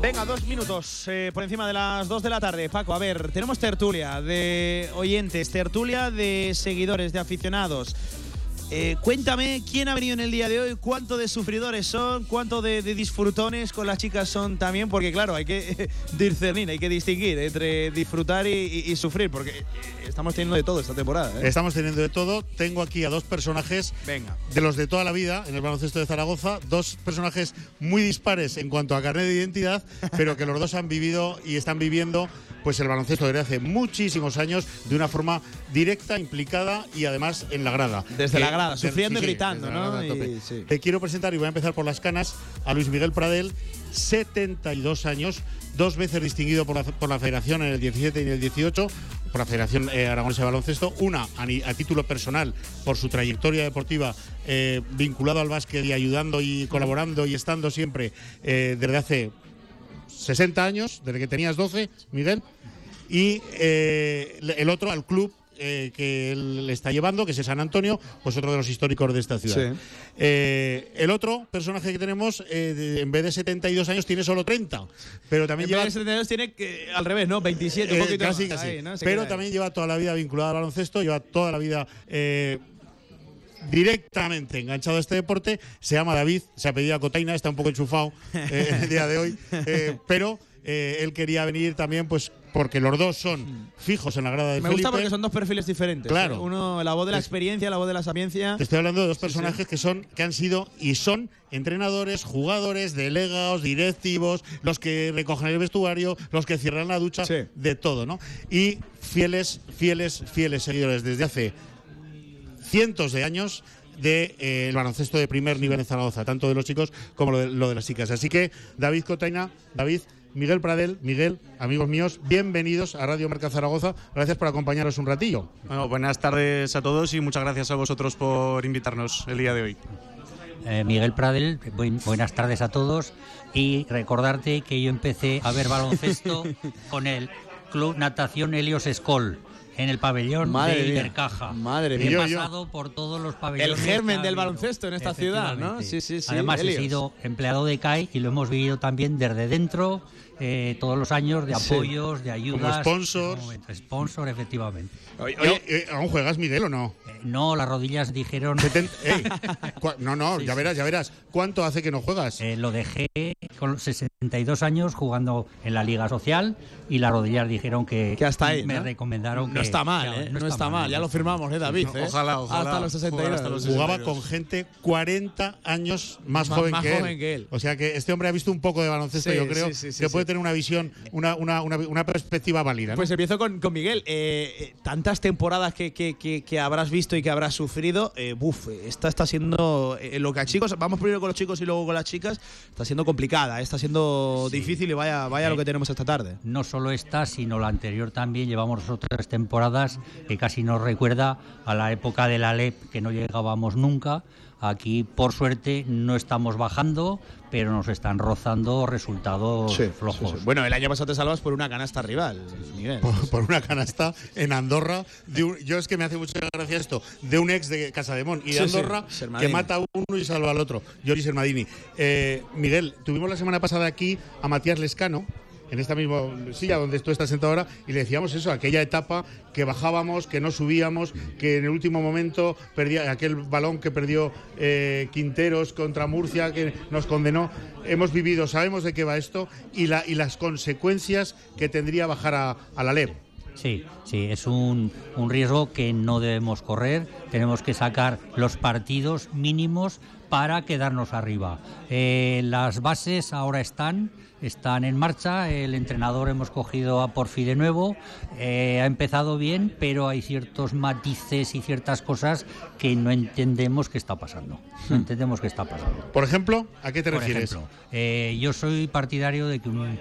Venga, dos minutos eh, por encima de las dos de la tarde. Paco, a ver, tenemos tertulia de oyentes, tertulia de seguidores, de aficionados. Eh, cuéntame quién ha venido en el día de hoy, cuánto de sufridores son, cuánto de, de disfrutones con las chicas son también, porque claro, hay que discernir, hay que distinguir entre disfrutar y, y- y sufrir, porque eh, estamos teniendo de todo esta temporada. ¿eh? Estamos teniendo de todo. Tengo aquí a dos personajes Venga. de los de toda la vida en el baloncesto de Zaragoza. Dos personajes muy dispares en cuanto a carnet de identidad, pero que los dos han vivido y están viviendo pues el baloncesto desde hace muchísimos años de una forma directa, implicada y además en la grada. Desde Que- la grada, sufriendo y gritando, ¿no? Y-. Te quiero presentar, y voy a empezar por las canas, a Luis Miguel Pradel, 72 años, dos veces distinguido por la, por la Federación en el 17 y en el 18, por la Federación eh, Aragonesa de Baloncesto, una a título personal por su trayectoria deportiva eh, vinculado al básquet y ayudando y colaborando y estando siempre eh, desde hace 60 años, desde que tenías 12, Miguel, y eh, el otro al club eh, que él le está llevando, que es el San Antonio, pues otro de los históricos de esta ciudad. Sí. Eh, el otro personaje que tenemos, eh, en vez de 72 años, tiene solo 30, pero también En lleva... vez de 72 tiene que, al revés, ¿no? 27, un poquito casi, más casi. ahí, ¿no? Se Pero ahí. también lleva toda la vida vinculado al baloncesto, lleva toda la vida eh, directamente enganchado a este deporte. Se llama David, se apellida Cotaina, está un poco enchufado eh, el día de hoy, eh, pero eh, él quería venir también, pues porque los dos son fijos en la grada de Me Felipe. gusta porque son dos perfiles diferentes. Claro. ¿eh? Uno, la voz de la experiencia, la voz de la sapiencia. Te estoy hablando de dos personajes que son, que han sido y son entrenadores, jugadores, delegados, directivos, los que recogen el vestuario, los que cierran la ducha, de todo, ¿no? Y fieles, fieles, fieles seguidores desde hace cientos de años del de, eh, el baloncesto de primer nivel en Zaragoza, tanto de los chicos como lo de, lo de las chicas. Así que David Cotaina, David, Miguel Pradel, Miguel, amigos míos, bienvenidos a Radio Marca Zaragoza. Gracias por acompañarnos un ratillo. Bueno, buenas tardes a todos y muchas gracias a vosotros por invitarnos el día de hoy. Eh, Miguel Pradel, buen- buenas tardes a todos y recordarte que yo empecé a ver baloncesto con el Club Natación Helios Escol en el pabellón Madre de. Ibercaja. Madre He mía. Yo. pasado por todos los pabellones. El germen del baloncesto en esta ciudad, ¿no? Sí, sí, sí. Además, he Helios. sido empleado de CAI y lo hemos vivido también desde dentro, eh, todos los años, de Sí. apoyos, de ayudas. sponsors. Como Sponsor, efectivamente. Oye, eh, ¿aún juegas, Miguel, o no? Eh, no, las rodillas dijeron. Ey, no, no, ya verás, ya verás. ¿Cuánto hace que no juegas? Eh, lo dejé con 62 años jugando en la Liga Social y las rodillas dijeron que, Que hasta ahí, me ¿no? recomendaron No que está mal, que ¿eh? No, está, mal. Ya lo firmamos, ¿eh, David? No, ojalá, ojalá. Hasta los 62. Jugaba con gente 40 años más, Más- joven, más que, él. joven que él. O sea que este hombre ha visto un poco de baloncesto, Sí, yo creo, sí, sí, sí, que puede sí. Tener una visión, una, una, una, una perspectiva válida. ¿no? Pues empiezo con, con Miguel. Eh, eh, tantas temporadas que, que- que- que habrás visto y que habrás sufrido, eh, buf, esta está siendo eh, lo que a chicos, vamos primero con los chicos y luego con las chicas, está siendo complicada, eh, está siendo difícil y vaya, vaya lo que tenemos esta tarde. No solo esta, sino la anterior también. Llevamos otras temporadas que casi nos recuerda a la época de la LEP, que no llegábamos nunca. Aquí, por suerte, no estamos bajando, pero nos están rozando resultados flojos. Bueno, el año pasado te salvas por una canasta rival, Miguel. por, por una canasta en Andorra. de un- yo es que me hace mucha gracia esto, de un ex de Casa de Mon y de Sí, sí, Andorra que mata a uno y salva al otro. Joris Sermadini. Eh, Miguel, tuvimos la semana pasada aquí a Matías Lescano. En esta misma silla donde tú estás sentado ahora, y le decíamos eso, aquella etapa que bajábamos, que no subíamos, que en el último momento perdía aquel balón que perdió eh, Quinteros contra Murcia, que nos condenó. Hemos vivido, sabemos de qué va esto y, la, y las consecuencias que tendría bajar a, a la LEP. Sí, sí, es un, un riesgo que no debemos correr. Tenemos que sacar los partidos mínimos para quedarnos arriba. Eh, las bases ahora están, están en marcha. El entrenador hemos cogido a Porfi de nuevo. Eh, ha empezado bien, pero hay ciertos matices y ciertas cosas que no entendemos qué está pasando. No entendemos qué está pasando. Por ejemplo, ¿a qué te Por refieres? ejemplo, eh, yo soy partidario de que un,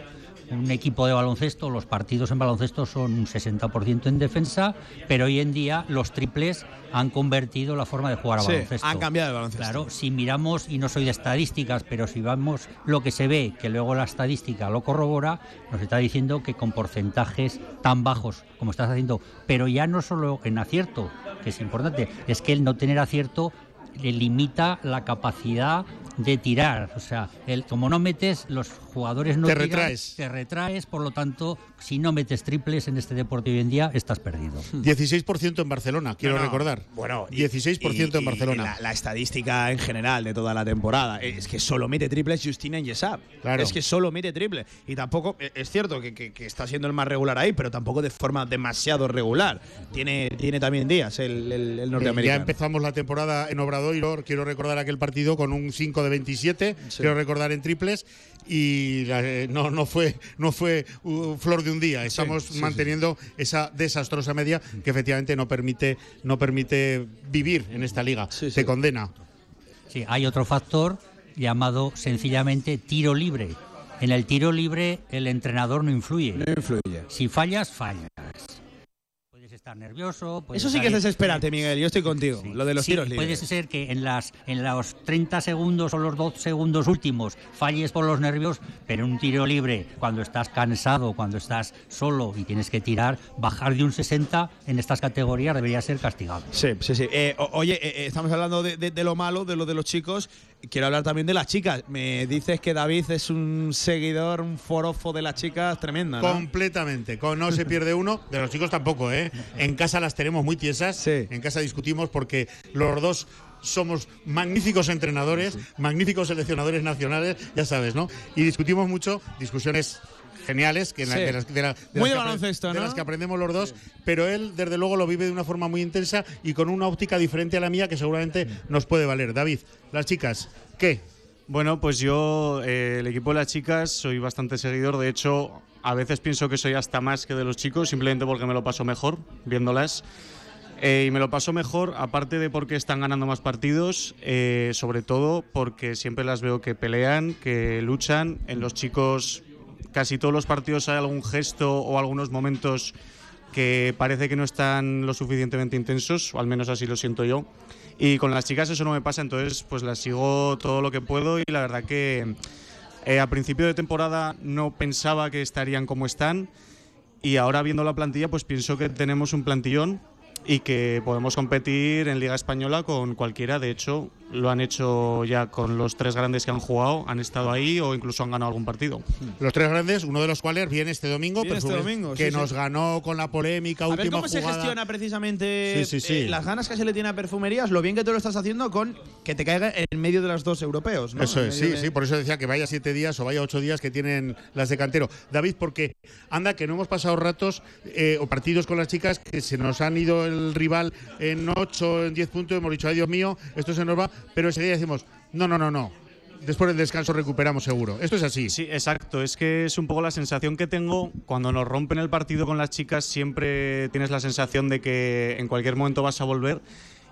un equipo de baloncesto, los partidos en baloncesto son un 60% en defensa, pero hoy en día los triples han convertido la forma de jugar a Sí, baloncesto. han cambiado el baloncesto. Claro, si miramos, y no soy de estadísticas, pero si vamos lo que se ve, que luego la estadística lo corrobora, nos está diciendo que con porcentajes tan bajos como estás haciendo, pero ya no solo en acierto, que es importante, es que el no tener acierto le limita la capacidad de tirar. O sea, el, como no metes, los jugadores no Te tiran, retraes. te retraes, por lo tanto, si no metes triples en este deporte hoy en día, estás perdido. 16% en Barcelona, quiero No, no. recordar. Bueno, 16% en Y- y Barcelona. La, la estadística en general de toda la temporada es que solo mete triples Justina Yesab. Claro. Es que solo mete triple. Y tampoco, eh, es cierto que, que- que está siendo el más regular ahí, pero tampoco de forma demasiado regular. Tiene, tiene también días el, el- el Eh, Ya norteamericano. empezamos la temporada en Obradoiro, quiero recordar aquel partido con un 5 de 27, quiero recordar en triples y la- eh, no, no fue, no fue uh, flor de un día, estamos sí, sí. manteniendo esa desastrosa media que efectivamente no permite, no permite vivir en esta liga, se condena. Sí, hay otro factor llamado sencillamente tiro libre. En el tiro libre el entrenador no influye. No influye. Si fallas, fallas. Estar nervioso. Eso sí que es desesperante, Miguel. Yo estoy contigo. Lo de los Sí, tiros puede libres. ser que en, las, en los 30 segundos o los 2 segundos últimos falles por los nervios, pero en un tiro libre, cuando estás cansado, cuando estás solo y tienes que tirar, bajar de un 60 en estas categorías debería ser castigado. Sí, sí, sí. Eh, oye, eh, eh, estamos hablando de, de- de lo malo, de lo de los chicos. Quiero hablar también de las chicas. Me dices que David es un seguidor, un forofo de las chicas tremenda, ¿no? Completamente, no se pierde uno, de los chicos tampoco, ¿eh? En casa las tenemos muy tiesas, en casa discutimos porque los dos somos magníficos entrenadores, magníficos seleccionadores nacionales, ya sabes, ¿no? Y discutimos mucho, discusiones geniales, que en la- Sí. de las, de la- de Muy las de que apre- baloncesto, de ¿no? las que aprendemos los dos, pero él desde luego lo vive de una forma muy intensa y con una óptica diferente a la mía que seguramente nos puede valer. David, las chicas, ¿qué? Bueno, pues yo, eh, el equipo de las chicas, soy bastante seguidor. De hecho, a veces pienso que soy hasta más que de los chicos, simplemente porque me lo paso mejor viéndolas. Eh, y me lo paso mejor, aparte de porque están ganando más partidos, eh, sobre todo porque siempre las veo que pelean, que luchan. En los chicos, casi todos los partidos hay algún gesto o algunos momentos que parece que no están lo suficientemente intensos, o al menos así lo siento yo. Y con las chicas eso no me pasa, entonces pues las sigo todo lo que puedo y la verdad que eh, a principio de temporada no pensaba que estarían como están Y ahora viendo la plantilla, pues pienso que tenemos un plantillón y que podemos competir en Liga Española con cualquiera. De hecho, lo han hecho ya con los tres grandes que han jugado, han estado ahí o incluso han ganado algún partido. Los tres grandes, uno de los cuales viene este domingo, Viene este domingo, que sí, nos sí. ganó con la polémica A ver última cómo se gestiona precisamente Sí, sí, sí. eh, las ganas que se le tiene a perfumerías, lo bien que tú lo estás haciendo con que te caiga en medio de los dos europeos. ¿no? Eso es, sí, de- sí, por eso decía que vaya siete días o vaya ocho días que tienen las de cantero. David, porque anda que no hemos pasado ratos eh, o partidos con las chicas que se nos han ido el rival en ocho, en diez puntos, hemos dicho, ay Dios mío, esto se nos va, pero enseguida decimos, no, no, no, no. Después del descanso recuperamos seguro. Esto es así. Sí, exacto. Es que es un poco la sensación que tengo cuando nos rompen el partido con las chicas. Siempre tienes la sensación de que en cualquier momento vas a volver.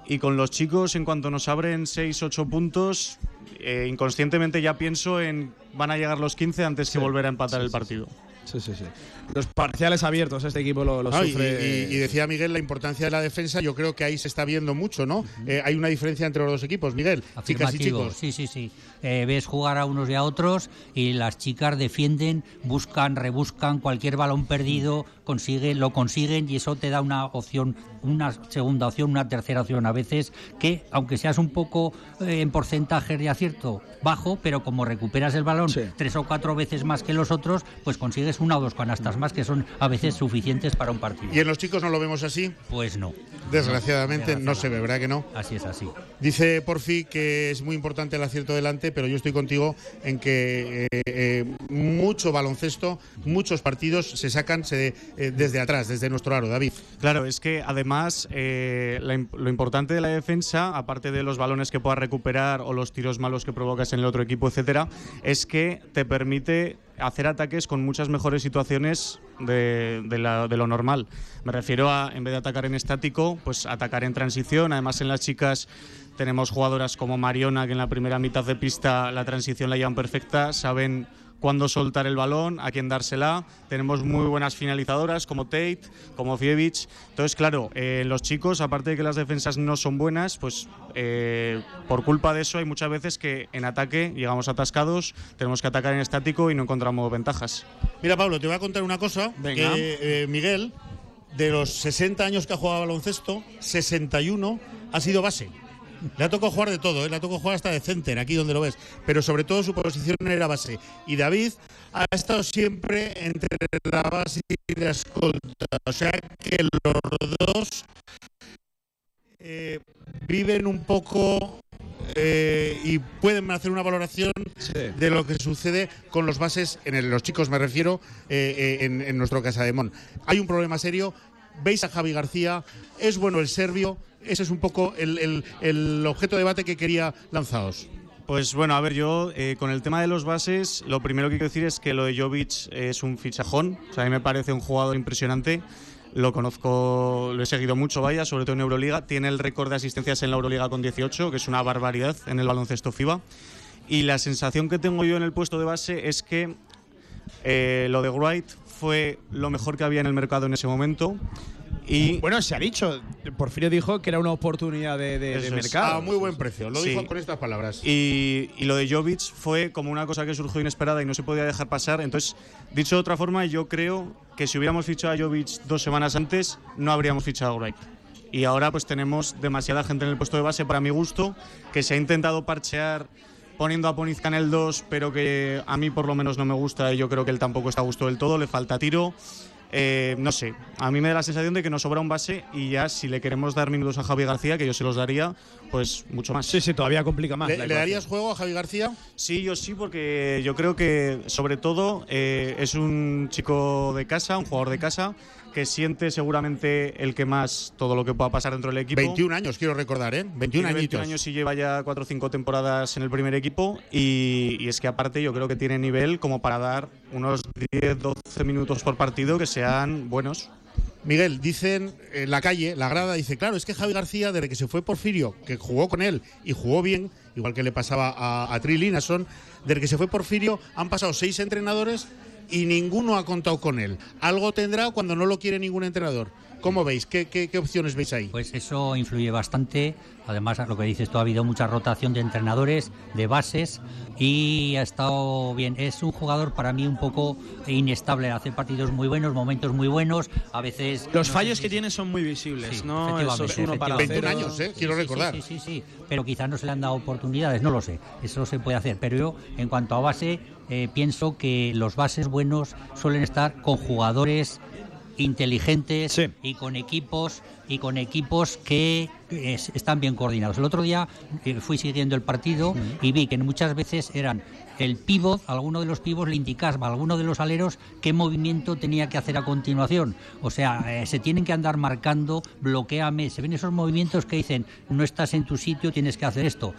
Y con los chicos, en cuanto nos abren 6, 8 puntos, eh, inconscientemente ya pienso en van a llegar los 15 antes que volver a empatar el partido. Sí, sí, sí. Los parciales abiertos, este equipo lo, Ah, sufre. y, y decía Miguel la importancia de la defensa, yo creo que ahí se está viendo mucho, ¿no? Eh, hay una diferencia entre los dos equipos, Miguel, chicas y chicos. sí, sí, sí. Eh, ves jugar a unos y a otros y las chicas defienden, buscan, rebuscan cualquier balón perdido, consiguen, lo consiguen y eso te da una opción, una segunda opción, una tercera opción a veces que, aunque seas un poco eh, en porcentaje de acierto bajo, pero como recuperas el balón tres o cuatro veces más que los otros, pues consigues una o dos canastas más que son a veces suficientes para un partido. ¿Y en los chicos no lo vemos así? Pues no. Desgraciadamente no se ve, ¿verdad que no? Así es así. Dice Porfi que es muy importante el acierto delante, pero yo estoy contigo en que eh, eh, mucho baloncesto, muchos partidos se sacan se- eh, desde atrás, desde nuestro aro, David. Claro, es que además eh, la lo importante de la defensa, aparte de los balones que puedas recuperar o los tiros malos que provocas en el otro equipo, etcétera, es que te permite hacer ataques con muchas mejores situaciones de, de lo normal. Me refiero a, en vez de atacar en estático, pues atacar en transición. Además, en las chicas tenemos jugadoras como Mariona, que en la primera mitad de pista la transición la llevan perfecta, saben cuándo soltar el balón, a quién dársela. Tenemos muy buenas finalizadoras como Tate, como Fievich. Entonces, claro, eh, los chicos, aparte de que las defensas no son buenas, pues eh, por culpa de eso hay muchas veces que en ataque llegamos atascados, tenemos que atacar en estático y no encontramos ventajas. Mira, Pablo, te voy a contar una cosa. Venga. Que, eh, Miguel, de los 60 años que ha jugado baloncesto, 61 ha sido base. Le ha tocado jugar de todo, ¿eh? le ha tocado jugar hasta de center, aquí donde lo ves. Pero sobre todo su posición era base. Y David ha estado siempre entre la base y la escolta. O sea que los dos eh, viven un poco eh, y pueden hacer una valoración de lo que sucede con los bases, en el- los chicos me refiero, eh, eh, en, en nuestro Casa de Mon. Hay un problema serio. Veis a Javi García, es bueno el serbio. Ese es un poco el, el- el objeto de debate que quería lanzaros. Pues bueno, a ver, yo eh, con el tema de los bases, lo primero que quiero decir es que lo de Jovic es un fichajón. O sea, a mí me parece un jugador impresionante. Lo conozco, lo he seguido mucho, vaya, sobre todo en Euroliga. Tiene el récord de asistencias en la Euroliga con 18, que es una barbaridad en el baloncesto FIBA. Y la sensación que tengo yo en el puesto de base es que eh, lo de Wright fue lo mejor que había en el mercado en ese momento. Y bueno, se ha dicho. Porfirio dijo que era una oportunidad de, de- de mercado. A muy buen precio. Lo Sí. dijo con estas palabras. Y, y lo de Jovic fue como una cosa que surgió inesperada y no se podía dejar pasar. Entonces, dicho de otra forma, yo creo que si hubiéramos fichado a Jovic dos semanas antes, no habríamos fichado a Wright. Y ahora pues tenemos demasiada gente en el puesto de base para mi gusto, que se ha intentado parchear poniendo a Ponizca en el 2, pero que a mí por lo menos no me gusta y yo creo que él tampoco está a gusto del todo, le falta tiro. Eh, no sé, a mí me da la sensación de que nos sobra un base y ya si le queremos dar minutos a Javi García, que yo se los daría, pues mucho más. Sí, sí, todavía complica más. ¿Le, la le ecuación. darías juego a Javi García? Sí, yo sí, porque yo creo que sobre todo eh, es un chico de casa, un jugador de casa, que siente seguramente el que más todo lo que pueda pasar dentro del equipo. 21 años, quiero recordar, ¿eh? 21 Tiene añitos. 21 años y lleva ya 4 o 5 temporadas en el primer equipo y, y es que aparte yo creo que tiene nivel como para dar unos 10-12 minutos por partido que sean buenos. Miguel, dicen en la calle, la grada dice, claro, es que Javi García, desde que se fue Porfirio, que jugó con él y jugó bien, igual que le pasaba a, a Tri Linason, desde que se fue Porfirio han pasado seis entrenadores y ninguno ha contado con él. Algo tendrá cuando no lo quiere ningún entrenador. ¿Cómo veis? ¿Qué, qué, qué opciones veis ahí? Pues eso influye bastante. Además, lo que dices tú, ha habido mucha rotación de entrenadores, de bases y ha estado bien. Es un jugador para mí un poco inestable. Hace partidos muy buenos, momentos muy buenos. A veces. Los fallos que tiene son muy visibles, ¿no? Eso es uno para 21 cero. años, ¿eh? Sí, Quiero sí, recordar. Sí, sí, sí, sí. Pero quizás no se le han dado oportunidades, no lo sé. Eso se puede hacer. Pero yo, en cuanto a base, eh, pienso que los bases buenos suelen estar con jugadores inteligentes y con equipos y con equipos que eh, están bien coordinados. El otro día eh, fui siguiendo el partido y vi que muchas veces eran el pívot, alguno de los pivos le indicaba a alguno de los aleros qué movimiento tenía que hacer a continuación. O sea, eh, se tienen que andar marcando, bloqueame. Se ven esos movimientos que dicen, no estás en tu sitio, tienes que hacer esto.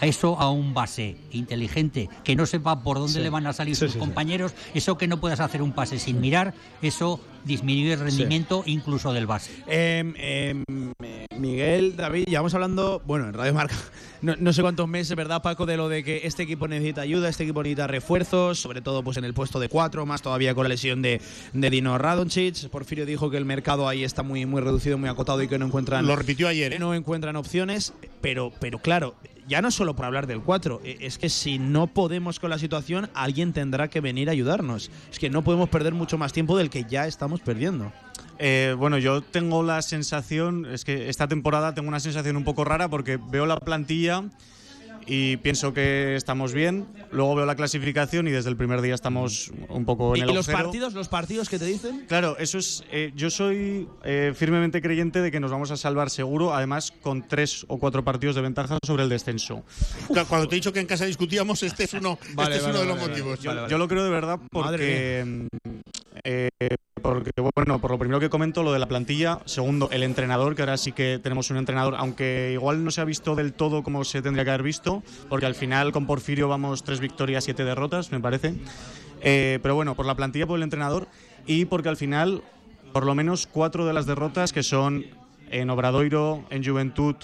Eso a un base inteligente que no sepa por dónde Sí. le van a salir Sí, sus sí, sí. compañeros, eso que no puedas hacer un pase sin mirar, eso disminuye el rendimiento incluso del base. Em, em, eh, Miguel, David, llevamos hablando, bueno, en Radio Marca, no, no sé cuántos meses, ¿verdad, Paco? De lo de que este equipo necesita ayuda, este equipo necesita refuerzos, sobre todo pues en el puesto de cuatro, más todavía con la lesión de, de Dino Radonjic. Porfirio dijo que el mercado ahí está muy, muy reducido, muy acotado y que no encuentran. Lo repitió ayer, ¿eh? No encuentran opciones, pero, pero claro. Ya no solo por hablar del 4, es que si no podemos con la situación, alguien tendrá que venir a ayudarnos. Es que no podemos perder mucho más tiempo del que ya estamos perdiendo. Eh, bueno, yo tengo la sensación, es que esta temporada tengo una sensación un poco rara porque veo la plantilla y pienso que estamos bien. Luego veo la clasificación y desde el primer día estamos un poco ¿Y, en el y los agujero. partidos, los partidos que te dicen? Claro, eso es. eh, yo soy eh, firmemente creyente de que nos vamos a salvar seguro, además con tres o cuatro partidos de ventaja sobre el descenso. Claro, Cuando te he dicho que en casa discutíamos, este es uno, Vale, este es vale, uno de vale, los vale. motivos. Yo, yo lo creo de verdad porque, Madre eh, porque, bueno, por lo primero que comento, lo de la plantilla. Segundo, el entrenador, que ahora sí que tenemos un entrenador, aunque igual no se ha visto del todo como se tendría que haber visto, porque al final con Porfirio vamos tres victorias, siete derrotas, me parece. Eh, pero bueno, por la plantilla, por el entrenador y porque al final, por lo menos cuatro de las derrotas que son en Obradoiro, en Juventud,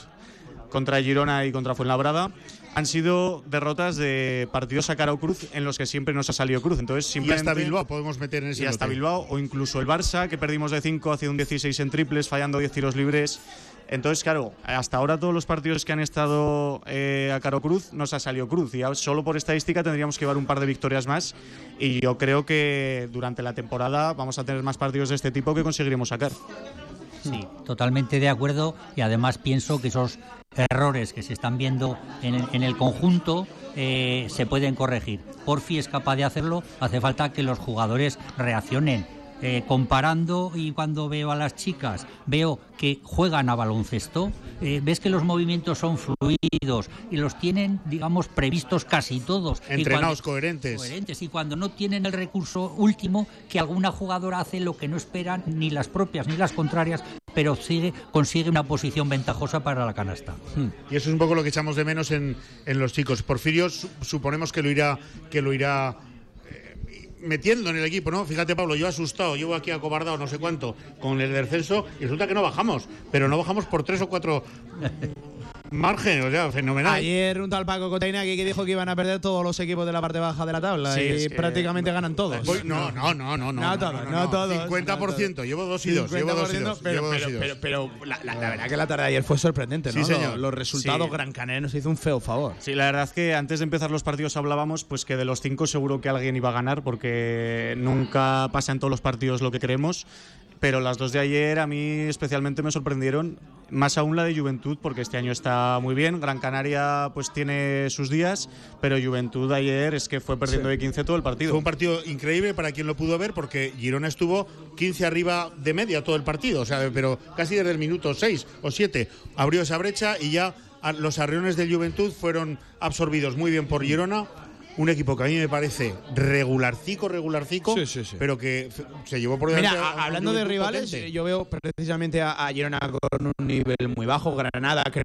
contra Girona y contra Fuenlabrada han sido derrotas de partidos a cara o cruz en los que siempre nos ha salido cruz. Entonces, Y simplemente hasta Bilbao podemos meter en ese y hasta. Bilbao o incluso el Barça que perdimos de 5 hace un 16 en triples fallando 10 tiros libres. Entonces, claro, hasta ahora todos los partidos que han estado eh, a Caro Cruz nos ha salido Cruz. Y solo por estadística tendríamos que llevar un par de victorias más. Y yo creo que durante la temporada vamos a tener más partidos de este tipo que conseguiremos sacar. Sí, totalmente de acuerdo y además pienso que esos errores que se están viendo en el, en el conjunto eh, se pueden corregir. Porfi es capaz de hacerlo, hace falta que los jugadores reaccionen. Eh, comparando y cuando veo a las chicas, veo que juegan a baloncesto, eh, ves que los movimientos son fluidos y los tienen, digamos, previstos casi todos. Entrenados, cuando- coherentes. coherentes. Y cuando no tienen el recurso último, que alguna jugadora hace lo que no esperan ni las propias ni las contrarias, pero sigue, consigue una posición ventajosa para la canasta. Y eso es un poco lo que echamos de menos en, en los chicos. Porfirio su- suponemos que lo irá, que lo irá metiendo en el equipo, ¿no? Fíjate, Pablo, yo asustado, llevo aquí acobardado no sé cuánto con el descenso y resulta que no bajamos, pero no bajamos por tres o cuatro margen, o sea, fenomenal. Ayer un tal Paco Cotaina que dijo que iban a perder todos los equipos de la parte baja de la tabla Sí, y es que- prácticamente ganan todos. Voy- no, no, no, no, no, No todos, no, no, no, todos. 50%, llevo dos y dos, llevo dos y 50%, dos, Pero, pero, pero, pero la, la- la verdad que la tarde de ayer fue sorprendente, ¿no? Sí, señor. Los, los resultados, Sí. Gran Canaria nos hizo un feo favor. Sí, la verdad es que antes de empezar los partidos hablábamos pues que de los cinco seguro que alguien iba a ganar porque nunca pasa en todos los partidos lo que creemos. Pero las dos de ayer a mí especialmente me sorprendieron, más aún la de Juventud, porque este año está muy bien. Gran Canaria pues tiene sus días, pero Juventud ayer es que fue perdiendo Sí. de 15 todo el partido. Fue un partido increíble para quien lo pudo ver porque Girona estuvo 15 arriba de media todo el partido, o sea, pero casi desde el minuto 6 o 7 abrió esa brecha y ya los arriones del Juventud fueron absorbidos muy bien por Girona. Un equipo que a mí me parece regularcico, regularcico, Sí, sí, sí. pero que se llevó por Mira, delante. a- a- a un hablando de rivales, potente. yo veo precisamente a, a Girona con un nivel muy bajo. Granada creo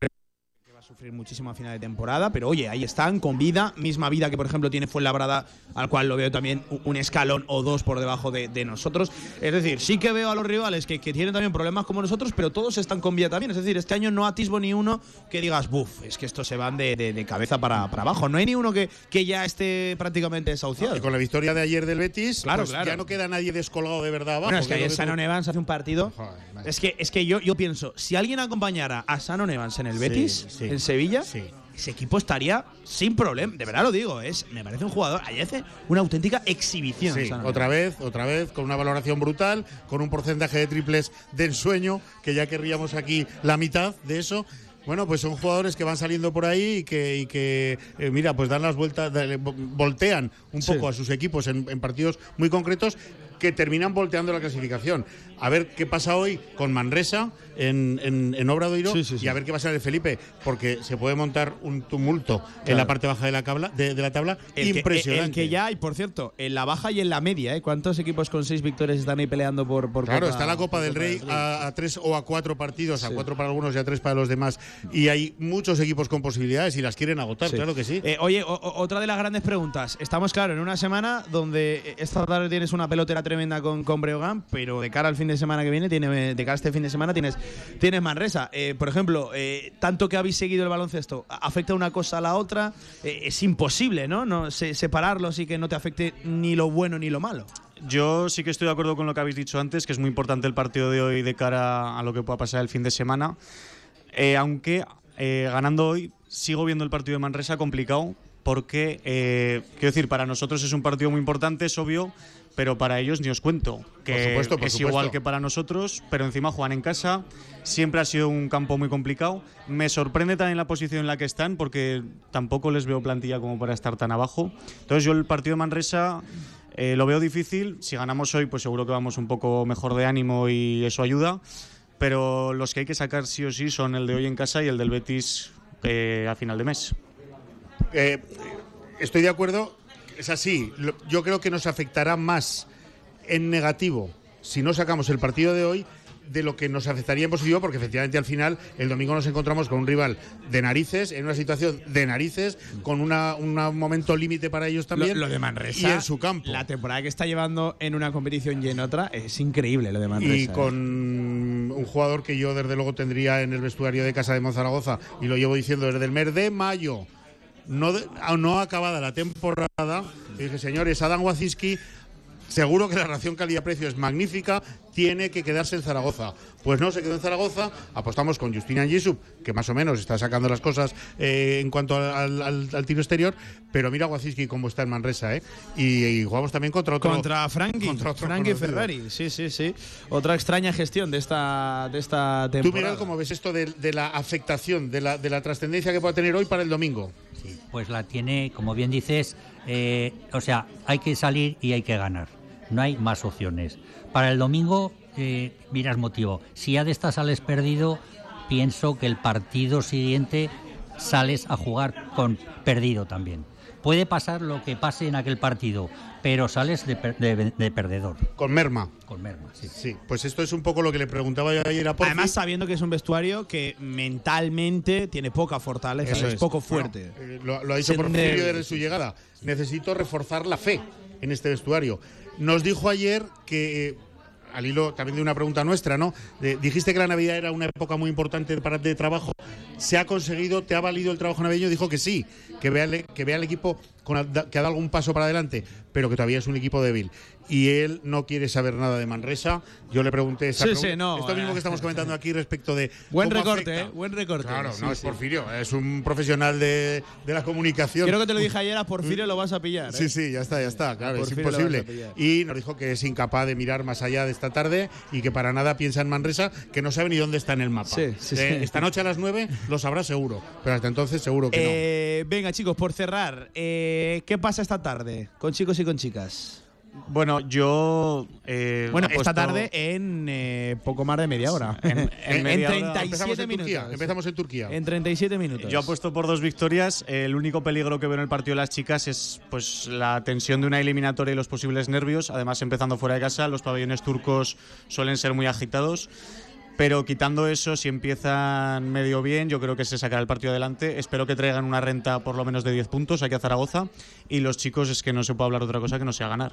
sufrir muchísimo a final de temporada, pero oye, ahí están, con vida, misma vida que por ejemplo tiene Fuenlabrada, al cual lo veo también un escalón o dos por debajo de, de nosotros. Es decir, sí que veo a los rivales que, que tienen también problemas como nosotros, pero todos están con vida también. Es decir, este año no atisbo ni uno que digas, buf, es que estos se van de, de- de cabeza para, para abajo. No hay ni uno que, que ya esté prácticamente desahuciado. Y con la victoria de ayer del Betis, Claro, pues claro. ya no queda nadie descolgado de verdad abajo. Bueno, es que ayer Shannon Evans hace un partido. Es que, es que yo, yo pienso, si alguien acompañara a Shannon Evans en el Sí, Betis, sí. En Sevilla, ese equipo estaría sin problema. De verdad lo digo, es, me parece un jugador. Ayer hace una auténtica exhibición. Sí, otra vez, otra vez, con una valoración brutal, con un porcentaje de triples de ensueño, que ya querríamos aquí la mitad de eso. Bueno, pues son jugadores que van saliendo por ahí y que, y que eh, mira, pues dan las vueltas, vo- voltean un Sí. poco a sus equipos en, en partidos muy concretos que terminan volteando la clasificación. A ver qué pasa hoy con Manresa en, en, en Obradoiro Sí, sí, sí. y a ver qué pasa en el Felipe, porque se puede montar un tumulto en la parte baja de la, cabla, de, de la tabla El que- impresionante. el que ya, y por cierto, en la baja y en la media, ¿eh? ¿Cuántos equipos con seis victorias están ahí peleando por. por Claro, Copa- está la Copa del Rey a, a tres o a cuatro partidos, a cuatro para algunos y a tres para los demás. Y hay muchos equipos con posibilidades y las quieren agotar, claro que sí. Eh, oye, o- otra de las grandes preguntas. Estamos, claro, en una semana donde eh, esta tarde tienes una pelotera tremenda con, con Breogán, pero de cara al fin de semana que viene, tiene, de cara a este fin de semana, tienes, tienes Manresa. Eh, por ejemplo, eh, tanto que habéis seguido el baloncesto, ¿a- ¿afecta una cosa a la otra? Eh, es imposible, ¿no? no se- separarlos y que no te afecte ni lo bueno ni lo malo. Yo sí que estoy de acuerdo con lo que habéis dicho antes, que es muy importante el partido de hoy de cara a lo que pueda pasar el fin de semana. Aunque ganando hoy, sigo viendo el partido de Manresa complicado, porque, quiero decir, para nosotros es un partido muy importante, es obvio, pero para ellos ni os cuento. Que Por supuesto, por es supuesto. igual que para nosotros, pero encima juegan en casa. Siempre ha sido un campo muy complicado. Me sorprende también la posición en la que están, porque tampoco les veo plantilla como para estar tan abajo. Entonces yo el partido de Manresa eh, lo veo difícil. Si ganamos hoy, pues seguro que vamos un poco mejor de ánimo y eso ayuda. Pero los que hay que sacar sí o sí son el de hoy en casa y el del Betis eh, a final de mes. Eh, estoy de acuerdo, es así. Yo creo que nos afectará más en negativo si no sacamos el partido de hoy de lo que nos afectaría en positivo, porque efectivamente al final el domingo nos encontramos con un rival de narices, en una situación de narices, con una, una- un momento límite para ellos también. Lo, lo de Manresa. Y en su campo. La temporada que está llevando en una competición y en otra es increíble lo de Manresa. Y ¿eh? con un jugador que yo desde luego tendría en el vestuario de Casa de Monzaragoza, y lo llevo diciendo desde el mes de mayo, no, ah, no acabada la temporada, dije, señores, Adam Wazinski, seguro que la relación calidad-precio es magnífica, tiene que quedarse en Zaragoza. Pues no se quedó en Zaragoza, apostamos con Justina Angisub, que más o menos está sacando las cosas eh, en cuanto al, al- al tiro exterior, pero mira Wazinski cómo está en Manresa, ¿eh? Y, y jugamos también contra otro. Contra Frankie, contra otro Frankie conocido. Ferrari, sí, sí, sí. Otra extraña gestión de esta, de esta temporada. Tú, Miguel, ¿cómo ves esto de, de la afectación, de la, de la trascendencia que pueda tener hoy para el domingo? Pues la tiene, como bien dices, eh, o sea, hay que salir y hay que ganar. No hay más opciones. Para el domingo, eh, miras motivo. Si ya de esta sales perdido, pienso que el partido siguiente sales a jugar con perdido también. Puede pasar lo que pase en aquel partido, pero sales de, per- de- de perdedor. Con merma. Con merma, sí. Sí, pues esto es un poco lo que le preguntaba yo ayer a Porfi. Además, sabiendo que es un vestuario que mentalmente tiene poca fortaleza, Eso es, es. poco Bueno, fuerte. eh, lo, lo ha dicho Porfirio desde su llegada. Necesito reforzar la fe en este vestuario. Nos dijo ayer que, eh, al hilo también de una pregunta nuestra, ¿no? Dijiste que la Navidad era una época muy importante para de trabajo. ¿Se ha conseguido? ¿Te ha valido el trabajo navideño? Dijo que sí, que vea, que vea el equipo con, que ha dado algún paso para adelante, pero que todavía es un equipo débil. Y él no quiere saber nada de Manresa. Yo le pregunté esa Sí, pregunta- sí, no, esto mismo eh. que estamos comentando aquí respecto de Buen recorte, afecta. ¿eh? Buen recorte. Claro, Sí, no es sí. Porfirio, es un profesional de, de la comunicación. Creo que te lo dije ayer, a Porfirio lo vas a pillar. ¿eh? Sí, sí, ya está, ya está, claro, es imposible. Y nos dijo que es incapaz de mirar más allá de esta tarde y que para nada piensa en Manresa, que no sabe ni dónde está en el mapa. Sí, sí, Eh, sí. Esta noche a las 9 lo sabrá seguro, pero hasta entonces seguro que Eh, venga, chicos, por cerrar, eh, ¿qué pasa esta tarde con chicos y con chicas? Bueno, yo. eh, Bueno, apuesto- esta tarde en eh, poco más de media hora. En- en En media hora. 37 Empezamos en minutos. Turquía, empezamos en Turquía. En 37 minutos. Yo apuesto por dos victorias. El único peligro que veo en el partido de las chicas es pues la tensión de una eliminatoria y los posibles nervios. Además, empezando fuera de casa, los pabellones turcos suelen ser muy agitados. Pero quitando eso, si empiezan medio bien, yo creo que se sacará el partido adelante. Espero que traigan una renta por lo menos de 10 puntos aquí a Zaragoza. Y los chicos es que no se puede hablar de otra cosa que no sea ganar.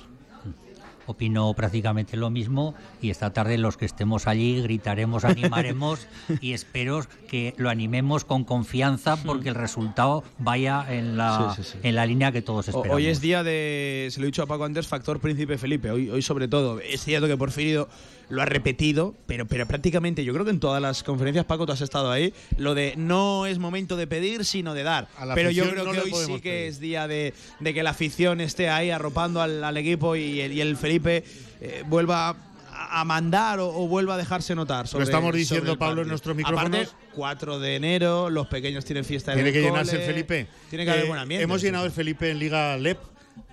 Opino prácticamente lo mismo y esta tarde los que estemos allí gritaremos, animaremos y espero que lo animemos con confianza porque el resultado vaya en la, Sí, sí, sí. En la línea que todos esperamos. Hoy es día de, se lo he dicho a Paco antes, factor Príncipe Felipe. Hoy, hoy sobre todo, es cierto que Porfirio lo ha repetido, pero, pero prácticamente yo creo que en todas las conferencias, Paco, tú has estado ahí, lo de no es momento de pedir, sino de dar. A la Pero yo creo no que hoy sí que pedir. es día de, de que la afición esté ahí arropando al, al equipo y el, y el Felipe eh, vuelva a mandar o, o vuelva a dejarse notar. Sobre, estamos diciendo, Pablo, en nuestros micrófonos. Aparte, 4 de enero, los pequeños tienen fiesta en Tiene que llenarse cole, el Felipe. Tiene que haber Eh, buen ambiente. Hemos llenado el Felipe en Liga LEP.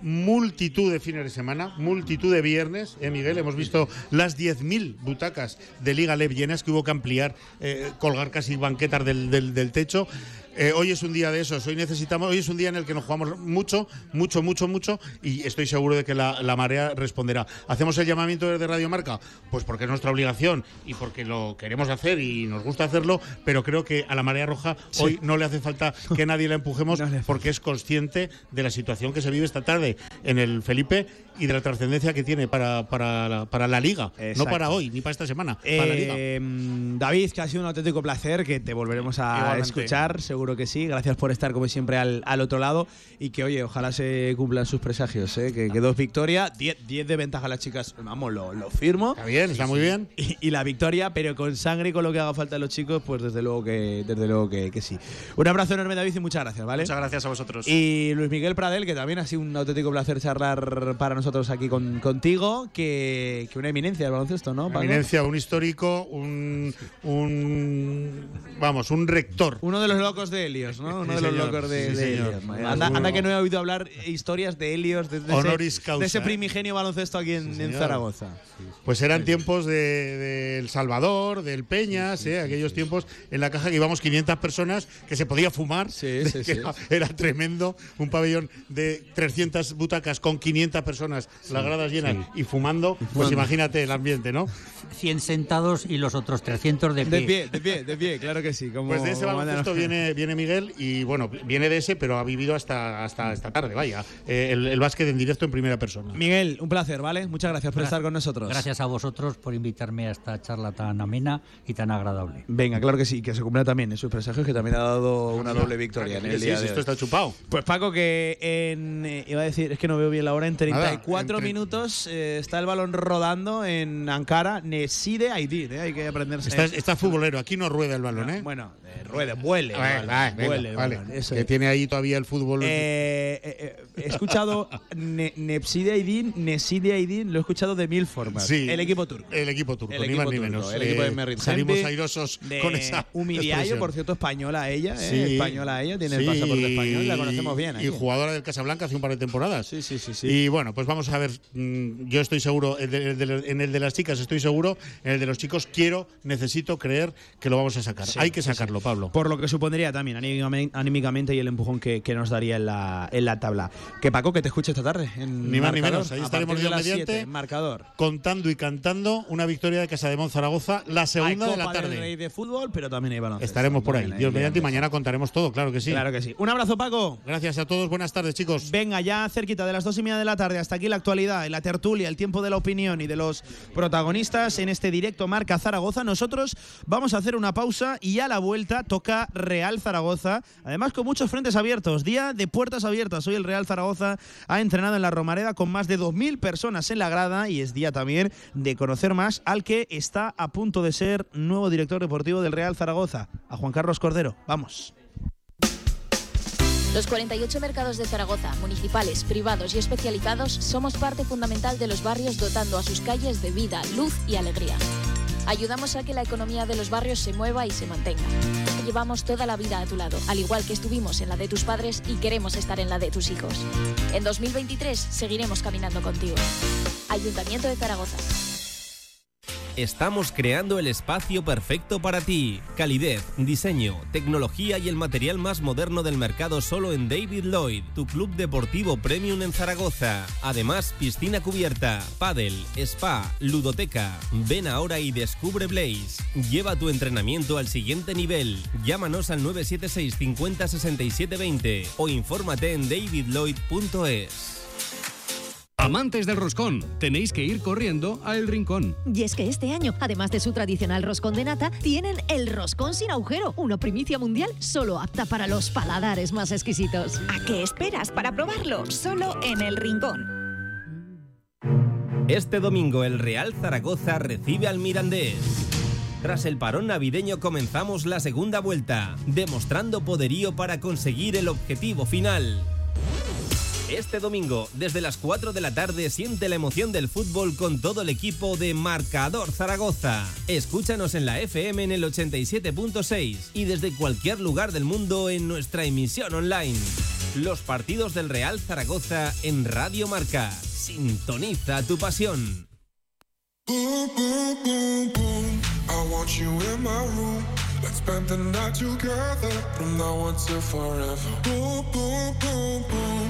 Multitud de fines de semana, multitud de viernes, ¿eh, Miguel? Hemos visto las 10.000 butacas de Liga LEP llenas que hubo que ampliar, eh, colgar casi banquetas del, del- del techo. Eh, hoy es un día de esos, hoy necesitamos, hoy es un día en el que nos jugamos mucho, mucho, mucho, mucho y estoy seguro de que la, la marea responderá. ¿Hacemos el llamamiento desde Radio Marca? Pues porque es nuestra obligación y porque lo queremos hacer y nos gusta hacerlo, pero creo que a la marea roja Sí. hoy no le hace falta que nadie la empujemos porque es consciente de la situación que se vive esta tarde en el Felipe y de la trascendencia que tiene para, para, la, para la liga, no para hoy ni para esta semana, para la liga. Eh, David, que ha sido un auténtico placer, que te volveremos a Igualmente. escuchar, seguro que sí. Gracias por estar como siempre al, al otro lado y que, oye, ojalá se cumplan sus presagios, ¿eh? que, que dos victorias, 10 10 de ventaja a las chicas, vamos, lo, lo firmo. Está bien, está muy bien. Y, y la victoria, pero con sangre y con lo que haga falta a los chicos, pues desde luego que, desde luego que, que sí. Un abrazo enorme, David, y muchas gracias, ¿vale? Muchas gracias a vosotros. Y Luis Miguel Pradel, que también ha sido un auténtico placer charlar para nosotros aquí con- contigo, que, que una eminencia del baloncesto, ¿no? Eminencia, un histórico, un, un vamos, un rector. Uno de los locos de Helios, ¿no? Uno Sí, de los señor. locos de, Sí, de. Helios. Anda, que no he oído hablar historias de Helios, de, de Honoris ese, causa, de ese ¿eh? primigenio baloncesto aquí en. Zaragoza. Pues eran tiempos de, de El Salvador, del Peñas, ¿eh? aquellos tiempos en la caja que íbamos 500 personas, que se podía fumar, Sí, de sí, que sí. Era, era tremendo, un pabellón de 300 butacas con 500 personas, las gradas llenas y fumando, pues imagínate el ambiente, ¿no? 100 sentados y los otros 300 de pie. De pie, de pie, de pie, claro que sí. Como, Pues de ese baloncesto viene, viene Miguel y bueno, viene de ese, pero ha vivido hasta, hasta esta tarde, vaya, eh, el, el básquet en directo en primera persona. Miguel, un placer, ¿vale? Muchas gracias por Gra- estar con nosotros. Gracias a vosotros por invitarme a esta charla tan amena y tan agradable. Venga, claro que sí, que se cumpla también en sus presagios, que también ha dado una doble victoria en el sí, día sí, de esto hoy. está chupado. Pues Paco, que en. eh, iba a decir, es que no veo bien la hora, en 34 Nada, tre- minutos eh, está el balón rodando en Ankara, Neside Aidid, eh, hay que aprenderse. Está, está futbolero, aquí no rueda el balón, ¿eh? Bueno, eh, ruede, vuele. Vale, vale, vuele el vale. balón, eso que es. tiene ahí todavía el fútbol. Eh, eh, eh, he escuchado Ne- Nepside Aydin, Neside Aydin, lo he escuchado de mil formas. Sí. El equipo turco. El equipo turco, El ni equipo más ni menos. El equipo de Merritt Salimos airosos de con esa. Humidiayo, por cierto, española ella, ¿eh? Sí. Española ella, tiene Sí, el pasaporte español, la conocemos bien. Y aquí. jugadora del Casablanca hace un par de temporadas. Sí, sí, sí. sí. Y bueno, pues vamos a ver. mm, Yo estoy seguro, el de- en el de las chicas estoy seguro, en el de los chicos quiero, necesito creer que lo vamos a sacar. Sí, Hay que sí, sacarlo, Pablo. Por lo que supondría también anímicamente, y el empujón que, que nos daría en la, en la tabla. Que Paco, que te escuche esta tarde. En Ni más ni menos. Ahí estaremos las mediante. 7, en marcador. Contando y cantando una victoria de Casa de Zaragoza, la segunda Hay de la del tarde. Rey de fútbol, pero también hay baloncesto. Estaremos por ahí. Hay Dios mediante y mañana contaremos todo, claro que sí. Claro que sí. Un abrazo, Paco. Gracias a todos, buenas tardes, chicos. Venga, ya cerquita de las dos y media de la tarde, hasta aquí la actualidad, la tertulia, el tiempo de la opinión y de los protagonistas en este directo Marca Zaragoza. Nosotros vamos a hacer una pausa y a la vuelta toca Real Zaragoza. Además, con muchos frentes abiertos, día de puertas abiertas. Hoy el Real Zaragoza ha entrenado en la Romareda con más de 2.000 personas en la grada y es día también de conocer más al que está a punto de ser nuevo director deportivo del Real Zaragoza, a Juan Carlos Cordero. Vamos. Los 48 mercados de Zaragoza, municipales, privados y especializados, somos parte fundamental de los barrios dotando a sus calles de vida, luz y alegría. Ayudamos a que la economía de los barrios se mueva y se mantenga. Llevamos toda la vida a tu lado, al igual que estuvimos en la de tus padres y queremos estar en la de tus hijos. En 2023 seguiremos caminando contigo. Ayuntamiento de Zaragoza. Estamos creando el espacio perfecto para ti. Calidez, diseño, tecnología y el material más moderno del mercado solo en David Lloyd, tu club deportivo premium en Zaragoza. Además, piscina cubierta, pádel, spa, ludoteca. Ven ahora y descubre Blaze. Lleva tu entrenamiento al siguiente nivel. Llámanos al 976 50 67 20 o infórmate en davidlloyd.es. Amantes del roscón, tenéis que ir corriendo a El Rincón. Y es que este año, además de su tradicional roscón de nata, tienen el roscón sin agujero, una primicia mundial solo apta para los paladares más exquisitos. ¿A qué esperas para probarlo? Solo en el Rincón. Este domingo el Real Zaragoza recibe al Mirandés. Tras el parón navideño comenzamos la segunda vuelta, demostrando poderío para conseguir el objetivo final. Este domingo, desde las 4 de la tarde, siente la emoción del fútbol con todo el equipo de Marcador Zaragoza. Escúchanos en la FM en el 87.6 y desde cualquier lugar del mundo en nuestra emisión online. Los partidos del Real Zaragoza en Radio Marca. Sintoniza tu pasión. Boom, boom, boom, boom.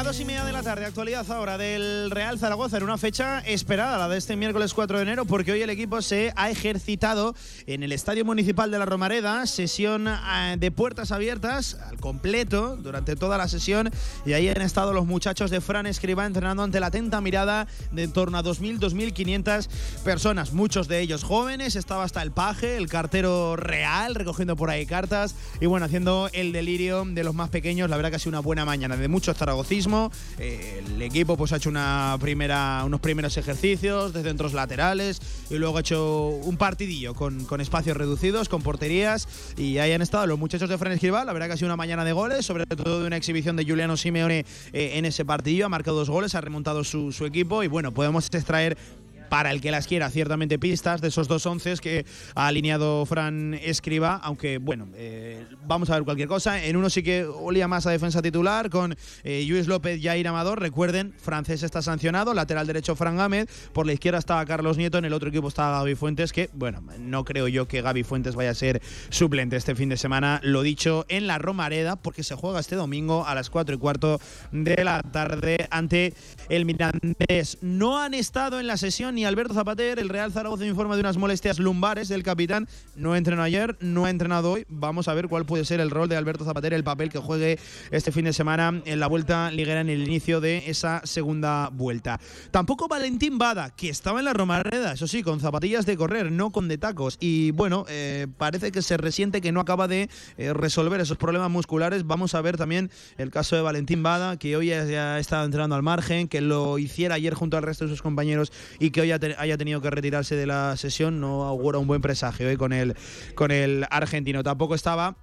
Venga, dos y media de la tarde, actualidad ahora del Real Zaragoza en una fecha esperada, la de este miércoles 4 de enero, porque hoy el equipo se ha ejercitado en el Estadio Municipal de la Romareda, sesión eh, de puertas abiertas al completo durante toda la sesión, y ahí han estado los muchachos de Fran Escriba entrenando ante la atenta mirada de en torno a 2.000, 2.500 personas, muchos de ellos jóvenes, estaba hasta el paje, el cartero real, recogiendo por ahí cartas, y bueno, haciendo el delirio de los más pequeños, la verdad que ha sido una buena mañana, de mucho zaragocismo, eh, el equipo pues ha hecho una primera, unos primeros ejercicios de centros laterales y luego ha hecho un partidillo con, con espacios reducidos, con porterías y ahí han estado los muchachos de Fran Escribal. La verdad que ha sido una mañana de goles, sobre todo de una exhibición de Juliano Simeone eh, en ese partido. Ha marcado dos goles, ha remontado su, su equipo y bueno, podemos extraer para el que las quiera, ciertamente pistas de esos dos once que ha alineado Fran Escriba, aunque bueno, eh, vamos a ver cualquier cosa. En uno sí que olía más a defensa titular con eh, Luis López, Jair Amador. Recuerden, francés está sancionado, lateral derecho Fran Gámez, por la izquierda estaba Carlos Nieto, en el otro equipo estaba Gaby Fuentes, que bueno, no creo yo que Gaby Fuentes vaya a ser suplente este fin de semana, lo dicho, en la Romareda, porque se juega este domingo a las 4 y cuarto de la tarde ante el Mirandés. No han estado en la sesión Alberto Zapater, el Real Zaragoza informa de unas molestias lumbares del capitán. No entrenó ayer, no ha entrenado hoy. Vamos a ver cuál puede ser el rol de Alberto Zapater, el papel que juegue este fin de semana en la vuelta liguera en el inicio de esa segunda vuelta. Tampoco Valentín Bada, que estaba en la Romareda, eso sí, con zapatillas de correr, no con de tacos. Y bueno, eh, parece que se resiente que no acaba de eh, resolver esos problemas musculares. Vamos a ver también el caso de Valentín Bada, que hoy ya, ya ha estado entrenando al margen, que lo hiciera ayer junto al resto de sus compañeros y que hoy ha te- haya tenido que retirarse de la sesión. No augura un buen presagio hoy con el, con el argentino. Tampoco estaba.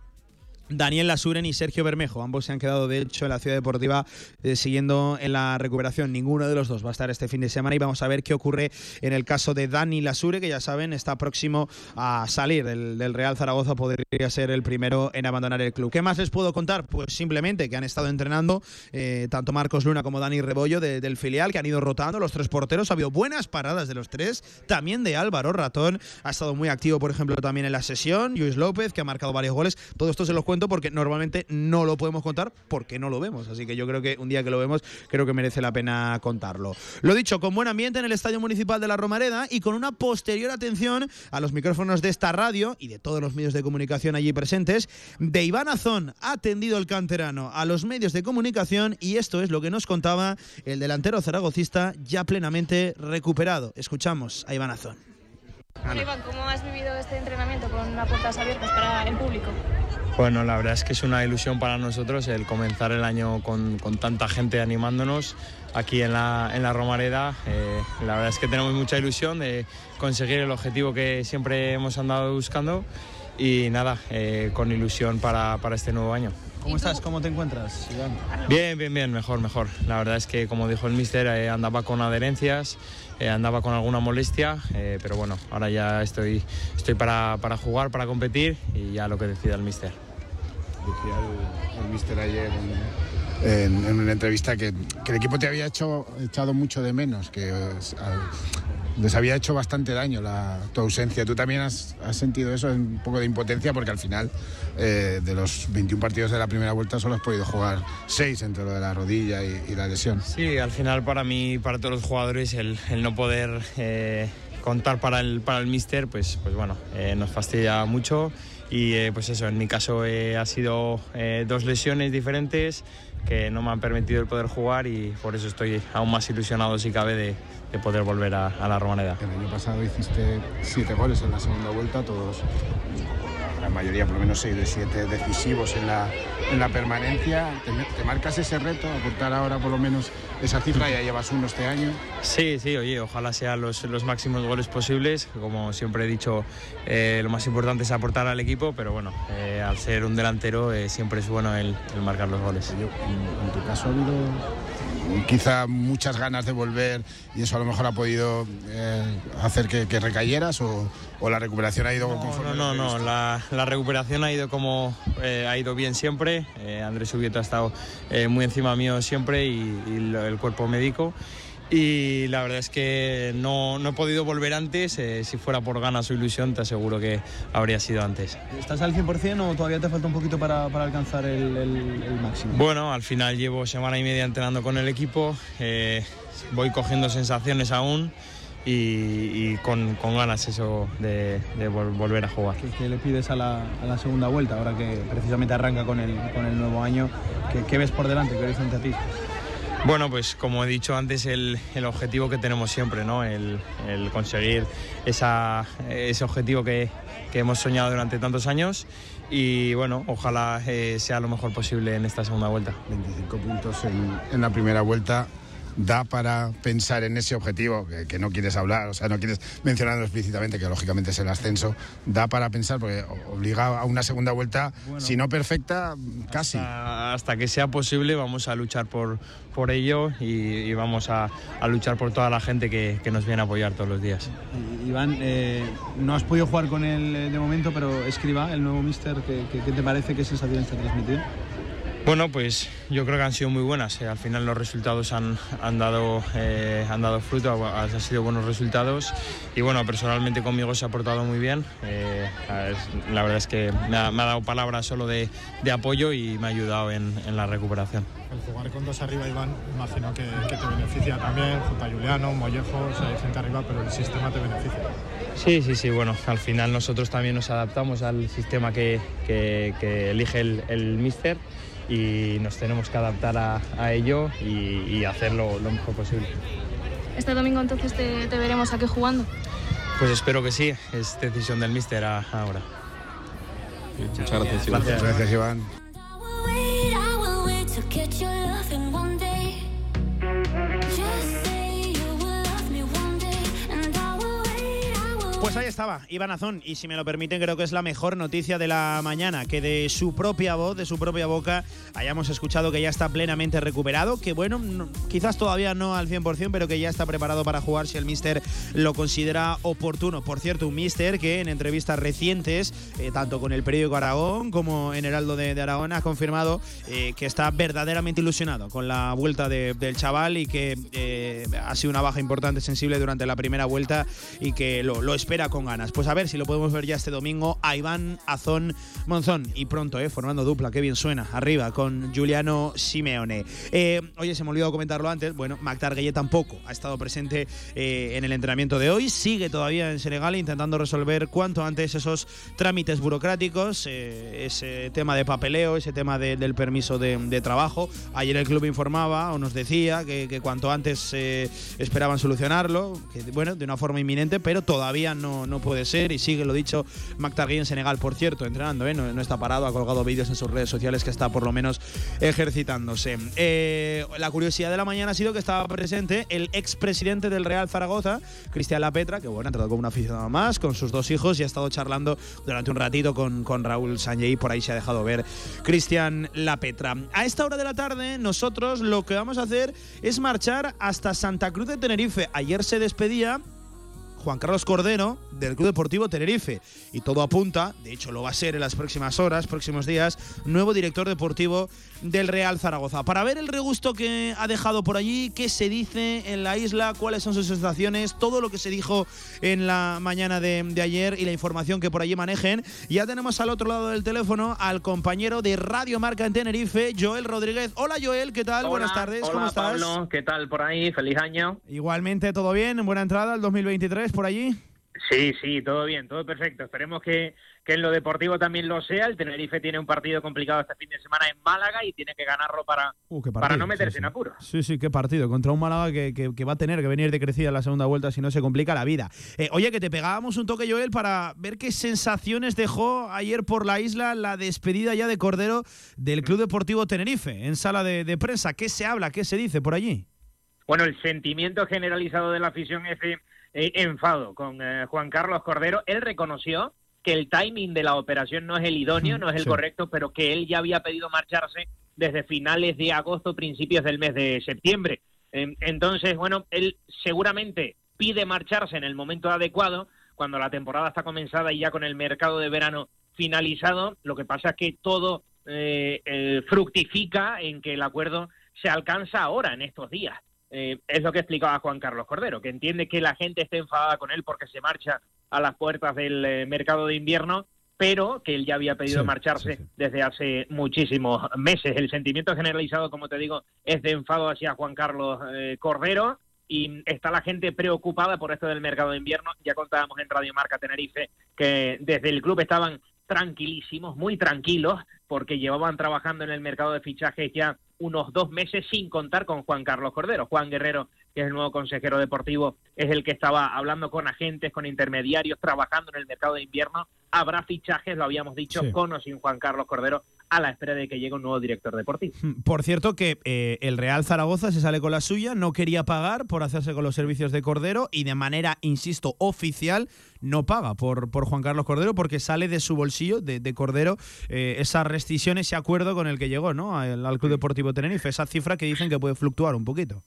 Daniel Lasuren y Sergio Bermejo, ambos se han quedado de hecho en la ciudad deportiva eh, siguiendo en la recuperación. Ninguno de los dos va a estar este fin de semana y vamos a ver qué ocurre en el caso de Dani Lasure, que ya saben está próximo a salir del, Real Zaragoza, podría ser el primero en abandonar el club. ¿Qué más les puedo contar? Pues simplemente que han estado entrenando eh, tanto Marcos Luna como Dani Rebollo de- del filial, que han ido rotando los tres porteros. Ha habido buenas paradas de los tres, también de Álvaro Ratón, ha estado muy activo, por ejemplo, también en la sesión. Luis López, que ha marcado varios goles. Todo esto se los cuento porque normalmente no lo podemos contar porque no lo vemos. Así que yo creo que un día que lo vemos, creo que merece la pena contarlo. Lo dicho, con buen ambiente en el Estadio Municipal de la Romareda y con una posterior atención a los micrófonos de esta radio y de todos los medios de comunicación allí presentes, de Iván Azón atendido el canterano a los medios de comunicación y esto es lo que nos contaba el delantero zaragocista ya plenamente recuperado. Escuchamos a Iván Azón. Bueno, Iván, ¿cómo has vivido este entrenamiento con las puertas abiertas para el público? Bueno, la verdad es que es una ilusión para nosotros el comenzar el año con, con tanta gente animándonos aquí en la, en la Romareda. Eh, la verdad es que tenemos mucha ilusión de conseguir el objetivo que siempre hemos andado buscando y nada, eh, con ilusión para, para este nuevo año. ¿Cómo estás? ¿Cómo te encuentras, Iván? Bien, bien, bien, mejor, mejor. La verdad es que, como dijo el mister, eh, andaba con adherencias, eh, andaba con alguna molestia, eh, pero bueno, ahora ya estoy, estoy para, para jugar, para competir y ya lo que decida el mister. El mister ayer en, en- en una entrevista que, que el equipo te había hecho, echado mucho de menos, que al- les había hecho bastante daño la, tu ausencia. ¿Tú también has, has sentido eso, un poco de impotencia? Porque al final, eh, de los 21 partidos de la primera vuelta, solo has podido jugar 6 entre lo de la rodilla y, y la lesión. Sí, al final para mí, para todos los jugadores, el, el no poder eh, contar para el, para el míster, pues, pues bueno, eh, nos fastidia mucho. Y eh, pues eso, en mi caso eh, ha sido eh, dos lesiones diferentes que no me han permitido el poder jugar y por eso estoy aún más ilusionado, si cabe, de, de poder volver a, a la Romaneda. El año pasado hiciste 7 goles en la segunda vuelta, todos, la mayoría, por lo menos 6 de 7 decisivos en la, en la permanencia. ¿Te, te marcas ese reto, aportar ahora por lo menos esa cifra? Ya llevas uno este año. Sí, sí, oye, ojalá sean los, los máximos goles posibles. Como siempre he dicho, eh, lo más importante es aportar al equipo, pero bueno, eh, al ser un delantero eh, siempre es bueno el, el marcar los goles. En, en tu caso ha habido quizá muchas ganas de volver y eso a lo mejor ha podido eh, hacer que, que recayeras o, o la recuperación ha ido conforme No, no, no, la, la recuperación ha ido como eh, ha ido bien siempre. Eh, Andrés Ubieto ha estado muy encima mío siempre y, el cuerpo médico. Y la verdad es que no, no he podido volver antes. eh, si fuera por ganas o ilusión, te aseguro que habría sido antes. ¿Estás al 100% o todavía te falta un poquito para, para alcanzar el, el- el máximo? Bueno, al final llevo semana y media entrenando con el equipo, eh, voy cogiendo sensaciones aún y, y con, con ganas eso de, de vol- volver a jugar. ¿Qué, qué le pides a la, a la segunda vuelta, ahora que precisamente arranca con el, con el nuevo año? ¿Qué, qué ves por delante? ¿Qué horizonte a ti? Bueno, pues como he dicho antes, el, el objetivo que tenemos siempre, ¿no? el, conseguir esa, ese objetivo que, que hemos soñado durante tantos años y bueno, ojalá eh, sea lo mejor posible en esta segunda vuelta. 25 puntos en, en la primera vuelta. Da para pensar en ese objetivo que, que no quieres hablar, o sea, no quieres mencionarlo explícitamente, que lógicamente es el ascenso. Da para pensar, porque obliga a una segunda vuelta, si no perfecta, casi. Hasta, hasta que sea posible vamos a luchar por, por ello y, y vamos a, a luchar por toda la gente que, que nos viene a apoyar todos los días. Iván, eh, no has podido jugar con él eh, de momento, pero escriba el nuevo mister, ¿qué, qué- qué te parece? ¿Qué sensaciones te ha transmitido? Bueno, pues yo creo que han sido muy buenas. eh, Al final los resultados han, han dado, eh, han dado fruto, ha- han sido buenos resultados. Y bueno, personalmente conmigo se ha portado muy bien. eh, la verdad es que me ha, me ha dado palabras solo de, de apoyo y me ha ayudado en, en la recuperación. El jugar con dos arriba, Iván, imagino que, que te beneficia también, junto a Juliano, Mollejo, o sea, hay gente arriba, pero el sistema te beneficia. Sí, sí, sí. Bueno, al final nosotros también nos adaptamos al sistema que, que- que elige el, el míster y nos tenemos que adaptar a, a ello y, y hacerlo lo mejor posible. Este domingo entonces te, te veremos aquí jugando. Pues espero que sí, es decisión del míster a- ahora. Muchas gracias, Iván. Gracias. Gracias, Iván. Pues ahí estaba, Iván Azón, y si me lo permiten, creo que es la mejor noticia de la mañana, que de su propia voz, de su propia boca, hayamos escuchado que ya está plenamente recuperado, que bueno, no- quizás todavía no al 100%, pero que ya está preparado para jugar si el míster lo considera oportuno. Por cierto, un míster que en entrevistas recientes, eh, tanto con el periódico Aragón como en Heraldo de, Aragón, ha confirmado eh, que está verdaderamente ilusionado con la vuelta de- del chaval y que eh, ha sido una baja importante, sensible durante la primera vuelta y que lo, lo con ganas. Pues a ver si lo podemos ver ya este domingo a Iván Azón Monzón y pronto, eh, formando dupla, qué bien suena, arriba con Giuliano Simeone. Eh, oye, se me olvidó comentarlo antes, bueno, Mactar Gueye tampoco ha estado presente eh, en el entrenamiento de hoy, sigue todavía en Senegal intentando resolver cuanto antes esos trámites burocráticos, eh, ese tema de papeleo, ese tema de- del permiso de, de trabajo. Ayer el club informaba o nos decía que, que cuanto antes eh, esperaban solucionarlo, que bueno, de una forma inminente, pero todavía no, no puede ser y sigue lo dicho McTagui en Senegal, por cierto, entrenando, ¿eh? no, no está parado, ha colgado vídeos en sus redes sociales que está por lo menos ejercitándose. Eh, la curiosidad de la mañana ha sido que estaba presente el expresidente del Real Zaragoza, Cristian Lapetra, que bueno, ha tratado como un aficionado más, con sus dos hijos y ha estado charlando durante un ratito con, con Raúl Sanjay, por ahí se ha dejado ver Cristian Lapetra. A esta hora de la tarde, nosotros lo que vamos a hacer es marchar hasta Santa Cruz de Tenerife. Ayer se despedía Juan Carlos Cordero del Club Deportivo Tenerife. Y todo apunta, de hecho lo va a ser en las próximas horas, próximos días, nuevo director deportivo del Real Zaragoza. Para ver el regusto que ha dejado por allí, qué se dice en la isla, cuáles son sus sensaciones, todo lo que se dijo en la mañana de, de ayer y la información que por allí manejen. Ya tenemos al otro lado del teléfono al compañero de Radio Marca en Tenerife, Joel Rodríguez. Hola Joel, ¿qué tal? Hola, Buenas tardes, hola, ¿cómo estás? Pablo, ¿qué tal por ahí? Feliz año. Igualmente, ¿todo bien? ¿Buena entrada al 2023 por allí? Sí, sí, todo bien, todo perfecto. Esperemos que, que en lo deportivo también lo sea. El Tenerife tiene un partido complicado este fin de semana en Málaga y tiene que ganarlo para, Uh, para no meterse sí, en apuros. Sí, sí, qué partido. Contra un Málaga que, que- que va a tener que venir de crecida en la segunda vuelta si no se complica la vida. Eh, oye, que te pegábamos un toque, Joel, para ver qué sensaciones dejó ayer por la isla la despedida ya de Cordero del Club Deportivo Tenerife en sala de, de prensa. ¿Qué se habla? ¿Qué se dice por allí? Bueno, el sentimiento generalizado de la afición es de eh, enfado con eh, Juan Carlos Cordero. Él reconoció que el timing de la operación no es el idóneo, no es el Sí. correcto, pero que él ya había pedido marcharse desde finales de agosto, principios del mes de septiembre. Entonces, bueno, él seguramente pide marcharse en el momento adecuado, cuando la temporada está comenzada y ya con el mercado de verano finalizado. Lo que pasa es que todo eh, eh, fructifica en que el acuerdo se alcanza ahora, en estos días. Eh, es lo que explicaba Juan Carlos Cordero, que entiende que la gente esté enfadada con él porque se marcha a las puertas del eh, mercado de invierno, pero que él ya había pedido Sí, marcharse desde hace muchísimos meses. El sentimiento generalizado, como te digo, es de enfado hacia Juan Carlos eh, Cordero y está la gente preocupada por esto del mercado de invierno. Ya contábamos en Radio Marca Tenerife que desde el club estaban tranquilísimos, muy tranquilos, porque llevaban trabajando en el mercado de fichajes ya unos dos meses sin contar con Juan Carlos Cordero. Juan Guerrero, que es el nuevo consejero deportivo, es el que estaba hablando con agentes, con intermediarios, trabajando en el mercado de invierno. Habrá fichajes, lo habíamos dicho, Sí. con o sin Juan Carlos Cordero, a la espera de que llegue un nuevo director deportivo. Por cierto que eh, el Real Zaragoza se sale con la suya, no quería pagar por hacerse con los servicios de Cordero y de manera, insisto, oficial no paga por, por Juan Carlos Cordero porque sale de su bolsillo, de, de Cordero, eh, esa rescisión, ese acuerdo con el que llegó ¿no? al, al Club Deportivo Tenerife, esa cifra que dicen que puede fluctuar un poquito.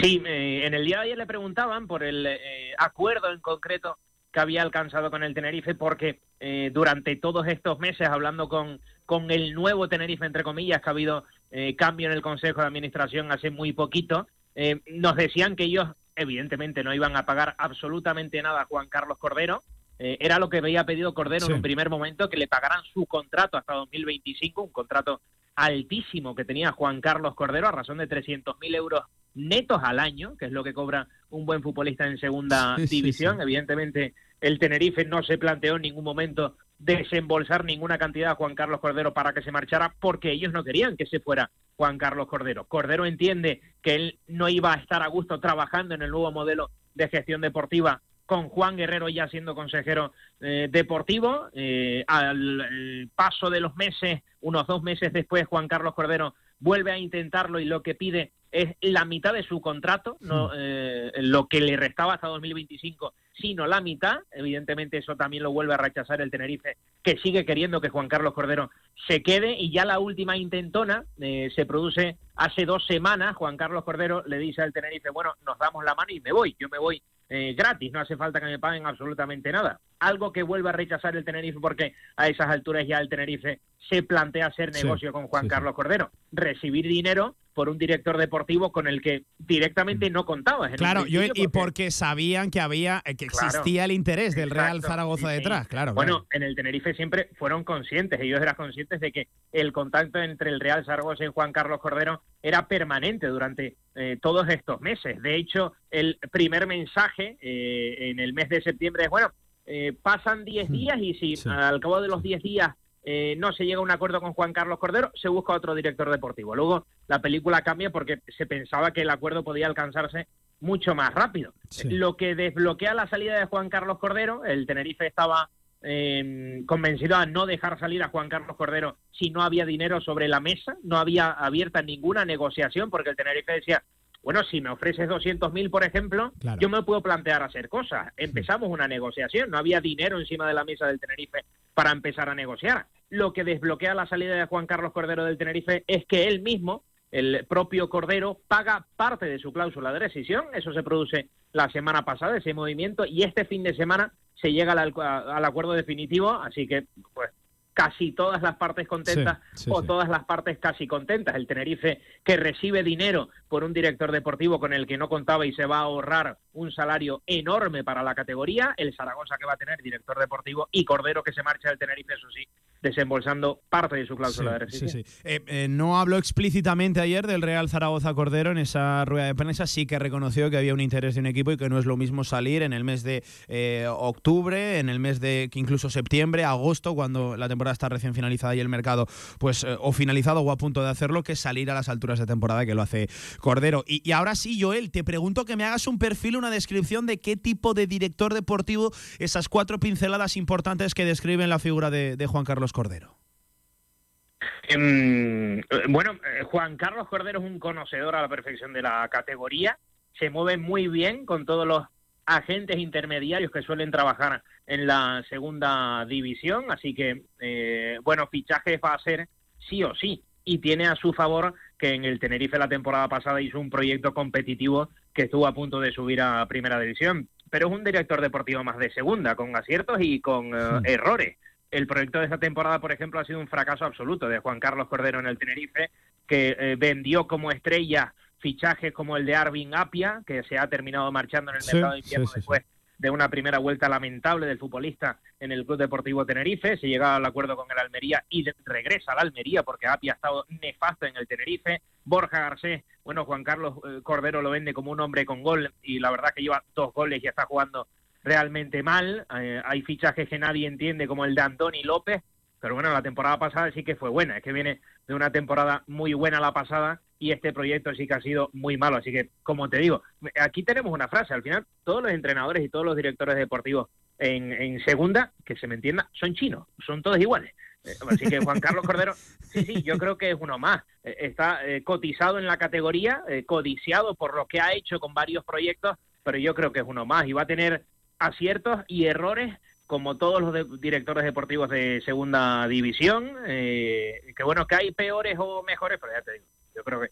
Sí, eh, en el día de ayer le preguntaban por el eh, acuerdo en concreto que había alcanzado con el Tenerife, porque eh, durante todos estos meses, hablando con, con el nuevo Tenerife, entre comillas, que ha habido eh, cambio en el Consejo de Administración hace muy poquito, eh, nos decían que ellos, evidentemente, no iban a pagar absolutamente nada a Juan Carlos Cordero. Eh, era lo que había pedido Cordero Sí. en un primer momento, que le pagaran su contrato hasta 2025, un contrato altísimo que tenía Juan Carlos Cordero a razón de 300.000 euros netos al año, que es lo que cobra un buen futbolista en segunda Sí, división. sí. Evidentemente, el Tenerife no se planteó en ningún momento desembolsar ninguna cantidad a Juan Carlos Cordero para que se marchara, porque ellos no querían que se fuera Juan Carlos Cordero. Cordero entiende que él no iba a estar a gusto trabajando en el nuevo modelo de gestión deportiva con Juan Guerrero ya siendo consejero eh, deportivo. Eh, al paso de los meses, unos dos meses después, Juan Carlos Cordero vuelve a intentarlo y lo que pide es la mitad de su contrato, no eh, lo que le restaba hasta 2025, sino la mitad. Evidentemente eso también lo vuelve a rechazar el Tenerife, que sigue queriendo que Juan Carlos Cordero se quede y ya la última intentona eh, se produce hace dos semanas. Juan Carlos Cordero le dice al Tenerife, bueno, nos damos la mano y me voy, yo me voy eh, gratis, no hace falta que me paguen absolutamente nada. Algo que vuelve a rechazar el Tenerife porque a esas alturas ya el Tenerife se plantea hacer Sí, negocio con Juan sí. Carlos Cordero, recibir dinero por un director deportivo con el que directamente no contabas. Claro, yo, y porque- sabían que había eh, que Claro. existía el interés del Real Zaragoza sí, detrás, claro. Bueno, en el Tenerife siempre fueron conscientes, ellos eran conscientes de que el contacto entre el Real Zaragoza y Juan Carlos Cordero era permanente durante eh, todos estos meses. De hecho, el primer mensaje eh, en el mes de septiembre es, bueno, eh, pasan 10 días y si Sí. al cabo de los 10 días eh, no se llega a un acuerdo con Juan Carlos Cordero, se busca otro director deportivo. Luego la película cambia porque se pensaba que el acuerdo podía alcanzarse mucho más rápido. Lo que desbloquea la salida de Juan Carlos Cordero, el Tenerife estaba eh, convencido a no dejar salir a Juan Carlos Cordero si no había dinero sobre la mesa, no había abierta ninguna negociación, porque el Tenerife decía, bueno, si me ofreces 200.000, por ejemplo, yo me puedo plantear hacer cosas. Empezamos una negociación, no había dinero encima de la mesa del Tenerife para empezar a negociar. Lo que desbloquea la salida de Juan Carlos Cordero del Tenerife es que él mismo, el propio Cordero, paga parte de su cláusula de rescisión. Eso se produce la semana pasada, ese movimiento, y este fin de semana se llega al, al acuerdo definitivo, así que pues casi todas las partes contentas Sí, sí, o sí. todas las partes casi contentas. El Tenerife que recibe dinero por un director deportivo con el que no contaba y se va a ahorrar un salario enorme para la categoría, el Zaragoza que va a tener director deportivo y Cordero que se marcha del Tenerife, eso sí, desembolsando parte de su cláusula de rescisión. sí, sí. Eh, eh, no habló explícitamente ayer del Real Zaragoza Cordero en esa rueda de prensa, sí que reconoció que había un interés de un equipo y que no es lo mismo salir en el mes de eh, octubre, en el mes de incluso septiembre, agosto, cuando la temporada está recién finalizada y el mercado pues o finalizado o a punto de hacerlo, que salir a las alturas de temporada que lo hace Cordero. Y, y ahora sí, Joel, te pregunto que me hagas un perfil, una descripción de qué tipo de director deportivo, esas cuatro pinceladas importantes que describen la figura de, Juan Carlos Cordero. Em, eh, bueno, eh, Juan Carlos Cordero es un conocedor a la perfección de la categoría, se mueve muy bien con todos los agentes intermediarios que suelen trabajar en la segunda división, así que, eh, bueno, fichajes va a ser sí o sí, y tiene a su favor que en el Tenerife la temporada pasada hizo un proyecto competitivo que estuvo a punto de subir a primera división, pero es un director deportivo más de segunda, con aciertos y con eh, errores. El proyecto de esta temporada, por ejemplo, ha sido un fracaso absoluto de Juan Carlos Cordero en el Tenerife, que eh, vendió como estrella fichajes como el de Arvin Apia, que se ha terminado marchando en el Sí, mercado de invierno sí. después de una primera vuelta lamentable del futbolista en el Club Deportivo Tenerife. Se llega al acuerdo con el Almería y regresa al Almería porque Apia ha estado nefasto en el Tenerife. Borja Garcés, bueno, Juan Carlos eh, Cordero lo vende como un hombre con gol y la verdad que lleva dos goles y está jugando realmente mal. Eh, hay fichajes que nadie entiende como el de Antoni López, pero bueno, la temporada pasada sí que fue buena. Es que viene de una temporada muy buena la pasada y este proyecto sí que ha sido muy malo. Así que, como te digo, aquí tenemos una frase. Al final, todos los entrenadores y todos los directores deportivos en, segunda, que se me entienda, son chinos, son todos iguales. Eh, Así que Juan Carlos Cordero, sí, sí, yo creo que es uno más. Eh, Está eh, cotizado en la categoría, codiciado por lo que ha hecho con varios proyectos, pero yo creo que es uno más y va a tener aciertos y errores como todos los de- directores deportivos de segunda división, eh, que bueno, que hay peores o mejores, pero ya te digo, yo creo que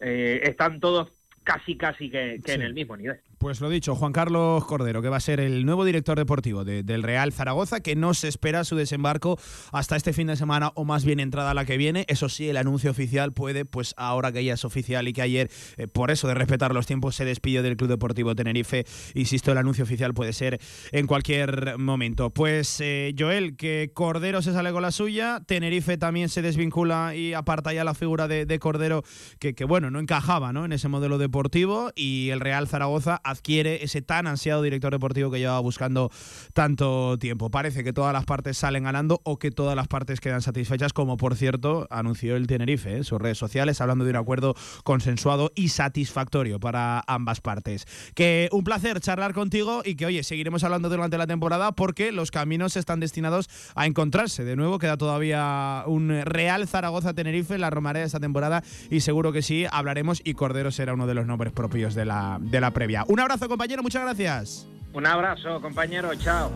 eh, están todos casi, casi que, que en el mismo nivel. Pues lo dicho, Juan Carlos Cordero, que va a ser el nuevo director deportivo de- del Real Zaragoza, que no se espera su desembarco hasta este fin de semana o más bien entrada la que viene. Eso sí, el anuncio oficial puede, pues ahora que ya es oficial y que ayer, eh, por eso de respetar los tiempos, se despidió del Club Deportivo Tenerife. Insisto, el anuncio oficial puede ser en cualquier momento. Pues eh, Joel, que Cordero se sale con la suya, Tenerife también se desvincula y aparta ya la figura de, de Cordero, que, que, bueno, no encajaba ¿no? en ese modelo deportivo y el Real Zaragoza adquiere ese tan ansiado director deportivo que llevaba buscando tanto tiempo. Parece que todas las partes salen ganando o que todas las partes quedan satisfechas, como por cierto anunció el Tenerife ¿eh? en sus redes sociales, hablando de un acuerdo consensuado y satisfactorio para ambas partes. Que un placer charlar contigo y que, oye, seguiremos hablando durante la temporada porque los caminos están destinados a encontrarse. De nuevo, queda todavía un Real Zaragoza-Tenerife en la Romareda esta temporada y seguro que sí, hablaremos y Cordero será uno de los nombres propios de la, de la previa. Abrazo, compañero, muchas gracias. Un abrazo, compañero, chao.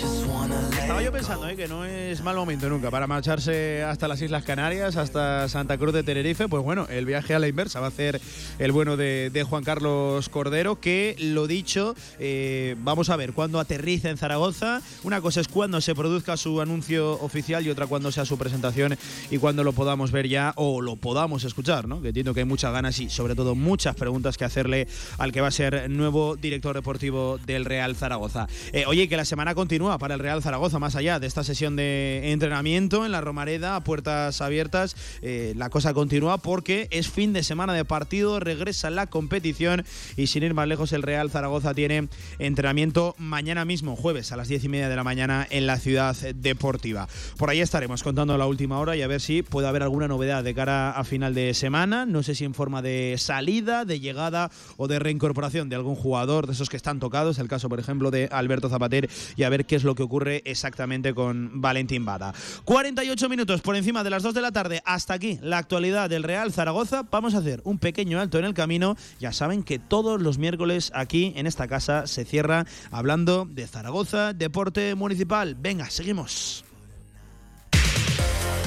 Just wanna Estaba yo pensando ¿eh? que no es mal momento nunca para marcharse hasta las Islas Canarias, hasta Santa Cruz de Tenerife. Pues bueno, el viaje a la inversa va a hacer el bueno de, Juan Carlos Cordero, que lo dicho, eh, vamos a ver cuándo aterriza en Zaragoza. Una cosa es cuando se produzca su anuncio oficial y otra cuando sea su presentación y cuando lo podamos ver ya o lo podamos escuchar, ¿no? Que entiendo que hay muchas ganas y sobre todo muchas preguntas que hacerle al que va a ser nuevo director deportivo del Real Zaragoza. Eh, oye, que la semana continúa para el Real Zaragoza. Más allá de esta sesión de entrenamiento en la Romareda a puertas abiertas, eh, la cosa continúa porque es fin de semana de partido, regresa la competición y sin ir más lejos el Real Zaragoza tiene entrenamiento mañana mismo, jueves a las diez y media de la mañana en la ciudad deportiva. Por ahí estaremos contando la última hora y a ver si puede haber alguna novedad de cara a final de semana, no sé si en forma de salida, de llegada o de reincorporación de algún jugador de esos que están tocados, el caso por ejemplo de Alberto Zapater y a ver qué es lo que ocurre exactamente con Valentín Bada. 48 minutos por encima de las 2 de la tarde, hasta aquí la actualidad del Real Zaragoza. Vamos a hacer un pequeño alto en el camino. Ya saben que todos los miércoles aquí en esta casa se cierra hablando de Zaragoza, deporte municipal. Venga, seguimos.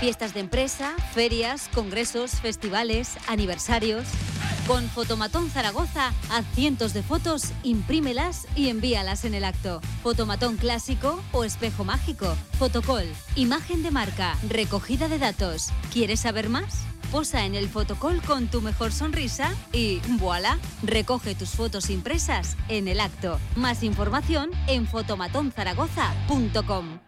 Fiestas de empresa, ferias, congresos, festivales, aniversarios. Con Fotomatón Zaragoza, haz cientos de fotos, imprímelas y envíalas en el acto. Fotomatón clásico o espejo mágico. Fotocall, imagen de marca, recogida de datos. ¿Quieres saber más? Posa en el fotocall con tu mejor sonrisa y voilà, recoge tus fotos impresas en el acto. Más información en fotomatonzaragoza.com.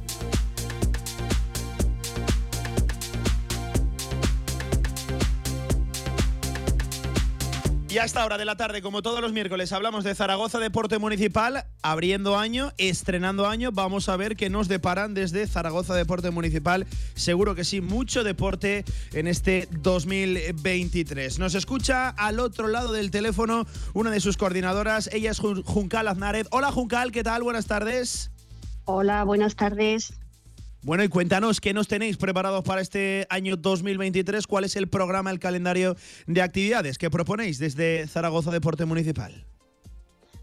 Y a esta hora de la tarde, como todos los miércoles, hablamos de Zaragoza Deporte Municipal, abriendo año, estrenando año. Vamos a ver qué nos deparan desde Zaragoza Deporte Municipal. Seguro que sí, mucho deporte en este 2023. Nos escucha al otro lado del teléfono una de sus coordinadoras. Ella es Jun- Juncal Aznárez. Hola Juncal, ¿qué tal? Buenas tardes. Hola, buenas tardes. Bueno, y cuéntanos qué nos tenéis preparados para este año 2023. ¿Cuál es el programa, el calendario de actividades que proponéis desde Zaragoza Deporte Municipal?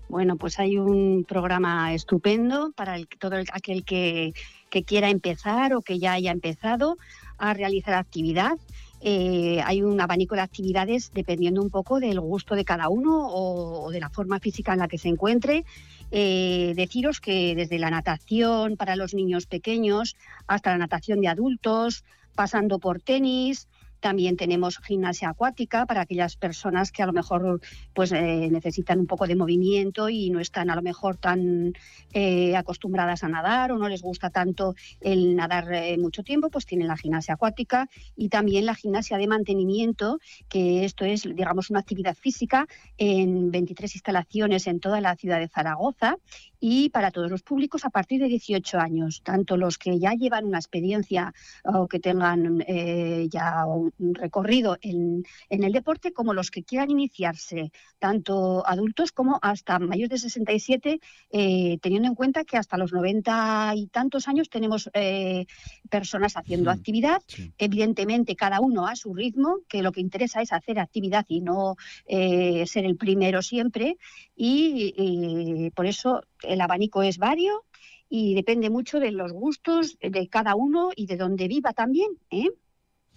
Bueno, pues hay un programa estupendo para todo el- aquel que, que quiera empezar o que ya haya empezado a realizar actividad. Eh, hay un abanico de actividades dependiendo un poco del gusto de cada uno o, de la forma física en la que se encuentre. Eh, deciros que desde la natación para los niños pequeños hasta la natación de adultos, pasando por tenis, también tenemos gimnasia acuática para aquellas personas que a lo mejor pues eh, necesitan un poco de movimiento y no están a lo mejor tan eh, acostumbradas a nadar o no les gusta tanto el nadar eh, mucho tiempo, pues tienen la gimnasia acuática y también la gimnasia de mantenimiento, que esto es, digamos, una actividad física en 23 instalaciones en toda la ciudad de Zaragoza y para todos los públicos a partir de 18 años, tanto los que ya llevan una experiencia o que tengan eh, ya un un recorrido en, en el deporte, como los que quieran iniciarse, tanto adultos como hasta mayores de 67, eh, teniendo en cuenta que hasta los 90 y tantos años tenemos eh, personas haciendo actividad, evidentemente cada uno a su ritmo, que lo que interesa es hacer actividad y no eh, ser el primero siempre, y, y por eso el abanico es vario y depende mucho de los gustos de cada uno y de dónde viva también. ¿eh?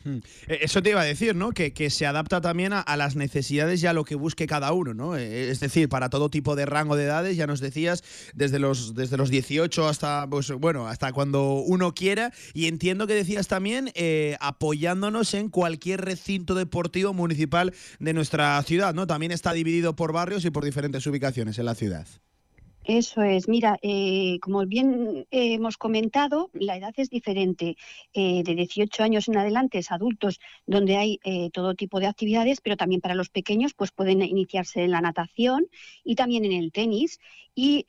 Hmm. Eh, Eso te iba a decir, ¿no? Que, que se adapta también a, las necesidades y a lo que busque cada uno, ¿no? Eh, Es decir, para todo tipo de rango de edades, ya nos decías, desde los, desde los 18 hasta, pues, bueno, hasta cuando uno quiera. Y entiendo que decías también eh, apoyándonos en cualquier recinto deportivo municipal de nuestra ciudad, ¿no? También está dividido por barrios y por diferentes ubicaciones en la ciudad. Eso es, mira, eh, como bien eh, hemos comentado, la edad es diferente. Eh, de 18 años en adelante es adultos, donde hay eh, todo tipo de actividades, pero también para los pequeños, pues pueden iniciarse en la natación y también en el tenis. Y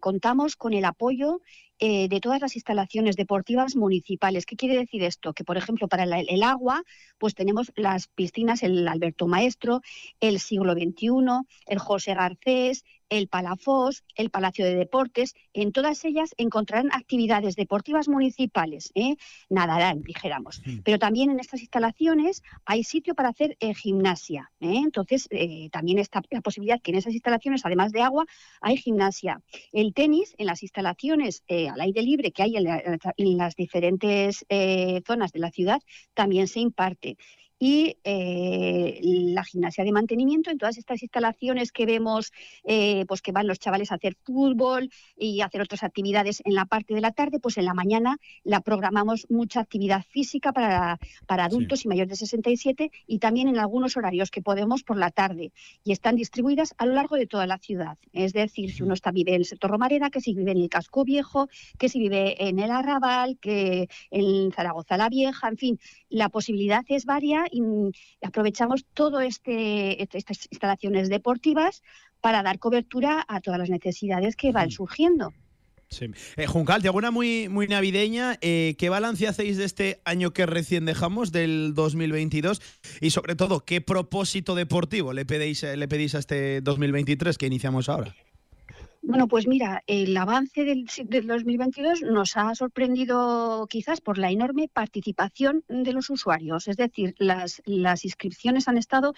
contamos con el apoyo de todas las instalaciones deportivas municipales. ¿Qué quiere decir esto? Que, por ejemplo, para el agua, pues tenemos las piscinas, el Alberto Maestro, el siglo XXI, el José Garcés, el Palafós, el Palacio de Deportes, en todas ellas encontrarán actividades deportivas municipales, ¿eh? nadarán, dijéramos. Pero también en estas instalaciones hay sitio para hacer eh, gimnasia. ¿eh? Entonces, eh, también está la posibilidad que en esas instalaciones, además de agua, hay gimnasia. El tenis, en las instalaciones al aire libre que hay en, la- en las diferentes zonas de la ciudad, también se imparte y eh, la gimnasia de mantenimiento. En todas estas instalaciones que vemos eh, pues que van los chavales a hacer fútbol y hacer otras actividades en la parte de la tarde, pues en la mañana la programamos mucha actividad física para, para adultos y mayores de 67 y también en algunos horarios que podemos por la tarde y están distribuidas a lo largo de toda la ciudad. Es decir, si uno está vive en el sector Romareda, que si vive en el Casco Viejo, que si vive en el Arrabal, que en Zaragoza la Vieja, en fin, la posibilidad es varia y mm, aprovechamos todo este est- estas instalaciones deportivas para dar cobertura a todas las necesidades que van surgiendo. Sí. Eh, Juncal, te hago una muy, muy navideña. Eh, ¿Qué balance hacéis de este año que recién dejamos, del 2022? Y sobre todo, ¿qué propósito deportivo le pedís, le pedís a este 2023 que iniciamos ahora? Bueno, pues mira, el avance del, del 2022 nos ha sorprendido quizás por la enorme participación de los usuarios. Es decir, las, las inscripciones han estado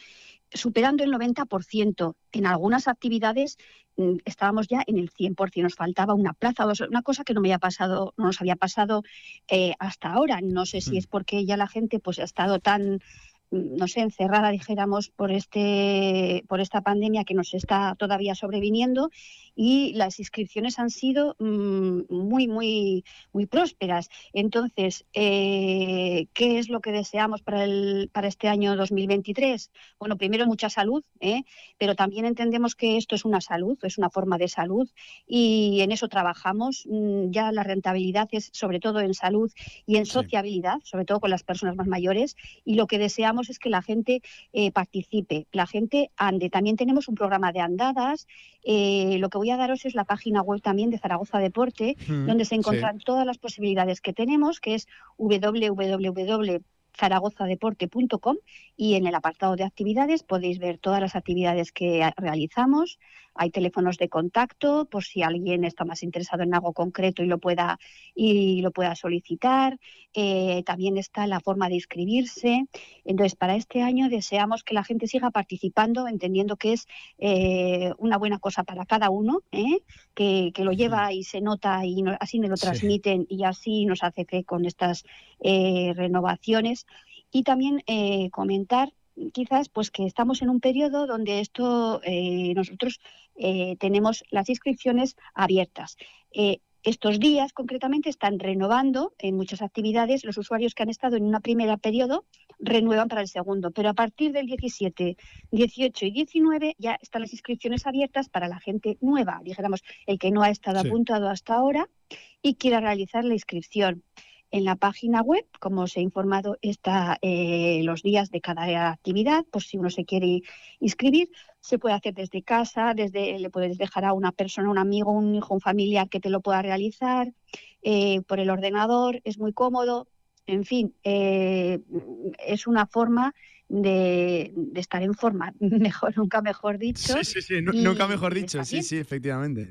superando el 90%. En algunas actividades mm, estábamos ya en el 100%, nos faltaba una plaza, o dos, una cosa que no, me había pasado, no nos había pasado eh, hasta ahora. No sé si es porque ya la gente pues, ha estado tan mm, no sé, encerrada, dijéramos, por este, por esta pandemia que nos está todavía sobreviniendo y las inscripciones han sido mm, muy, muy, muy prósperas. Entonces, eh, ¿qué es lo que deseamos para, el, para este año 2023? Bueno, primero mucha salud, ¿eh? pero también entendemos que esto es una salud, es una forma de salud y en eso trabajamos. Mm, Ya la rentabilidad es sobre todo en salud y en sociabilidad, sobre todo con las personas más mayores y lo que deseamos es que la gente eh, participe, la gente ande. También tenemos un programa de andadas. eh, lo que voy a daros es la página web también de Zaragoza Deporte, Mm, donde se sí. encuentran todas las posibilidades que tenemos, que es www.zaragozadeporte.com y en el apartado de actividades podéis ver todas las actividades que realizamos. Hay teléfonos de contacto por si alguien está más interesado en algo concreto y lo pueda, y lo pueda solicitar. Eh, también está la forma de inscribirse. Entonces, para este año deseamos que la gente siga participando, entendiendo que es eh, una buena cosa para cada uno, ¿eh? que, que lo lleva y se nota y no- así nos lo Sí. transmiten y así nos hace fe con estas renovaciones. Y también eh, comentar quizás pues que estamos en un periodo donde esto eh, nosotros eh, tenemos las inscripciones abiertas. Eh, estos días concretamente están renovando en muchas actividades. Los usuarios que han estado en una primera periodo renuevan para el segundo, pero a partir del 17, 18 y 19 ya están las inscripciones abiertas para la gente nueva, dijéramos, el que no ha estado Sí. apuntado hasta ahora y quiera realizar la inscripción. En la página web, como os he informado, está eh, los días de cada actividad, por si uno se quiere inscribir, se puede hacer desde casa, desde le puedes dejar a una persona, un amigo, un hijo, un familiar que te lo pueda realizar eh, por el ordenador, es muy cómodo. En fin, eh, es una forma de, de estar en forma, mejor, nunca mejor dicho. Sí, sí, sí, nunca mejor dicho, sí, sí, efectivamente.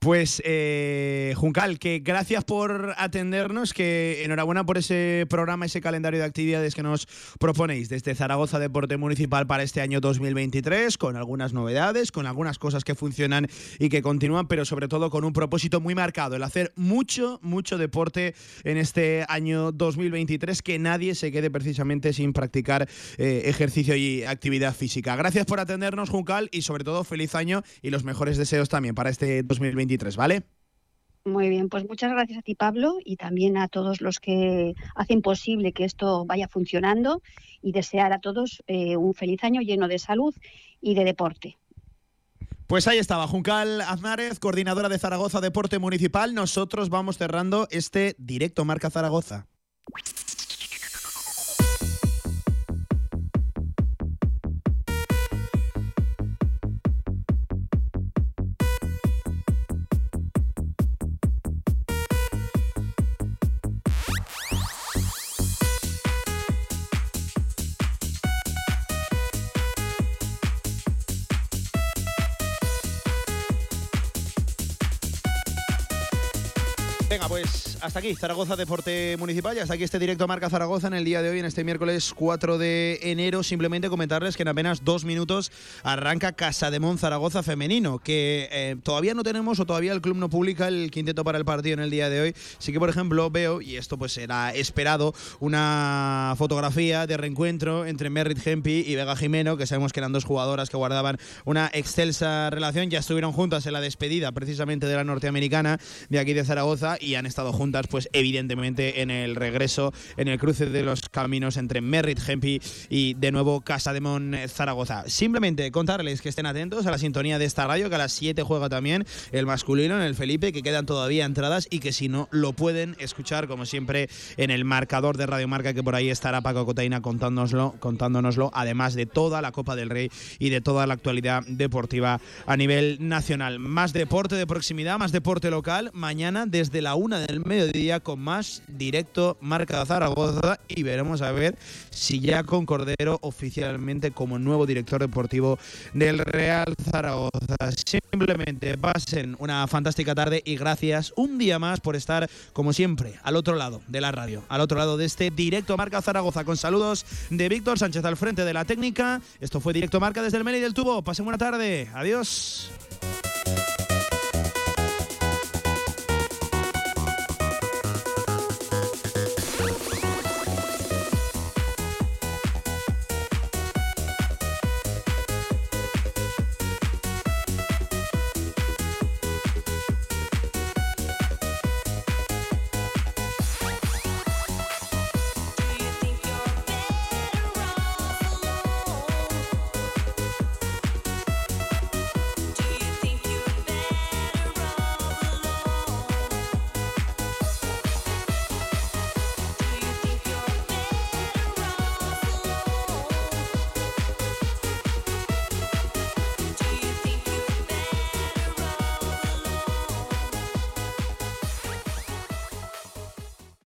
Pues, eh, Juncal, que gracias por atendernos, que enhorabuena por ese programa, ese calendario de actividades que nos proponéis desde Zaragoza Deporte Municipal para este año 2023, con algunas novedades, con algunas cosas que funcionan y que continúan, pero sobre todo con un propósito muy marcado, el hacer mucho, mucho deporte en este año 2023, que nadie se quede precisamente sin practicar eh, ejercicio y actividad física. Gracias por atendernos, Juncal, y sobre todo feliz año y los mejores deseos también para este 2023, ¿vale? Muy bien, pues muchas gracias a ti, Pablo, y también a todos los que hacen posible que esto vaya funcionando y desear a todos eh, un feliz año lleno de salud y de deporte. Pues ahí estaba Juncal Aznárez, coordinadora de Zaragoza Deporte Municipal. Nosotros vamos cerrando este directo Marca Zaragoza. Hasta aquí, Zaragoza Deporte Municipal y hasta aquí este directo Marca Zaragoza en el día de hoy, en este miércoles 4 de enero. Simplemente comentarles que en apenas dos minutos arranca Casa de Mon Zaragoza Femenino, que eh, todavía no tenemos o todavía el club no publica el quinteto para el partido en el día de hoy. Sí que, por ejemplo, veo, y esto pues era esperado, una fotografía de reencuentro entre Merritt Hempi y Vega Jimeno, que sabemos que eran dos jugadoras que guardaban una excelsa relación. Ya estuvieron juntas en la despedida precisamente de la norteamericana de aquí de Zaragoza y han estado juntas, pues evidentemente en el regreso, en el cruce de los caminos entre Merritt Hempi y de nuevo Casa de Mon Zaragoza. Simplemente contarles que estén atentos a la sintonía de esta radio, que a las 7 juega también el masculino en el Felipe, que quedan todavía entradas y que si no lo pueden escuchar como siempre en el marcador de Radio Marca, que por ahí estará Paco Cotaina contándonoslo, contándonoslo, además de toda la Copa del Rey y de toda la actualidad deportiva a nivel nacional. Más deporte de proximidad, más deporte local, mañana desde la una del mediodía con más directo Marca Zaragoza y veremos a ver si ya con Cordero oficialmente como nuevo director deportivo del Real Zaragoza. Simplemente pasen una fantástica tarde y gracias un día más por estar como siempre al otro lado de la radio, al otro lado de este directo Marca Zaragoza con saludos de Víctor Sánchez al frente de la técnica. Esto fue directo Marca desde el Meli del Tubo. Pasen buena tarde. Adiós.